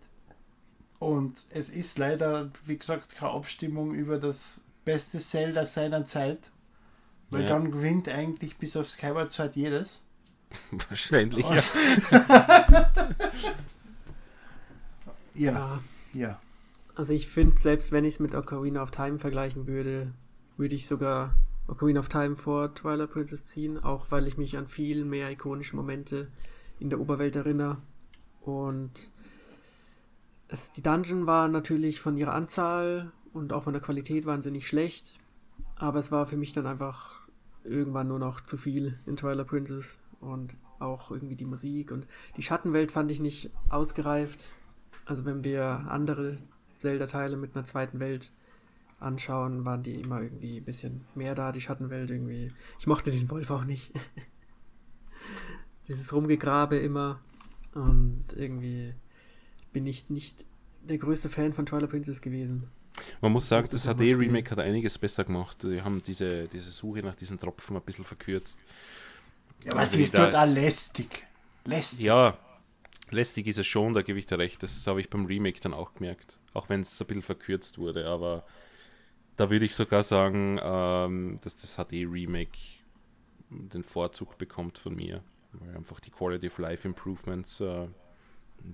Und es ist leider, wie gesagt, keine Abstimmung über das beste Zelda seiner Zeit, weil Ja. dann gewinnt eigentlich bis auf Skyward Sword jedes. (laughs) Wahrscheinlich, Oh. ja. Ja, Ja, ja. also ich finde, selbst wenn ich es mit Ocarina of Time vergleichen würde, würde ich sogar Ocarina of Time vor Twilight Princess ziehen, auch weil ich mich an viel mehr ikonische Momente in der Oberwelt erinnere. Und es, die Dungeon waren natürlich von ihrer Anzahl und auch von der Qualität waren sie nicht schlecht, aber es war für mich dann einfach irgendwann nur noch zu viel in Twilight Princess und auch irgendwie die Musik und die Schattenwelt fand ich nicht ausgereift. Also wenn wir andere Zelda-Teile mit einer zweiten Welt anschauen, waren die immer irgendwie ein bisschen mehr da, die Schattenwelt irgendwie. Ich mochte diesen Wolf auch nicht. (laughs) Dieses Rumgegrabe immer. Und irgendwie bin ich nicht der größte Fan von Twilight Princess gewesen. Man muss sagen, das das. HD-Remake hat einiges besser gemacht. Die haben diese, diese Suche nach diesen Tropfen ein bisschen verkürzt. ja aber Also sie ist dort da auch lästig. Lästig. Ja, lästig ist es schon, da gebe ich dir recht. Das habe ich beim Remake dann auch gemerkt. Auch wenn es ein bisschen verkürzt wurde. Aber da würde ich sogar sagen, ähm, dass das HD-Remake den Vorzug bekommt von mir. Weil einfach die Quality of Life Improvements äh,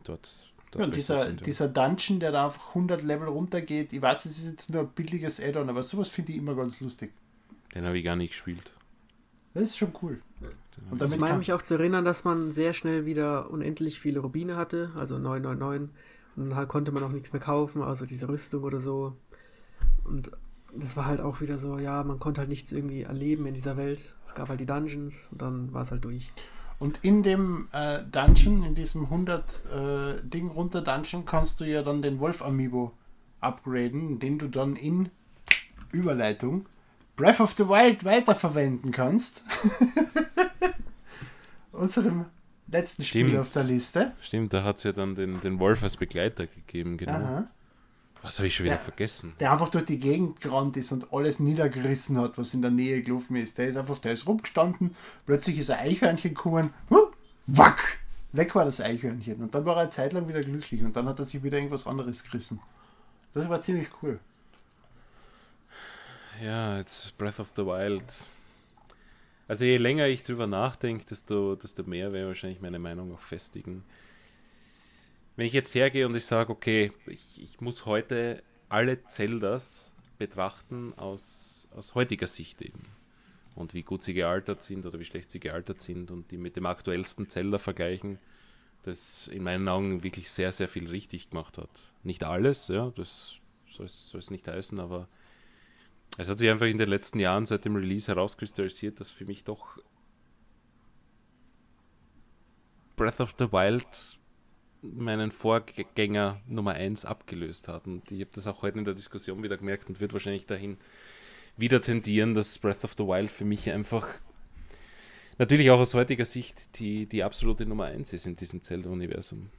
dort Ja, und dieser, dieser Dungeon, der da einfach 100 Level runtergeht, ich weiß, es ist jetzt nur ein billiges Add-on, aber sowas finde ich immer ganz lustig. Den habe ich gar nicht gespielt. Das ist schon cool. Und damit Ich meine mich auch zu erinnern, dass man sehr schnell wieder unendlich viele Rubine hatte, also 999. Und dann halt konnte man auch nichts mehr kaufen, also diese Rüstung oder so. Und das war halt auch wieder so, ja, man konnte halt nichts irgendwie erleben in dieser Welt. Es gab halt die Dungeons und dann war es halt durch. Und in dem äh, Dungeon, in diesem 100 äh, Ding runter Dungeon, kannst du ja dann den Wolf Amiibo upgraden, den du dann in Überleitung Breath of the Wild weiterverwenden kannst. (laughs) Unserem letzten Spiel Stimmt. auf der Liste. Stimmt, da hat es ja dann den, den Wolf als Begleiter gegeben, genau. Aha. Was habe ich schon wieder Ja. vergessen? der einfach durch die Gegend gerannt ist und alles niedergerissen hat, was in der Nähe gelaufen ist. Der ist einfach, der ist rumgestanden, plötzlich ist ein Eichhörnchen gekommen, huh, wack, weg war das Eichhörnchen. Und dann war er eine Zeit lang wieder glücklich und dann hat er sich wieder irgendwas anderes gerissen. Das war ziemlich cool. Ja, jetzt Breath of the Wild. Also je länger ich drüber nachdenke, desto, desto mehr werde ich wahrscheinlich meine Meinung auch festigen. Wenn ich jetzt hergehe und ich sage, okay, ich, ich muss heute alle Zeldas betrachten aus, aus heutiger Sicht eben. Und wie gut sie gealtert sind oder wie schlecht sie gealtert sind und die mit dem aktuellsten Zelda vergleichen, das in meinen Augen wirklich sehr, sehr viel richtig gemacht hat. Nicht alles, ja, das soll es soll es nicht heißen, aber es hat sich einfach in den letzten Jahren seit dem Release herauskristallisiert, dass für mich doch Breath of the Wild meinen Vorgänger Nummer 1 abgelöst hat. Und ich habe das auch heute in der Diskussion wieder gemerkt und wird wahrscheinlich dahin wieder tendieren, dass Breath of the Wild für mich einfach natürlich auch aus heutiger Sicht die, die absolute Nummer 1 ist in diesem Zelda-Universum.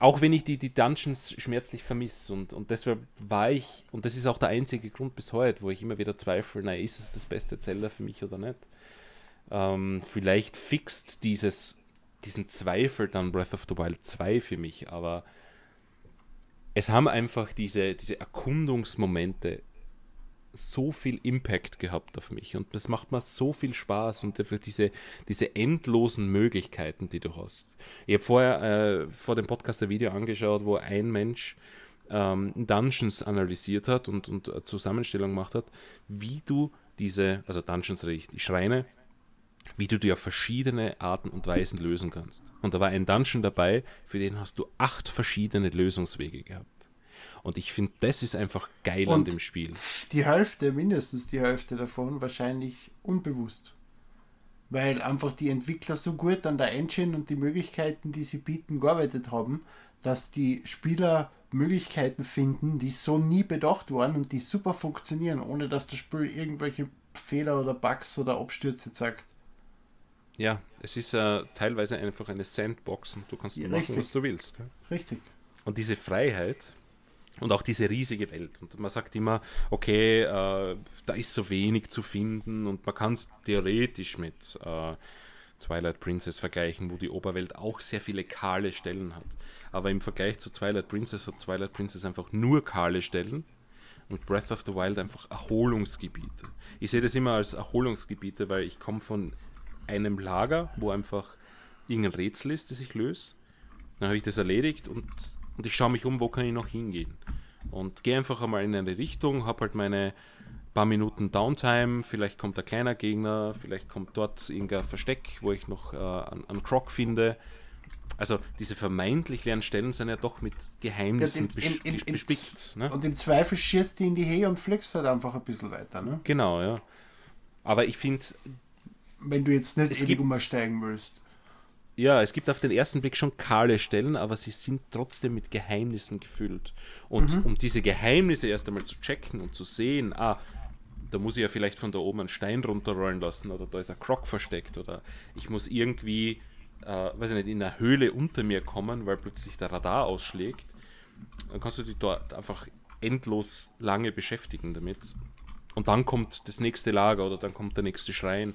Auch wenn ich die, die Dungeons schmerzlich vermisse und, und deshalb war ich, und das ist auch der einzige Grund bis heute, wo ich immer wieder zweifle, na, ist es das beste Zelda für mich oder nicht? Ähm, vielleicht fixt dieses, diesen Zweifel dann Breath of the Wild 2 für mich, aber es haben einfach diese, diese Erkundungsmomente so viel Impact gehabt auf mich und das macht mir so viel Spaß und dafür diese, diese endlosen Möglichkeiten, die du hast. Ich habe vorher äh, vor dem Podcast ein Video angeschaut, wo ein Mensch ähm, Dungeons analysiert hat und, und Zusammenstellung gemacht hat, wie du diese, also Dungeons, die Schreine, wie du auf verschiedene Arten und Weisen lösen kannst. Und da war ein Dungeon dabei, für den hast du acht verschiedene Lösungswege gehabt. Und ich finde, das ist einfach geil und an dem Spiel. Die Hälfte, mindestens die Hälfte davon, wahrscheinlich unbewusst. Weil einfach die Entwickler so gut an der Engine und die Möglichkeiten, die sie bieten, gearbeitet haben, dass die Spieler Möglichkeiten finden, die so nie bedacht waren und die super funktionieren, ohne dass das Spiel irgendwelche Fehler oder Bugs oder Abstürze zeigt. Ja, es ist äh, teilweise einfach eine Sandbox und du kannst ja, machen, was du willst. Richtig. Und diese Freiheit, und auch diese riesige Welt. Und man sagt immer, okay, äh, da ist so wenig zu finden und man kann es theoretisch mit äh, Twilight Princess vergleichen, wo die Oberwelt auch sehr viele kahle Stellen hat. Aber im Vergleich zu Twilight Princess hat Twilight Princess einfach nur kahle Stellen und Breath of the Wild einfach Erholungsgebiete. Ich sehe das immer als Erholungsgebiete, weil ich komme von einem Lager, wo einfach irgendein Rätsel ist, das ich löse. Dann habe ich das erledigt und und ich schaue mich um, wo kann ich noch hingehen. Und gehe einfach einmal in eine Richtung, habe halt meine paar Minuten Downtime, vielleicht kommt ein kleiner Gegner, vielleicht kommt dort irgendein Versteck, wo ich noch äh, einen Croc finde. Also diese vermeintlich leeren Stellen sind ja doch mit Geheimnissen ja, im, im, im, bespickt. Ne? Und im Zweifel schießt die in die Höhe und fliegst halt einfach ein bisschen weiter. Ne? Genau, ja. Aber ich finde... Wenn du jetzt nicht ewig umsteigen willst. Ja, es gibt auf den ersten Blick schon kahle Stellen, aber sie sind trotzdem mit Geheimnissen gefüllt. Und mhm. um diese Geheimnisse erst einmal zu checken und zu sehen, ah, da muss ich ja vielleicht von da oben einen Stein runterrollen lassen oder da ist ein Croc versteckt oder ich muss irgendwie, äh, weiß ich nicht, in einer Höhle unter mir kommen, weil plötzlich der Radar ausschlägt. Dann kannst du dich dort einfach endlos lange beschäftigen damit. Und dann kommt das nächste Lager oder dann kommt der nächste Schrein.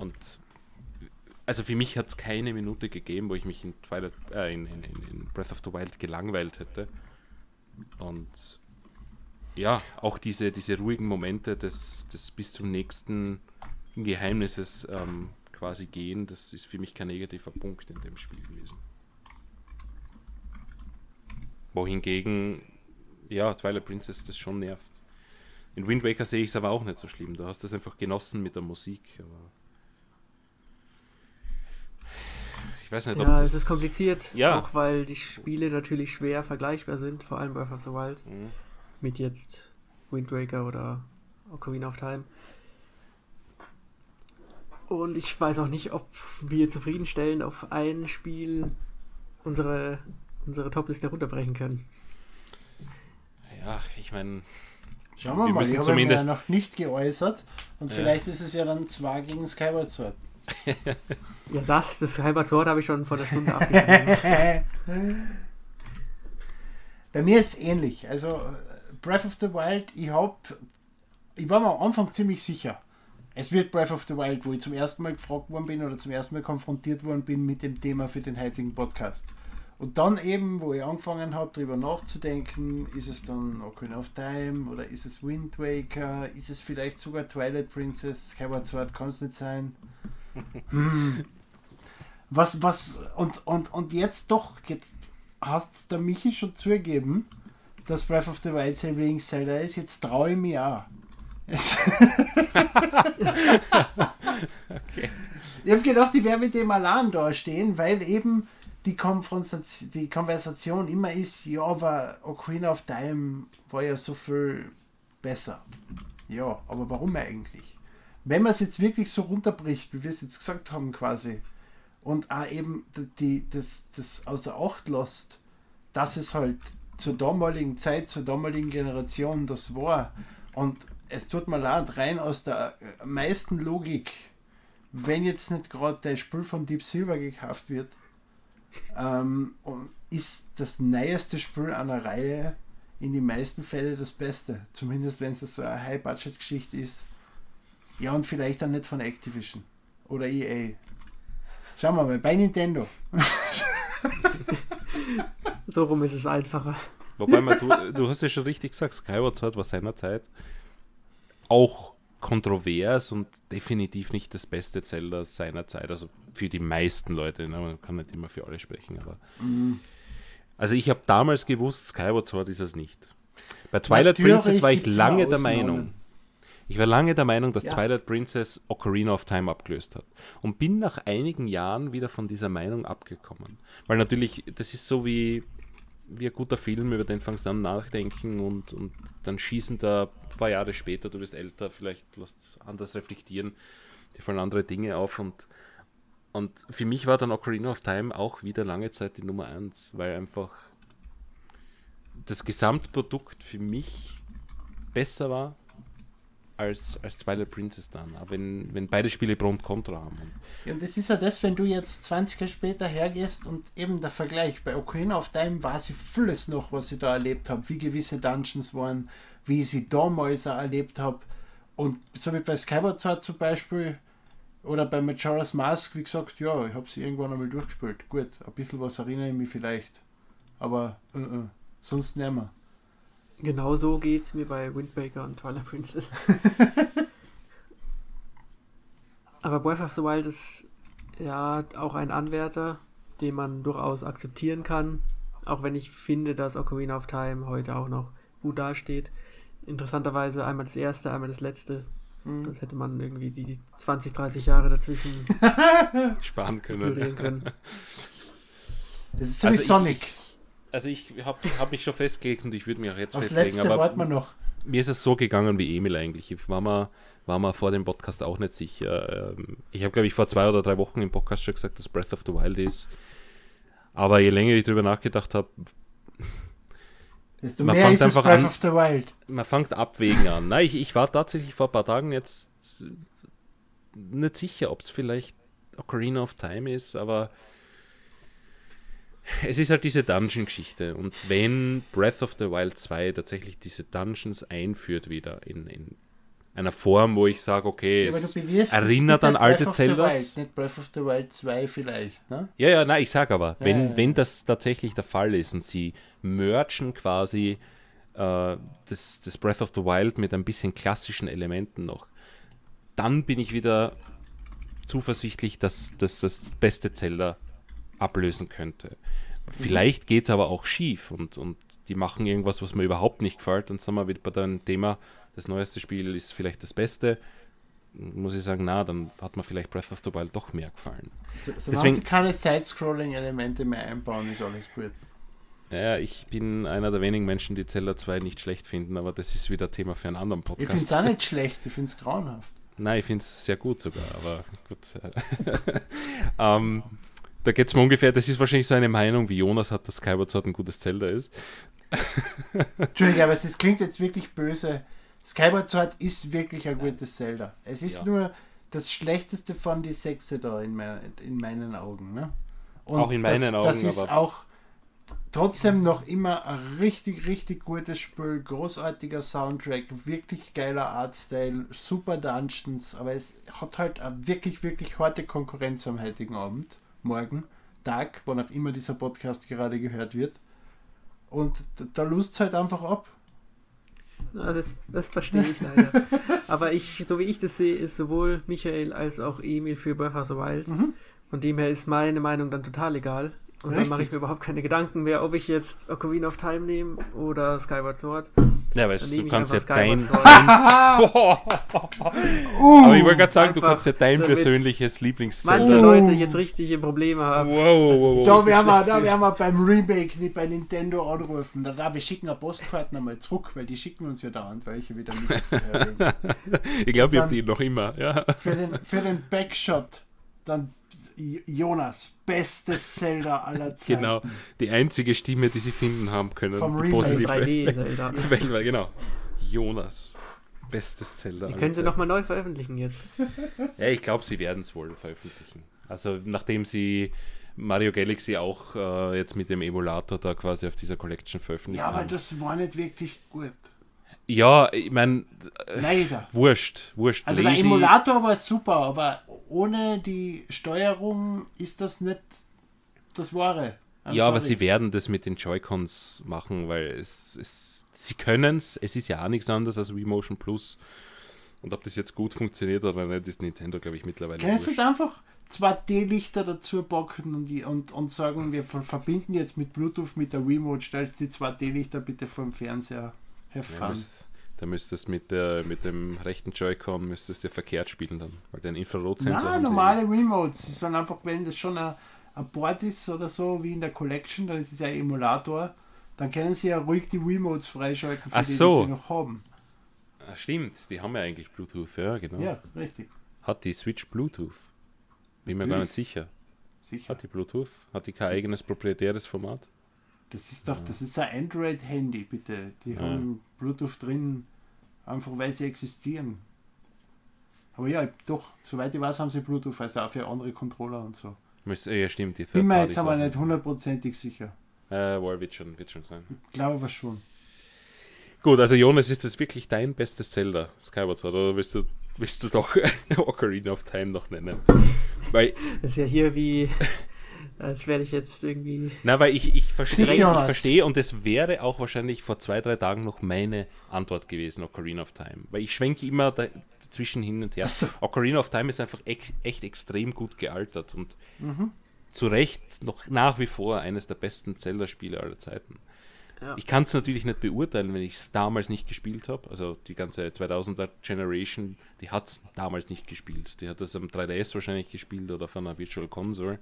Und also für mich hat es keine Minute gegeben, wo ich mich in, Twilight, äh, in, in, in, Breath of the Wild gelangweilt hätte. Und ja, auch diese, diese ruhigen Momente des, des bis zum nächsten Geheimnisses ähm, quasi gehen, das ist für mich kein negativer Punkt in dem Spiel gewesen. Wohingegen, ja, Twilight Princess das schon nervt. In Wind Waker sehe ich es aber auch nicht so schlimm. Du hast das einfach genossen mit der Musik. Aber Ich weiß nicht, ja, ob das... es ist kompliziert, ja. auch weil die Spiele natürlich schwer vergleichbar sind, vor allem Breath of the Wild, mhm. mit jetzt Wind Waker oder Ocarina of Time. Und ich weiß auch nicht, ob wir zufriedenstellend auf ein Spiel unsere, unsere Topliste runterbrechen können. Ja, ich meine. Schauen wir, wir mal, ich habe zumindest... ja noch nicht geäußert und ja. vielleicht ist es ja dann zwar gegen Skyward Sword. Ja, das, das halber Tor habe ich schon vor der Stunde abgeschrieben. (laughs) Bei mir ist es ähnlich. Also, Breath of the Wild, ich habe, ich war mir am Anfang ziemlich sicher. Es wird Breath of the Wild, wo ich zum ersten Mal gefragt worden bin oder zum ersten Mal konfrontiert worden bin mit dem Thema für den heutigen Podcast. Und dann eben, wo ich angefangen habe, darüber nachzudenken, ist es dann Ocarina of Time oder ist es Wind Waker, ist es vielleicht sogar Twilight Princess, Skyward Sword kann es nicht sein. Hm. Was, was, und, und, und jetzt doch, jetzt hast der Michi schon zugegeben, dass Breath of the Wild sein Lieblingszelda ist, jetzt traue ich mich auch. okay. Ich habe gedacht, ich werde mit dem allein da stehen, weil eben die, Konfrontation, die Konversation immer ist, ja, aber Ocarina of Time war ja so viel besser. Ja, aber warum eigentlich? Wenn man es jetzt wirklich so runterbricht, wie wir es jetzt gesagt haben quasi, und auch eben die, das, das außer Acht lässt, dass es halt zur damaligen Zeit, zur damaligen Generation das war. Und es tut mir leid, rein aus der meisten Logik, wenn jetzt nicht gerade der Spiel von Deep Silver gekauft wird, ähm, ist das neueste Spiel einer Reihe in den meisten Fällen das Beste. Zumindest wenn es so eine High-Budget-Geschichte ist. Ja, und vielleicht dann nicht von Activision oder EA. Schauen wir mal, bei Nintendo. (laughs) so rum ist es einfacher. Wobei, man, du, du hast ja schon richtig gesagt, Skyward Sword war seinerzeit auch kontrovers und definitiv nicht das beste Zelda seiner Zeit. Also für die meisten Leute. Ne? Man kann nicht immer für alle sprechen, aber. Mhm. Also ich habe damals gewusst, Skyward Sword ist es nicht. Bei Twilight Natürlich Princess war ich lange der Meinung. Ich war lange der Meinung, dass ja. Twilight Princess Ocarina of Time abgelöst hat. Und bin nach einigen Jahren wieder von dieser Meinung abgekommen. Weil natürlich, das ist so wie, wie ein guter Film, über den fangst du an nachdenken und, und dann schießen da paar Jahre später, du bist älter, vielleicht lässt anders reflektieren, dir fallen andere Dinge auf und, und für mich war dann Ocarina of Time auch wieder lange Zeit die Nummer 1, weil einfach das Gesamtprodukt für mich besser war als, als Twilight Princess dann, auch wenn, wenn beide Spiele Pro und Contra haben. Ja, und das ist ja das, wenn du jetzt 20 Jahre später hergehst und eben der Vergleich, bei Ocarina of Time war sie vieles noch, was ich da erlebt habe, wie gewisse Dungeons waren, wie ich sie damals erlebt habe. Und so wie bei Skyward Sword zum Beispiel oder bei Majora's Mask, wie gesagt, ja, ich habe sie irgendwann einmal durchgespielt. Gut, ein bisschen was erinnere ich mich vielleicht. Aber uh -uh, sonst nicht mehr. Genau so geht es mir bei Windbreaker und Twilight Princess. (laughs) Aber Breath of the Wild ist ja auch ein Anwärter, den man durchaus akzeptieren kann. Auch wenn ich finde, dass Ocarina of Time heute auch noch gut dasteht. Interessanterweise einmal das erste, einmal das letzte. Mhm. Das hätte man irgendwie die 20, 30 Jahre dazwischen (laughs) sparen können. können. (laughs) Das ist so also wie Sonic. Ich, also ich habe hab mich schon festgelegt und ich würde mich auch jetzt Aufs festlegen. Letzte aber man noch. Mir ist es so gegangen wie Emil eigentlich. Ich war mal, war mal vor dem Podcast auch nicht sicher. Ähm, ich habe, glaube ich, vor zwei oder drei Wochen im Podcast schon gesagt, dass Breath of the Wild ist. Aber je länger ich darüber nachgedacht habe, Desto man mehr ist einfach Breath an, of the Wild. Man fängt abwägen an. Nein, ich, ich war tatsächlich vor ein paar Tagen jetzt nicht sicher, ob es vielleicht Ocarina of Time ist, aber es ist halt diese Dungeon-Geschichte. Und wenn Breath of the Wild 2 tatsächlich diese Dungeons einführt wieder in, in einer Form, wo ich sage, okay, ja, es erinnert an alte Zeldas. Nicht Breath of the Wild 2 vielleicht, ne? Ja, ja, nein, ich sage aber, ja, wenn, ja, wenn das tatsächlich der Fall ist und sie merchen quasi äh, das, das Breath of the Wild mit ein bisschen klassischen Elementen noch, dann bin ich wieder zuversichtlich, dass, dass das beste Zelda ablösen könnte. Vielleicht geht es aber auch schief und, und die machen irgendwas, was mir überhaupt nicht gefällt. Dann sind wir wieder bei dem Thema, das neueste Spiel ist vielleicht das Beste. Muss ich sagen, na, dann hat mir vielleicht Breath of the Wild doch mehr gefallen. So, solange Deswegen, sie keine Side-Scrolling-Elemente mehr einbauen, ist alles gut. Ja, ich bin einer der wenigen Menschen, die Zelda 2 nicht schlecht finden, aber das ist wieder Thema für einen anderen Podcast. Ich finde es auch nicht (laughs) schlecht, ich finde es grauenhaft. Nein, ich finde es sehr gut sogar, aber gut. (laughs) ähm, da geht es mir ungefähr, das ist wahrscheinlich so eine Meinung, wie Jonas hat, dass Skyward Sword ein gutes Zelda ist. Entschuldigung, aber es klingt jetzt wirklich böse. Skyward Sword ist wirklich ein gutes Zelda. Es ist ja. nur das schlechteste von die Sechse da in, mein, in meinen Augen. Ne? Und auch in meinen das, Augen. Das ist auch trotzdem noch immer ein richtig, richtig gutes Spiel, großartiger Soundtrack, wirklich geiler Artstyle, super Dungeons, aber es hat halt eine wirklich, wirklich harte Konkurrenz am heutigen Abend, morgen, Tag, wann auch immer dieser Podcast gerade gehört wird. Und da lust halt einfach ab. das, das verstehe ich leider. (laughs) aber ich, so wie ich das sehe, ist sowohl Michael als auch Emil für Breath of the Wild. Mhm. Von dem her ist meine Meinung dann total egal. Und Richtig? dann mache ich mir überhaupt keine Gedanken mehr, ob ich jetzt Ocarina of Time nehme oder Skyward Sword. Ja, aber du kannst ja dein. (laughs) uh, aber ich wollte gerade sagen, du kannst ja dein persönliches Lieblingszelt. Manche uh. Leute jetzt richtige Probleme haben. Wow, wow, wow. Da werden wir, da werden wir beim Remake nicht bei Nintendo anrufen. Da, da wir schicken eine Postkarte nochmal zurück, weil die schicken uns ja dauernd welche wieder mit. (laughs) ich glaube, ich habe die noch immer. Ja. Für, den, für den Backshot, dann Jonas, bestes Zelda aller (laughs) Zeiten. Genau, die einzige Stimme, die sie finden haben können. Vom die Remake. positive- 3D-Zelda. (laughs) Weltweit, genau. Jonas. Bestes Zelda. Die können sie nochmal neu veröffentlichen jetzt. Ja, ich glaube, sie werden es wohl veröffentlichen. Also nachdem sie Mario Galaxy auch äh, jetzt mit dem Emulator da quasi auf dieser Collection veröffentlicht Ja, aber haben. das war nicht wirklich gut. Ja, ich meine, Leider. wurscht, wurscht. Also der Lazy- Emulator war super, aber ohne die Steuerung ist das nicht das Wahre. I'm Ja, aber sorry. sie werden das mit den Joy-Cons machen, weil es, es sie können es. Es ist ja auch nichts anderes als Wii Motion Plus. Und ob das jetzt gut funktioniert oder nicht, ist Nintendo, glaube ich, mittlerweile. Kannst du einfach 2D-Lichter dazu bocken und, die, und, und sagen, wir ver- verbinden jetzt mit Bluetooth mit der Wiimote, stellst die 2D-Lichter bitte vom Fernseher. Have Ja, fun. müsst, da müsstest du mit, der, mit dem rechten Joy-Con müsstest du verkehrt spielen dann, weil der einen Infrarotsensor Nein, normale Wiimotes. Sie sind einfach, wenn das schon ein, ein Board ist oder so, wie in der Collection, dann ist es ja ein Emulator, dann können sie ja ruhig die Wiimotes freischalten, für Ach die, so. die sie noch haben. Ah, stimmt, die haben ja eigentlich Bluetooth, ja, genau. Ja, richtig. Hat die Switch Bluetooth? Bin mir gar Natürlich. nicht sicher. Sicher. Hat die Bluetooth? Hat die kein eigenes proprietäres Format? Das ist doch, das ist ein Android-Handy, bitte. Die Ja. haben Bluetooth drin, einfach weil sie existieren. Aber ja, doch, soweit ich weiß, haben sie Bluetooth, also auch für andere Controller und so. Müsste, ja, stimmt, die Bin mir jetzt aber nicht hundertprozentig sicher. Äh, wohl, wird schon, wird schon sein. Ich glaube aber schon. Gut, also Jonas, ist das wirklich dein bestes Zelda, Skyward Sword, oder willst du, willst du doch (laughs) Ocarina of Time noch nennen? Weil, Das ist ja hier wie, (laughs) als werde ich jetzt irgendwie. na, weil ich, ich verstehe, ich verstehe und es wäre auch wahrscheinlich vor zwei, drei Tagen noch meine Antwort gewesen, Ocarina of Time. Weil ich schwenke immer da, dazwischen hin und her. So. Ocarina of Time ist einfach echt, echt extrem gut gealtert und Mhm. zu Recht noch nach wie vor eines der besten Zelda-Spiele aller Zeiten. Ja. Ich kann es natürlich nicht beurteilen, wenn ich es damals nicht gespielt habe. Also die ganze 2000er Generation, die hat es damals nicht gespielt. Die hat das am 3DS wahrscheinlich gespielt oder von einer Virtual Console.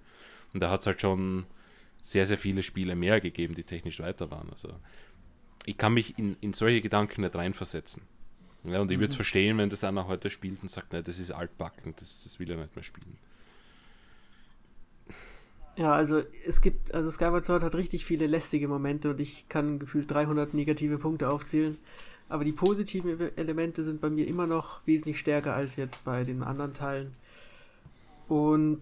Und da hat es halt schon sehr, sehr viele Spiele mehr gegeben, die technisch weiter waren. Also ich kann mich in, in solche Gedanken nicht reinversetzen. Ja, und ich würde es verstehen, wenn das einer heute spielt und sagt, nein, das ist altbacken, das, das will er nicht mehr spielen. Ja, also es gibt, also Skyward Sword hat richtig viele lästige Momente und ich kann gefühlt 300 negative Punkte aufzählen. Aber die positiven Elemente sind bei mir immer noch wesentlich stärker als jetzt bei den anderen Teilen. Und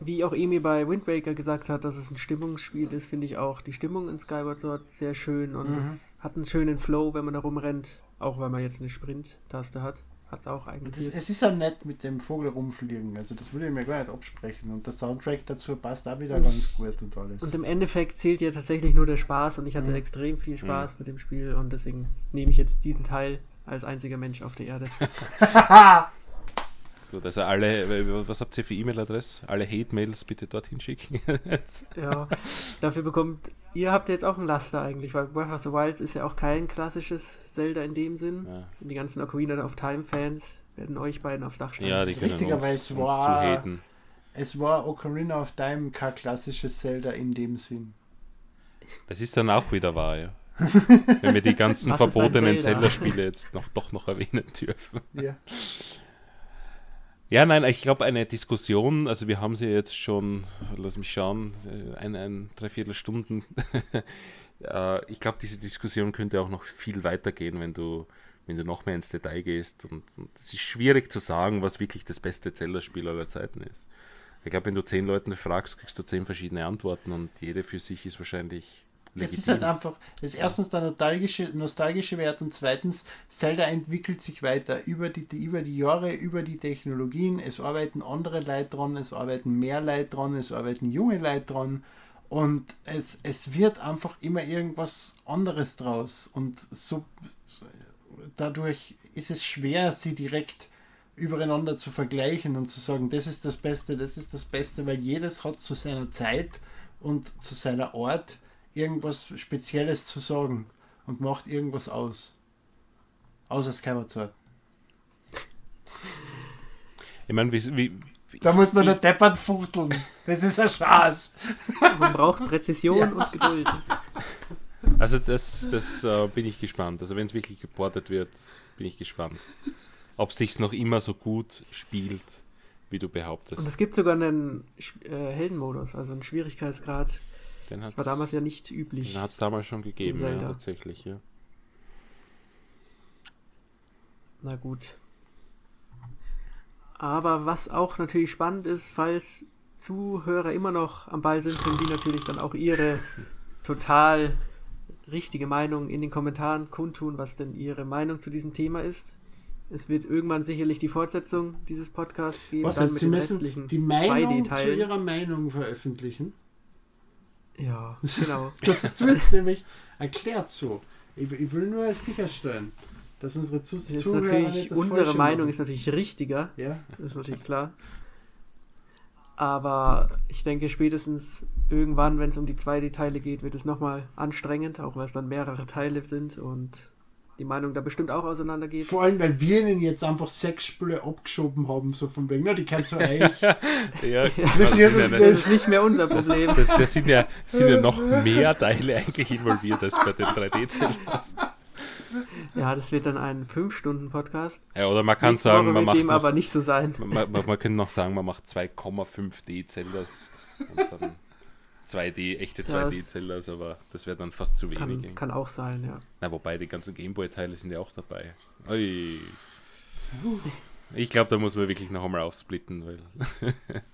wie auch Emi bei Wind Waker gesagt hat, dass es ein Stimmungsspiel ist, finde ich auch die Stimmung in Skyward Sword sehr schön und Mhm. es hat einen schönen Flow, wenn man da rumrennt, auch weil man jetzt eine Sprint-Taste hat. Hat es auch Das, eigentlich. es ist ja nett mit dem Vogel rumfliegen, also das würde ich mir gar nicht absprechen. Und der Soundtrack dazu passt auch wieder Und- ganz gut und alles. Und im Endeffekt zählt ja tatsächlich nur der Spaß und ich hatte Mhm. extrem viel Spaß mit dem Spiel und deswegen nehme ich jetzt diesen Teil als einziger Mensch auf der Erde. (laughs) (laughs) Gut, also alle, was habt ihr für E-Mail-Adresse? Alle Hate-Mails bitte dorthin schicken. (laughs) ja, dafür bekommt, ihr habt ja jetzt auch ein Laster eigentlich, weil Breath of the Wild ist ja auch kein klassisches Zelda in dem Sinn. ja. Die ganzen Ocarina of Time Fans werden euch beiden aufs Dach steigen. Ja, die können Richtigerweise uns, uns war- zuhaten. Es war Ocarina of Time kein klassisches Zelda in dem Sinn. Das ist dann auch wieder wahr, ja. (laughs) Wenn wir die ganzen Was verbotenen Zelda? Zelda-Spiele jetzt noch, doch noch erwähnen dürfen. Ja. Ja, nein, ich glaube, eine Diskussion, also wir haben sie jetzt schon, lass mich schauen, äh, ein, ein dreiviertel Stunden. (laughs) Äh, ich glaube, diese Diskussion könnte auch noch viel weiter gehen, wenn du, wenn du noch mehr ins Detail gehst. Und, und es ist schwierig zu sagen, was wirklich das beste Zelda-Spiel aller Zeiten ist. Ich glaube, wenn du zehn Leuten fragst, kriegst du zehn verschiedene Antworten und jede für sich ist wahrscheinlich Es legitim. ist halt einfach, das ist erstens der nostalgische, nostalgische Wert und zweitens, Zelda entwickelt sich weiter über die, die, über die Jahre, über die Technologien. Es arbeiten andere Leute dran, es arbeiten mehr Leute dran, es arbeiten junge Leute dran und es, es wird einfach immer irgendwas anderes draus und so dadurch ist es schwer, sie direkt übereinander zu vergleichen und zu sagen, das ist das Beste, das ist das Beste, weil jedes hat zu seiner Zeit und zu seiner Art irgendwas Spezielles zu sagen und macht irgendwas aus. Außer Skyward Sword. Ich meine, wie, wie, Da muss man nur deppert fuchteln. Das ist ein Spaß. Man braucht Präzision und Geduld. Also das, das äh, bin ich gespannt. Also wenn es wirklich geportet wird, bin ich gespannt. Ob sich's noch immer so gut spielt wie du behauptest. Und es gibt sogar einen äh, Heldenmodus, also einen Schwierigkeitsgrad. Den das war damals ja nicht üblich. Den hat es damals schon gegeben, ja, tatsächlich, ja. Na gut. Aber was auch natürlich spannend ist, falls Zuhörer immer noch am Ball sind, können die natürlich dann auch ihre total richtige Meinung in den Kommentaren kundtun, was denn ihre Meinung zu diesem Thema ist. Es wird irgendwann sicherlich die Fortsetzung dieses Podcasts geben. Was dann mit Sie müssen die Meinung zu Ihrer Meinung veröffentlichen? Ja, genau. (laughs) das hast du jetzt nämlich erklärt so. Ich, ich will nur sicherstellen, dass unsere Zu das Zuhörer natürlich, das Unsere Meinung machen. ist natürlich richtiger. Ja. Das ist natürlich klar. Aber ich denke, spätestens irgendwann, wenn es um die zwei Teile geht, wird es nochmal anstrengend, auch weil es dann mehrere Teile sind und die Meinung da bestimmt auch auseinandergeht. Vor allem, weil wir ihnen jetzt einfach sechs Spiele abgeschoben haben, so von wegen, na, die kennt zu (laughs) euch. ja, das, ja, das, das, ist nicht mehr unser Problem. Das, das, sind, ja, sind ja noch mehr Teile eigentlich involviert als bei den 3D-Zellen. Ja, das wird dann ein 5-Stunden-Podcast. Ja, oder man kann Nächste sagen, Woche man macht. dem noch, aber nicht so sein. Man, man, man könnte noch sagen, man macht 2,5 D-Zeldas und dann 2D, echte 2D-Zeldas, aber das wäre dann fast zu wenig. Kann, kann, auch sein, ja. Na, wobei die ganzen Gameboy-Teile sind ja auch dabei. Ui. Ich glaube, da muss man wirklich noch einmal aufsplitten, weil. (laughs)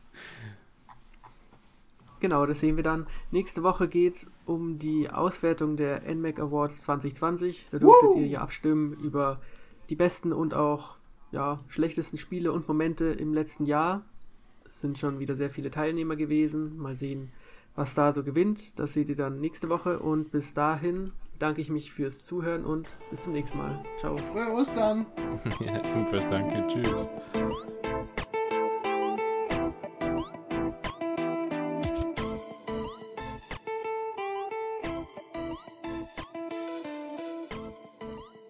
Genau, das sehen wir dann. Nächste Woche geht es um die Auswertung der NMAC Awards 2020. Da durftet Woo! ihr ja abstimmen über die besten und auch ja, schlechtesten Spiele und Momente im letzten Jahr. Es sind schon wieder sehr viele Teilnehmer gewesen. Mal sehen, was da so gewinnt. Das seht ihr dann nächste Woche. Und bis dahin bedanke ich mich fürs Zuhören und bis zum nächsten Mal. Ciao. Frohe Ostern! (laughs) ja, ebenfalls danke. Tschüss.